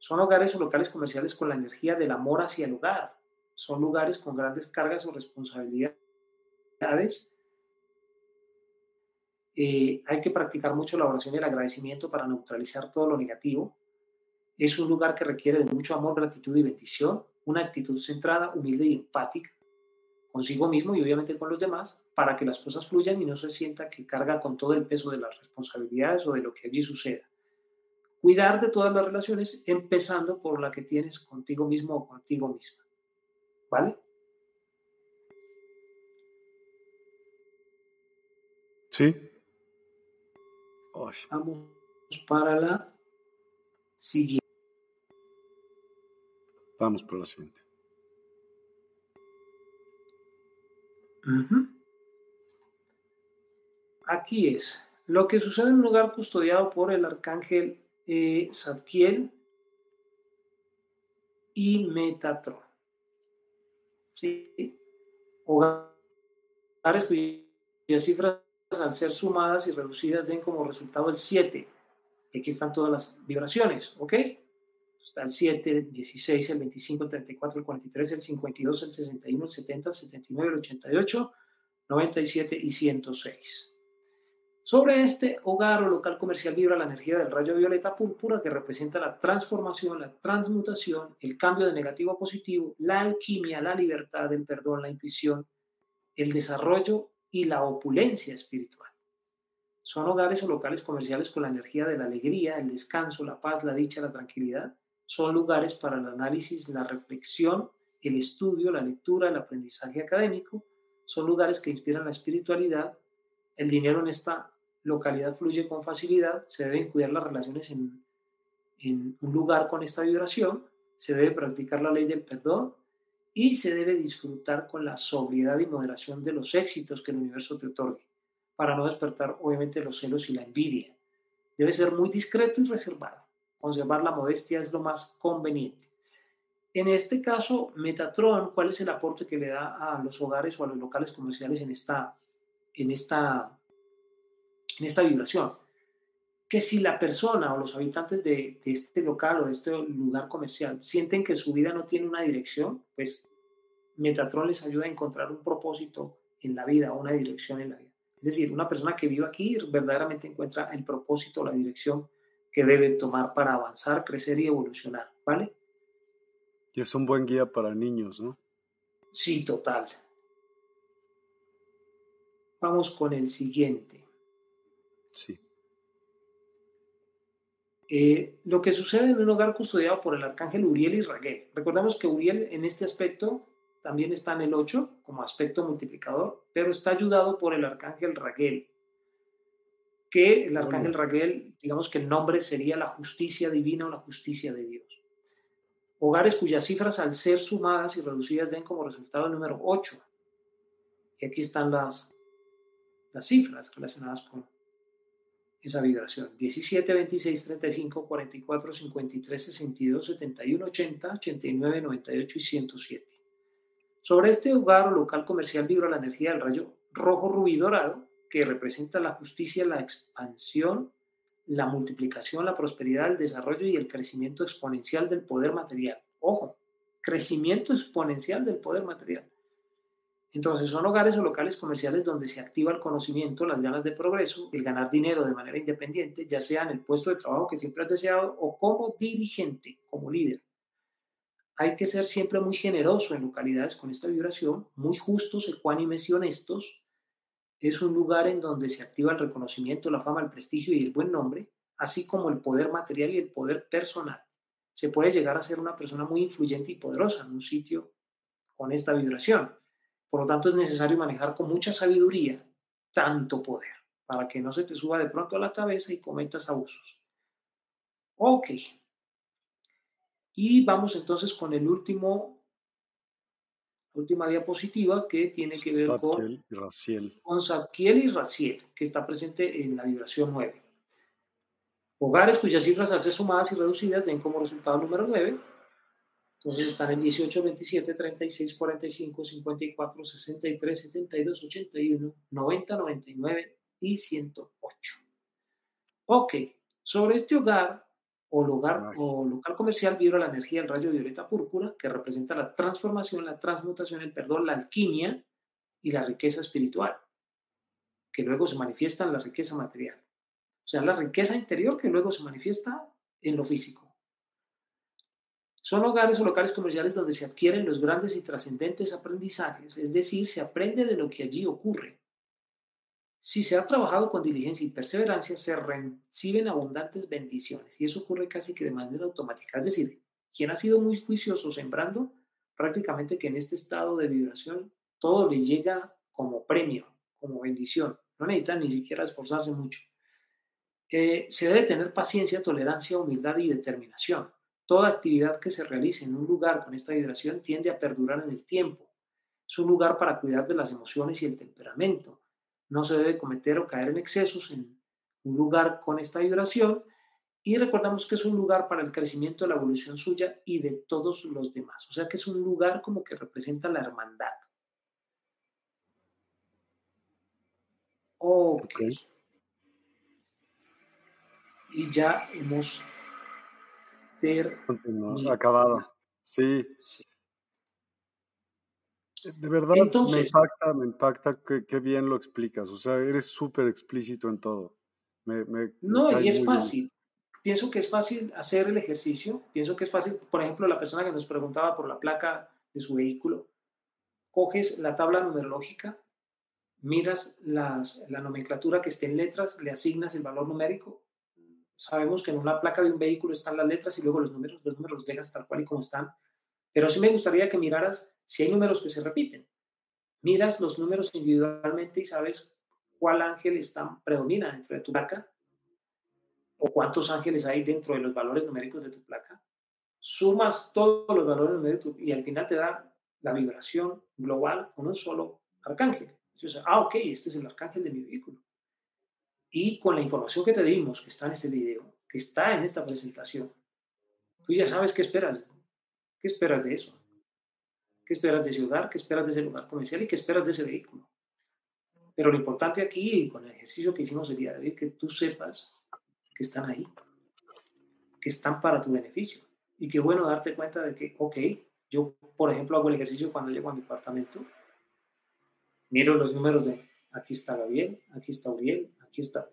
S2: Son hogares o locales comerciales con la energía del amor hacia el hogar. Son lugares con grandes cargas o responsabilidades. Eh, hay que practicar mucho la oración y el agradecimiento para neutralizar todo lo negativo. Es un lugar que requiere de mucho amor, gratitud y bendición, una actitud centrada, humilde y empática consigo mismo y obviamente con los demás para que las cosas fluyan y no se sienta que carga con todo el peso de las responsabilidades o de lo que allí suceda cuidar de todas las relaciones, empezando por la que tienes contigo mismo o contigo misma. ¿Vale?
S1: Sí.
S2: Vamos para la siguiente.
S1: Vamos por la siguiente.
S2: Aquí es lo que sucede en un lugar custodiado por el arcángel eh, y Metatron. ¿Sí? Hogares cuyas cifras al ser sumadas y reducidas den como resultado el 7. Aquí están todas las vibraciones, ¿ok? Está el 7, el 16, el 25, el 34, el 43, el 52, el 61, el 70, el 79, el 88, 97 y 106. Sobre este hogar o local comercial vibra la energía del rayo violeta púrpura que representa la transformación, la transmutación, el cambio de negativo a positivo, la alquimia, la libertad, el perdón, la intuición, el desarrollo y la opulencia espiritual. Son hogares o locales comerciales con la energía de la alegría, el descanso, la paz, la dicha, la tranquilidad. Son lugares para el análisis, la reflexión, el estudio, la lectura, el aprendizaje académico. Son lugares que inspiran la espiritualidad. El dinero en esta localidad fluye con facilidad, se deben cuidar las relaciones en, en un lugar con esta vibración, se debe practicar la ley del perdón y se debe disfrutar con la sobriedad y moderación de los éxitos que el universo te otorgue, para no despertar obviamente los celos y la envidia. Debe ser muy discreto y reservado. Conservar la modestia es lo más conveniente. En este caso, Metatron, ¿cuál es el aporte que le da a los hogares o a los locales comerciales en esta, en esta, en esta vibración? Que si la persona o los habitantes de, de este local o de este lugar comercial sienten que su vida no tiene una dirección, pues Metatron les ayuda a encontrar un propósito en la vida una dirección en la vida. Es decir, una persona que vive aquí verdaderamente encuentra el propósito, la dirección que debe tomar para avanzar, crecer y evolucionar, ¿vale?
S1: Y es un buen guía para niños, ¿no?
S2: Sí, total. Vamos con el siguiente.
S1: Sí.
S2: Eh, lo que sucede en un hogar custodiado por el arcángel Uriel y Raguel. Recordamos que Uriel en este aspecto también está en el 8 como aspecto multiplicador, pero está ayudado por el arcángel Raguel, que el arcángel Raguel, digamos que el nombre sería la justicia divina o la justicia de Dios. Hogares cuyas cifras al ser sumadas y reducidas den como resultado el número 8. Y aquí están las, las cifras relacionadas con esa vibración. 17, 26, 35, 44, 53, 62, 71, 80, 89, 98 y 107. Sobre este hogar o local comercial vibra la energía del rayo rojo rubí dorado, que representa la justicia, la expansión la multiplicación, la prosperidad, el desarrollo y el crecimiento exponencial del poder material. Ojo, crecimiento exponencial del poder material. Entonces son hogares o locales comerciales donde se activa el conocimiento, las ganas de progreso, el ganar dinero de manera independiente, ya sea en el puesto de trabajo que siempre has deseado o como dirigente, como líder. Hay que ser siempre muy generoso en localidades con esta vibración, muy justos, ecuánimes y honestos, es un lugar en donde se activa el reconocimiento, la fama, el prestigio y el buen nombre, así como el poder material y el poder personal. Se puede llegar a ser una persona muy influyente y poderosa en un sitio con esta vibración. Por lo tanto, es necesario manejar con mucha sabiduría tanto poder para que no se te suba de pronto a la cabeza y cometas abusos. Ok. Y vamos entonces con el último última diapositiva que tiene que ver con,
S1: y Raciel.
S2: con y Raciel, que está presente en la vibración 9. Hogares cuyas cifras al ser sumadas y reducidas den como resultado número 9. Entonces están en 18, 27, 36, 45, 54, 63, 72, 81, 90, 99 y 108. Ok, sobre este hogar o lugar o local comercial vibra la energía del rayo violeta púrpura, que representa la transformación, la transmutación, el perdón, la alquimia y la riqueza espiritual, que luego se manifiesta en la riqueza material. O sea, la riqueza interior que luego se manifiesta en lo físico. Son hogares o locales comerciales donde se adquieren los grandes y trascendentes aprendizajes, es decir, se aprende de lo que allí ocurre si se ha trabajado con diligencia y perseverancia, se reciben abundantes bendiciones y eso ocurre casi que de manera automática. Es decir, quien ha sido muy juicioso sembrando, prácticamente que en este estado de vibración todo le llega como premio, como bendición. No necesitan ni siquiera esforzarse mucho. Eh, se debe tener paciencia, tolerancia, humildad y determinación. Toda actividad que se realice en un lugar con esta vibración tiende a perdurar en el tiempo. Es un lugar para cuidar de las emociones y el temperamento no se debe cometer o caer en excesos en un lugar con esta vibración y recordamos que es un lugar para el crecimiento, la evolución suya y de todos los demás. O sea que es un lugar como que representa la hermandad. Ok. Y ya hemos
S1: terminado. Acabado. sí. De verdad me impacta, me impacta qué bien lo explicas. O sea, eres súper explícito en todo.
S2: no, y es fácil. Pienso que es fácil hacer el ejercicio. Pienso que es fácil, por ejemplo, la persona que nos preguntaba por la placa de su vehículo, coges la tabla numerológica, miras las, la nomenclatura que esté en letras, le asignas el valor numérico. Sabemos que en una placa de un vehículo están las letras y luego los números, los números los dejas tal cual y como están. Pero sí me gustaría que miraras si hay números que se repiten. Miras los números individualmente y sabes cuál ángel está, predomina dentro de tu placa o cuántos ángeles hay dentro de los valores numéricos de tu placa. Sumas todos los valores numéricos y al final te da la vibración global con un solo arcángel. ah, ok, este es el arcángel de mi vehículo. Y con la información que te dimos, que está en este video, que está en esta presentación, tú ya sabes qué esperas. ¿Qué esperas de eso? ¿Qué esperas de ese hogar? ¿Qué esperas de ese lugar comercial? ¿Y qué esperas de ese vehículo? Pero lo importante aquí, con el ejercicio que hicimos el día de hoy, que tú sepas que están ahí, que están para tu beneficio. Y qué bueno darte cuenta de que, ok, yo, por ejemplo, hago el ejercicio cuando llego a mi apartamento, miro los números de aquí está Gabriel, aquí está Uriel, aquí está.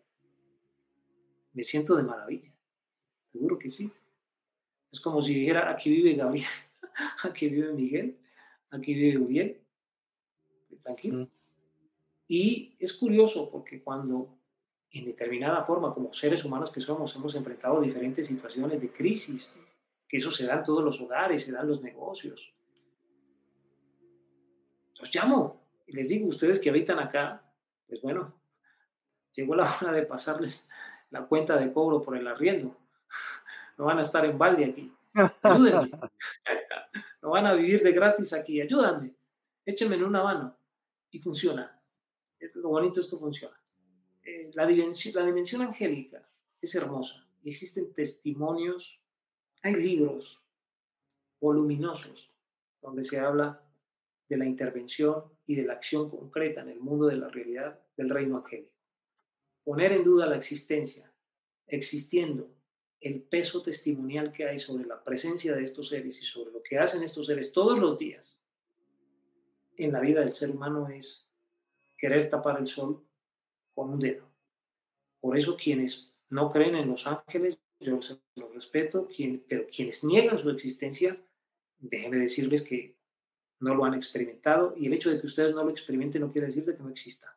S2: Me siento de maravilla, seguro que sí. Es como si dijera, aquí vive Gabriel, aquí vive Miguel, aquí vive Uriel. Tranquilo. Mm. Y es curioso porque cuando en determinada forma, como seres humanos que somos, hemos enfrentado diferentes situaciones de crisis, que eso se da en todos los hogares, se da en los negocios. Los llamo y les digo, ustedes que habitan acá, pues bueno, llegó la hora de pasarles la cuenta de cobro por el arriendo. No van a estar en balde aquí. Ayúdenme. No van a vivir de gratis aquí. Ayúdanme. Échenme en una mano. Y funciona. Lo bonito es que funciona. Eh, la, dimensión, la dimensión angélica es hermosa. Existen testimonios hay libros voluminosos donde se habla de la intervención y de la acción concreta en el mundo de la realidad del reino angélico. Poner en duda la existencia, existiendo el peso testimonial que hay sobre la presencia de estos seres y sobre lo que hacen estos seres todos los días en la vida del ser humano es querer tapar el sol con un dedo. Por eso quienes no creen en los ángeles yo se los respeto, pero quienes niegan su existencia, déjenme decirles que no lo han experimentado y el hecho de que ustedes no lo experimenten no quiere decir que no exista.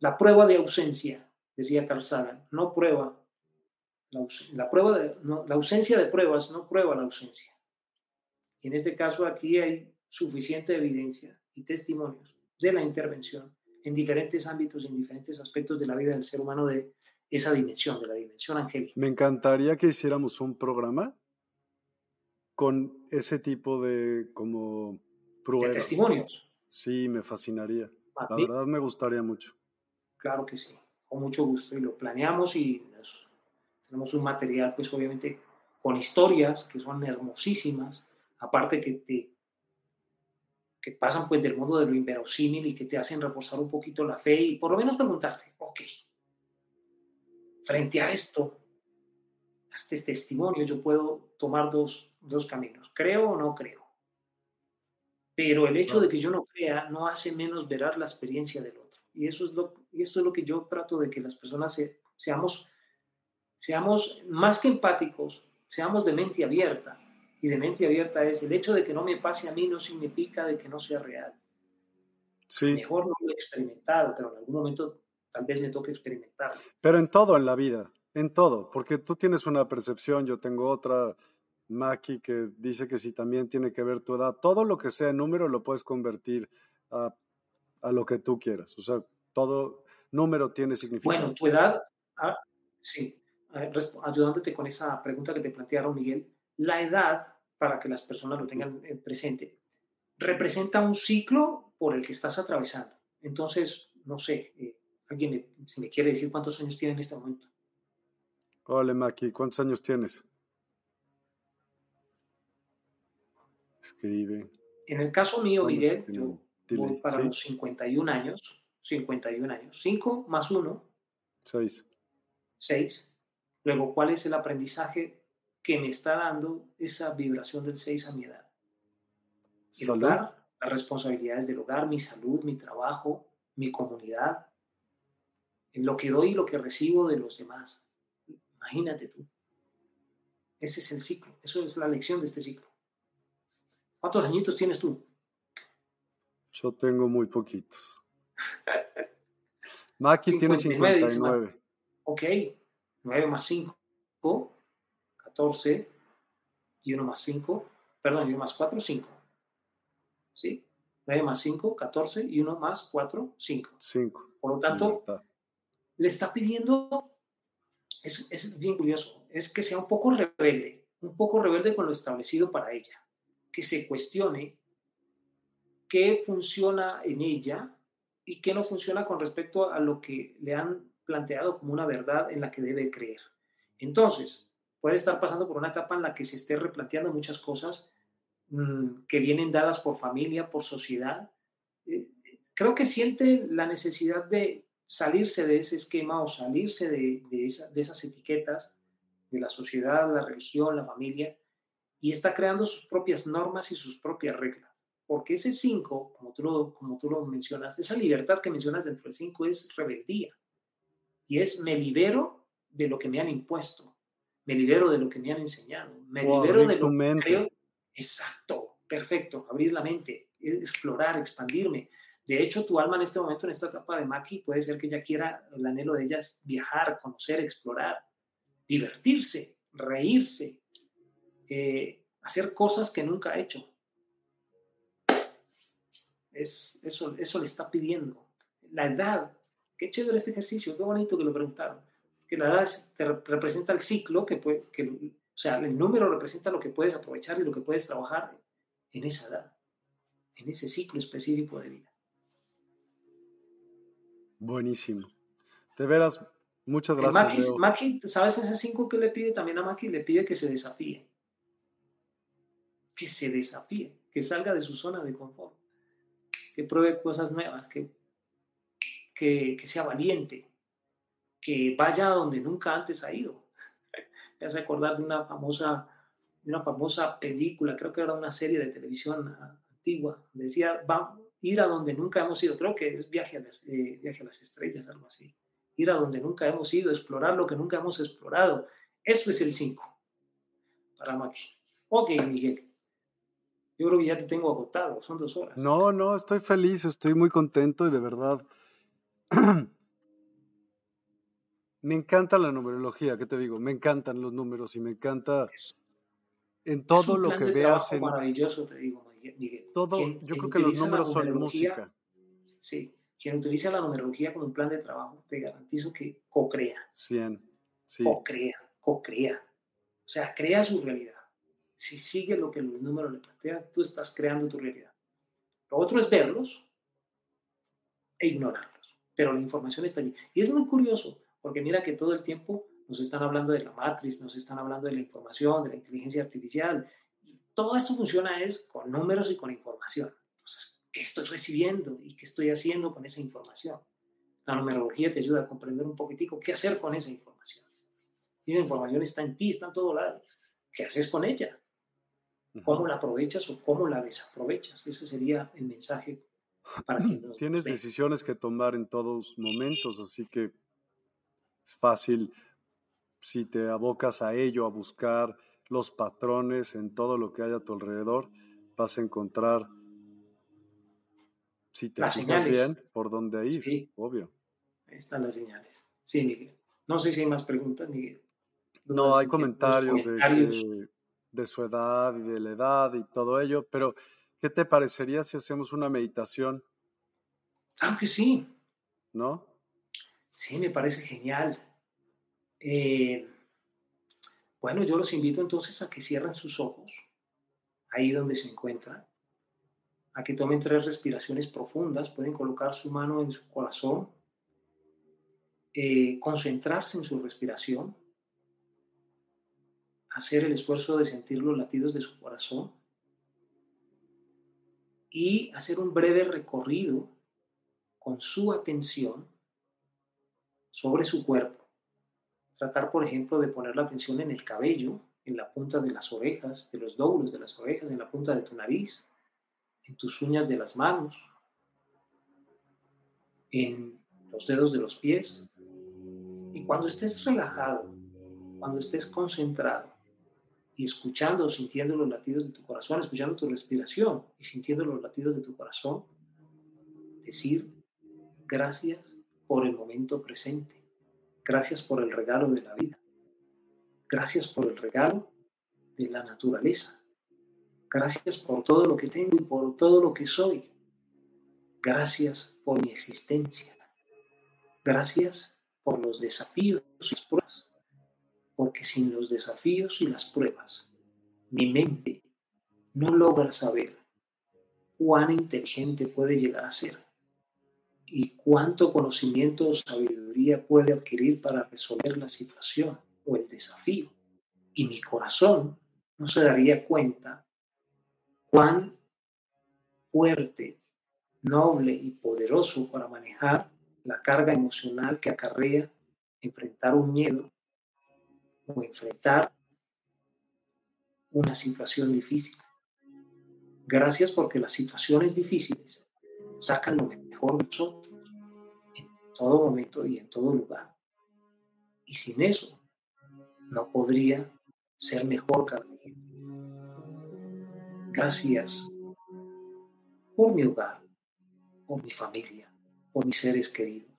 S2: La prueba de ausencia, decía Carl Sagan, no prueba la, prueba de, la ausencia de pruebas no prueba la ausencia. Y en este caso aquí hay suficiente evidencia y testimonios de la intervención en diferentes ámbitos, en diferentes aspectos de la vida del ser humano de esa dimensión, de la dimensión angélica.
S1: Me encantaría que hiciéramos un programa con ese tipo de como
S2: pruebas. De testimonios.
S1: Sí, me fascinaría. La verdad me gustaría mucho.
S2: Claro que sí, con mucho gusto. Y lo planeamos y tenemos un material, pues obviamente, con historias que son hermosísimas, aparte que te que pasan pues del mundo de lo inverosímil y que te hacen reforzar un poquito la fe y por lo menos preguntarte, ok, frente a esto, a este testimonio, yo puedo tomar dos, dos caminos. ¿Creo o no creo? Pero el hecho de que yo no crea no hace menos verar la experiencia del otro. Y eso es lo, y esto es lo que yo trato de que las personas seamos, seamos más que empáticos, seamos de mente abierta. Y de mente abierta es el hecho de que no me pase a mí no significa de que no sea real. Sí. Mejor no lo he experimentado, pero en algún momento tal vez me toque experimentar.
S1: Pero en todo en la vida, en todo, porque tú tienes una percepción, yo tengo otra, Maki, que dice que si también tiene que ver tu edad, todo lo que sea número lo puedes convertir a, a lo que tú quieras. O sea, todo número tiene significado.
S2: Bueno, tu edad, ah, sí, ayudándote con esa pregunta que te plantearon, Miguel, la edad, para que las personas lo tengan presente, representa un ciclo por el que estás atravesando. Entonces, no sé, eh, alguien si me quiere decir cuántos años tiene en este momento.
S1: Hola, Maki, ¿cuántos años tienes? Escribe.
S2: En el caso mío, Miguel, yo voy para los 51 años. 51 años. 5 más 1.
S1: 6.
S2: 6. Luego, ¿cuál es el aprendizaje que me está dando esa vibración del 6 a mi edad? El hogar, las responsabilidades del hogar, mi salud, mi trabajo, mi comunidad, en lo que doy y lo que recibo de los demás. Imagínate tú. Ese es el ciclo, eso es la lección de este ciclo. ¿Cuántos añitos tienes tú?
S1: Yo tengo muy poquitos. Maki tiene 59.
S2: Ok, 9 más 5, 14, y 1 más 5, perdón, y 1 más 4, 5. ¿Sí? 9 más 5, 14, y 1 más 4, 5.
S1: 5.
S2: Por lo tanto, le está pidiendo, es, es bien curioso, es que sea un poco rebelde, un poco rebelde con lo establecido para ella, que se cuestione qué funciona en ella y qué no funciona con respecto a lo que le han planteado como una verdad en la que debe creer. Entonces, puede estar pasando por una etapa en la que se esté replanteando muchas cosas mm, que vienen dadas por familia, por sociedad. Eh, creo que siente la necesidad de salirse de ese esquema o salirse de, de esas etiquetas de la sociedad, la religión, la familia, y está creando sus propias normas y sus propias reglas. Porque ese 5, como, tú lo, como tú lo mencionas, esa libertad que mencionas dentro del 5 es rebeldía. Y es me libero de lo que me han impuesto, me libero de lo que me han enseñado, me libero de lo que creo. Exacto, perfecto, abrir la mente, explorar, expandirme. De hecho, tu alma en este momento, en esta etapa de Maki, puede ser que ella quiera, el anhelo de ella es viajar, conocer, explorar, divertirse, reírse, eh, hacer cosas que nunca ha hecho. Es, eso, eso le está pidiendo. La edad, qué chévere este ejercicio, qué bonito que lo preguntaron. Que la edad representa el ciclo, que, puede, que, o sea, el número representa lo que puedes aprovechar y lo que puedes trabajar en esa edad, en ese ciclo específico de vida.
S1: Buenísimo. De veras, muchas gracias.
S2: Maki, ¿sabes ese 5 que le pide también a Maki? Le pide que se desafíe que se desafíe, que salga de su zona de confort, que pruebe cosas nuevas, que, que, sea valiente, que vaya a donde nunca antes ha ido. Me hace acordar de una famosa, una famosa película, creo que era una serie de televisión antigua, decía, va, ir a donde nunca hemos ido, creo que es viaje a las, eh, viaje a las estrellas, algo así. Ir a donde nunca hemos ido, explorar lo que nunca hemos explorado. Eso es el 5 para Maki. Ok, Miguel. Yo creo que ya te tengo agotado, son dos horas.
S1: No, no, estoy feliz, estoy muy contento y de verdad. me encanta la numerología, ¿qué te digo? Me encantan los números y me encanta en todo lo que veas. En...
S2: Maravilloso, te digo, Miguel.
S1: Todo, yo creo que los números son música.
S2: Sí, quien utiliza la numerología como un plan de trabajo, te garantizo que co-crea.
S1: 100, sí.
S2: Co-crea, co-crea. O sea, crea su realidad si sigue lo que los números le plantean, tú estás creando tu realidad. Lo otro es verlos e ignorarlos, pero la información está allí. Y es muy curioso, porque mira que todo el tiempo nos están hablando de la matriz, nos están hablando de la información, de la inteligencia artificial. Todo esto funciona es con números y con información. ¿qué estoy recibiendo y qué estoy haciendo con esa información? La numerología te ayuda a comprender un poquitico qué hacer con esa información. Y esa información está en ti, está en todo lado. ¿Qué haces con ella? Cómo la aprovechas o cómo la desaprovechas. Ese sería el mensaje para quien
S1: Tienes decisiones que tomar en todos momentos, así que es fácil si te abocas a ello, a buscar los patrones en todo lo que hay a tu alrededor, vas a encontrar, si te fijas bien, por dónde ir, sí. obvio.
S2: Ahí están las señales. Sí, Miguel. No sé si hay más preguntas, Miguel.
S1: No, hay comentarios, De, de su edad y de la edad y todo ello, pero ¿qué te parecería si hacemos una meditación?
S2: Claro que sí.
S1: ¿No?
S2: Sí, me parece genial. Eh, bueno, yo los invito entonces a que cierren sus ojos, ahí donde se encuentran, a que tomen tres respiraciones profundas, pueden colocar su mano en su corazón, eh, concentrarse en su respiración hacer el esfuerzo de sentir los latidos de su corazón y hacer un breve recorrido con su atención sobre su cuerpo. Tratar, por ejemplo, de poner la atención en el cabello, en la punta de las orejas, de los dóbulos de las orejas, en la punta de tu nariz, en tus uñas de las manos, en los dedos de los pies. Y cuando estés relajado, cuando estés concentrado, y escuchando, sintiendo los latidos de tu corazón, escuchando tu respiración y sintiendo los latidos de tu corazón, decir gracias por el momento presente, gracias por el regalo de la vida, gracias por el regalo de la naturaleza, gracias por todo lo que tengo y por todo lo que soy, gracias por mi existencia, gracias por los desafíos las pruebas porque sin los desafíos y las pruebas, mi mente no logra saber cuán inteligente puede llegar a ser y cuánto conocimiento o sabiduría puede adquirir para resolver la situación o el desafío. Y mi corazón no se daría cuenta cuán fuerte, noble y poderoso para manejar la carga emocional que acarrea enfrentar un miedo o enfrentar una situación difícil. Gracias porque las situaciones difíciles sacan lo mejor de nosotros en todo momento y en todo lugar. Y sin eso no podría ser mejor cada día. Gracias por mi hogar, por mi familia, por mis seres queridos,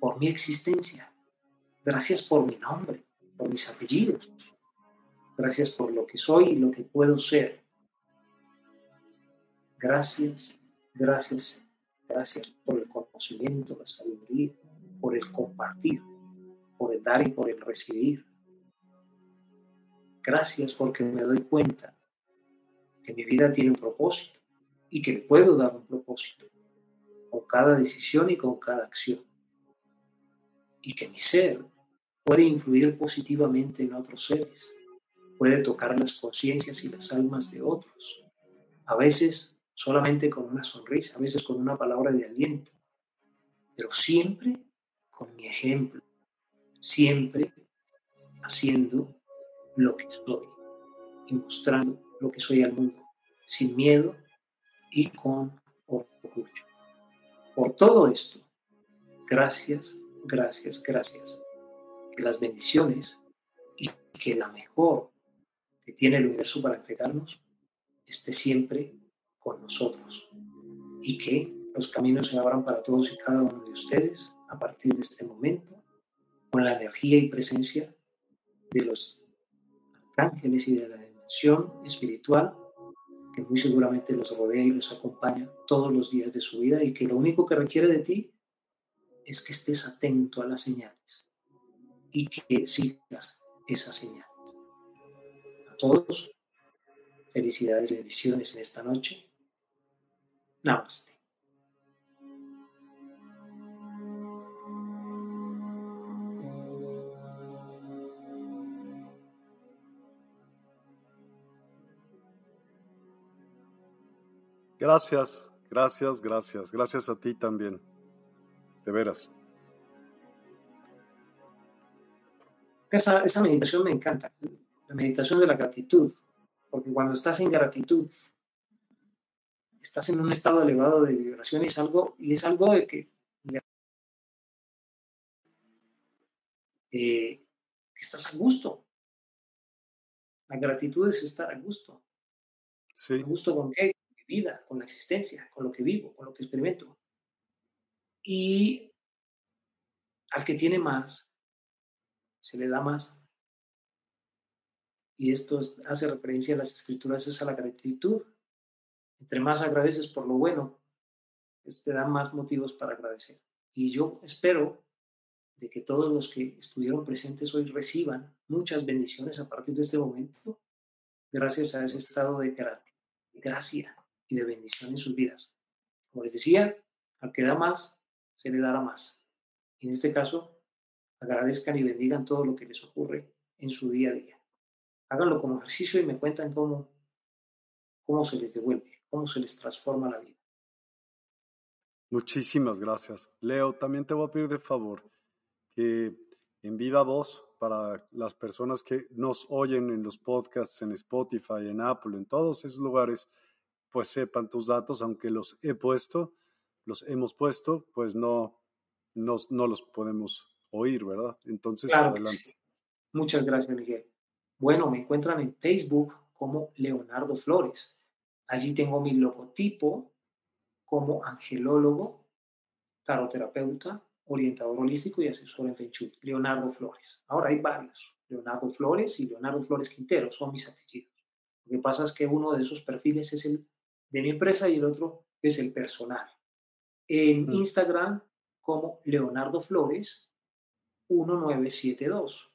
S2: por mi existencia. Gracias por mi nombre, por mis apellidos. Gracias por lo que soy y lo que puedo ser. Gracias, gracias, gracias por el conocimiento, la sabiduría, por el compartir, por el dar y por el recibir. Gracias porque me doy cuenta que mi vida tiene un propósito y que puedo dar un propósito con cada decisión y con cada acción. Y que mi ser puede influir positivamente en otros seres, puede tocar las conciencias y las almas de otros, a veces solamente con una sonrisa, a veces con una palabra de aliento, pero siempre con mi ejemplo, siempre haciendo lo que soy y mostrando lo que soy al mundo, sin miedo y con orgullo. Por todo esto, gracias, gracias, gracias las bendiciones y que la mejor que tiene el universo para entregarnos esté siempre con nosotros y que los caminos se abran para todos y cada uno de ustedes a partir de este momento con la energía y presencia de los ángeles y de la dimensión espiritual que muy seguramente los rodea y los acompaña todos los días de su vida y que lo único que requiere de ti es que estés atento a las señales y que sigas esas señales. A todos, felicidades y bendiciones en esta noche. Namaste.
S1: Gracias, gracias, gracias. Gracias a ti también. De veras.
S2: Esa, esa meditación me encanta, la meditación de la gratitud, porque cuando estás en gratitud, estás en un estado elevado de vibración y es algo, y es algo de que, eh, estás a gusto. La gratitud es estar a gusto.
S1: Sí.
S2: ¿A gusto con qué? Con mi vida, con la existencia, con lo que vivo, con lo que experimento. Y al que tiene más, se le da más. Y esto hace referencia a las escrituras, es a la gratitud. Entre más agradeces por lo bueno, pues te da más motivos para agradecer. Y yo espero de que todos los que estuvieron presentes hoy reciban muchas bendiciones a partir de este momento, gracias a ese estado de gracia y de bendición en sus vidas. Como les decía, al que da más, se le dará más. En este caso, agradezcan y bendigan todo lo que les ocurre en su día a día. Háganlo como ejercicio y me cuentan cómo, cómo se les devuelve, cómo se les transforma la vida.
S1: Muchísimas gracias. Leo, también te voy a pedir de favor que en viva voz para las personas que nos oyen en los podcasts, en Spotify, en Apple, en todos esos lugares, pues sepan tus datos, aunque los he puesto, los hemos puesto, pues no, no, no los podemos oír, ¿verdad? Entonces, adelante.
S2: Muchas gracias, Miguel. Bueno, me encuentran en Facebook como Leonardo Flores. Allí tengo mi logotipo como angelólogo, taroterapeuta, orientador holístico y asesor en Feng. Leonardo Flores. Ahora hay varios. Leonardo Flores y Leonardo Flores Quintero son mis apellidos. Lo que pasa es que uno de esos perfiles es el de mi empresa y el otro es el personal. En mm. Instagram como Leonardo Flores 1972.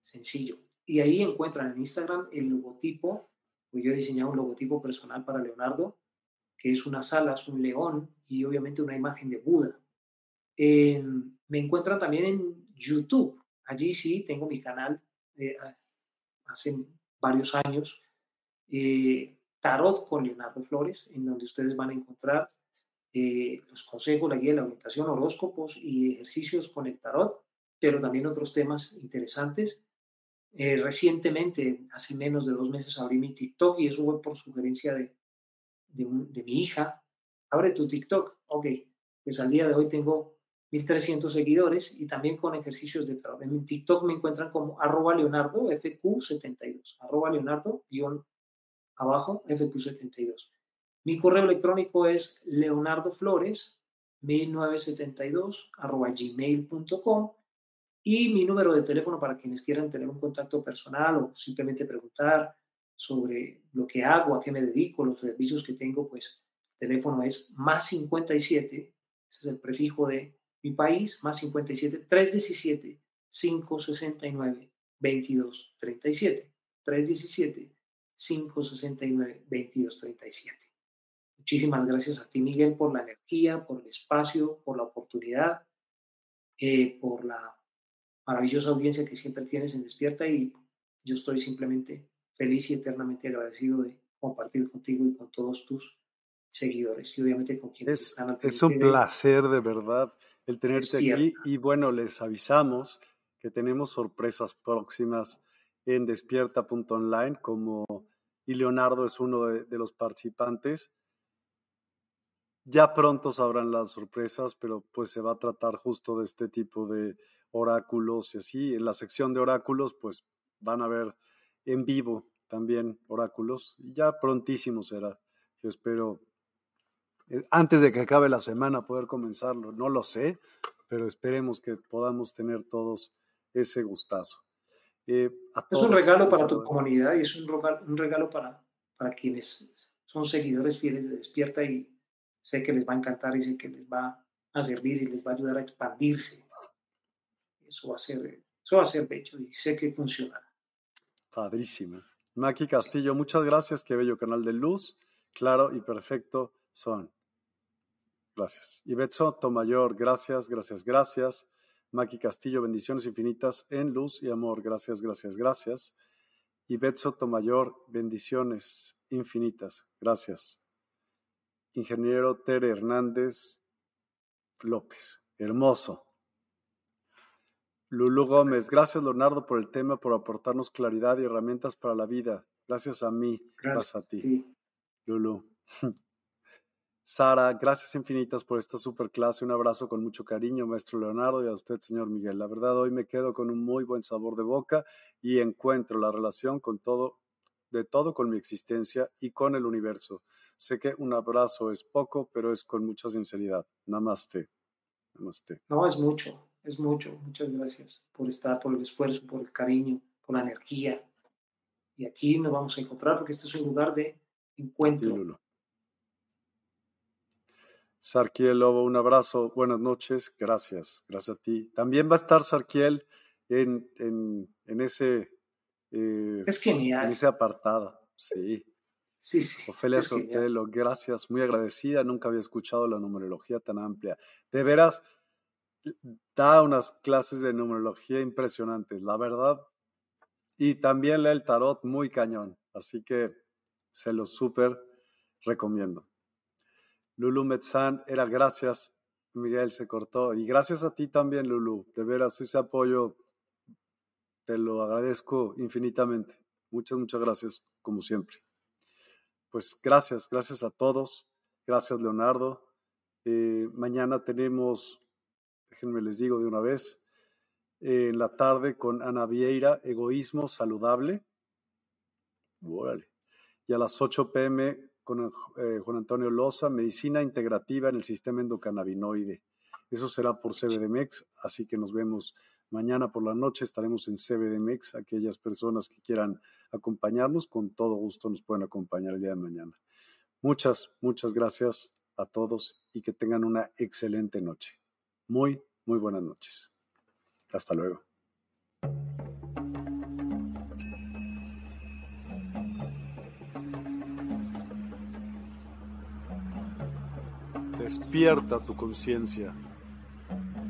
S2: Sencillo. Y ahí encuentran en Instagram el logotipo pues yo he diseñado un logotipo personal para Leonardo, que es unas alas, un león y obviamente una imagen de Buda. me encuentran también en YouTube. Allí sí tengo mi canal de hace varios años, eh, Tarot con Leonardo Flores, en donde ustedes van a encontrar eh, los consejos, la guía, la orientación, horóscopos y ejercicios con el tarot, pero también otros temas interesantes. Eh, recientemente, hace menos de dos meses, abrí mi TikTok y eso fue por sugerencia de, de, mi hija. Abre tu TikTok. Ok, pues al día de hoy tengo 1300 seguidores y también con ejercicios de tarot. En mi TikTok me encuentran como arroba leonardo fq72, arroba leonardo abajo fq72. Mi correo electrónico es leonardoflores 1972 arroba gmail.com y mi número de teléfono para quienes quieran tener un contacto personal o simplemente preguntar sobre lo que hago, a qué me dedico, los servicios que tengo, pues el teléfono es más 57, ese es el prefijo de mi país, más 57 317 569 2237. 317 569 2237. Muchísimas gracias a ti, Miguel, por la energía, por el espacio, por la oportunidad, eh, por la maravillosa audiencia que siempre tienes en Despierta y yo estoy simplemente feliz y eternamente agradecido de compartir contigo y con todos tus seguidores y obviamente con quienes
S1: es,
S2: están
S1: Es un placer de verdad el tenerte aquí y bueno, les avisamos que tenemos sorpresas próximas en despierta.online como y Leonardo es uno de los participantes. Ya pronto sabrán las sorpresas, pero pues se va a tratar justo de este tipo de oráculos y así. En la sección de oráculos, pues van a ver en vivo también oráculos. Y ya prontísimo será. Yo espero, eh, antes de que acabe la semana, poder comenzarlo. No lo sé, pero esperemos que podamos tener todos ese gustazo.
S2: Eh, es un regalo para tu comunidad y es un regalo, un regalo para, para quienes son seguidores fieles de Despierta y sé que les va a encantar y sé que les va a servir y les va a ayudar a expandirse. Eso va a ser, eso va a ser bello y sé que funcionará.
S1: Padrísimo. Maki Castillo, muchas gracias. Qué bello canal de luz, claro y perfecto son. Gracias. Ivette Soto Mayor, gracias, gracias, gracias. Maki Castillo, bendiciones infinitas en luz y amor. Gracias, gracias, gracias. Ivette Soto Mayor, bendiciones infinitas. Gracias ingeniero Tere Hernández López. Hermoso. Lulu Gómez, gracias Leonardo por el tema, por aportarnos claridad y herramientas para la vida. Gracias a mí, gracias, a ti. Lulu. Sara, gracias infinitas por esta super clase. Un abrazo con mucho cariño, maestro Leonardo, y a usted, señor Miguel. La verdad, hoy me quedo con un muy buen sabor de boca y encuentro la relación con todo, de todo con mi existencia y con el universo. Sé que un abrazo es poco, pero es con mucha sinceridad. Namaste. Namaste.
S2: No, es mucho, es mucho. Muchas gracias por estar, por el esfuerzo, por el cariño, por la energía. Y aquí nos vamos a encontrar porque este es un lugar de encuentro.
S1: Sarkiel Lobo, un abrazo, buenas noches, gracias, gracias a ti. También va a estar Sarkiel en, en, ese,
S2: eh, es genial.
S1: en ese apartado, sí.
S2: Sí, sí.
S1: Ofelia Sotelo, gracias, muy agradecida, nunca había escuchado la numerología tan amplia. De veras, da unas clases de numerología impresionantes, la verdad. Y también lee el tarot muy cañón, así que se lo súper recomiendo. Lulu Metzán, era gracias, Miguel se cortó. Y gracias a ti también, Lulu. De veras, ese apoyo te lo agradezco infinitamente. Muchas, muchas gracias, como siempre pues gracias, gracias a todos. Gracias, Leonardo. Eh, mañana tenemos, déjenme les digo de una vez, eh, en la tarde con Ana Vieira, Egoísmo Saludable. Y a las 8 pm con eh, Juan Antonio Loza, Medicina Integrativa en el Sistema Endocannabinoide. Eso será por CBDMEX, así que nos vemos mañana por la noche. Estaremos en CBDMEX, aquellas personas que quieran acompañarnos, con todo gusto nos pueden acompañar el día de mañana. Muchas, muchas gracias a todos y que tengan una excelente noche. Muy, muy buenas noches. Hasta luego. Despierta tu conciencia.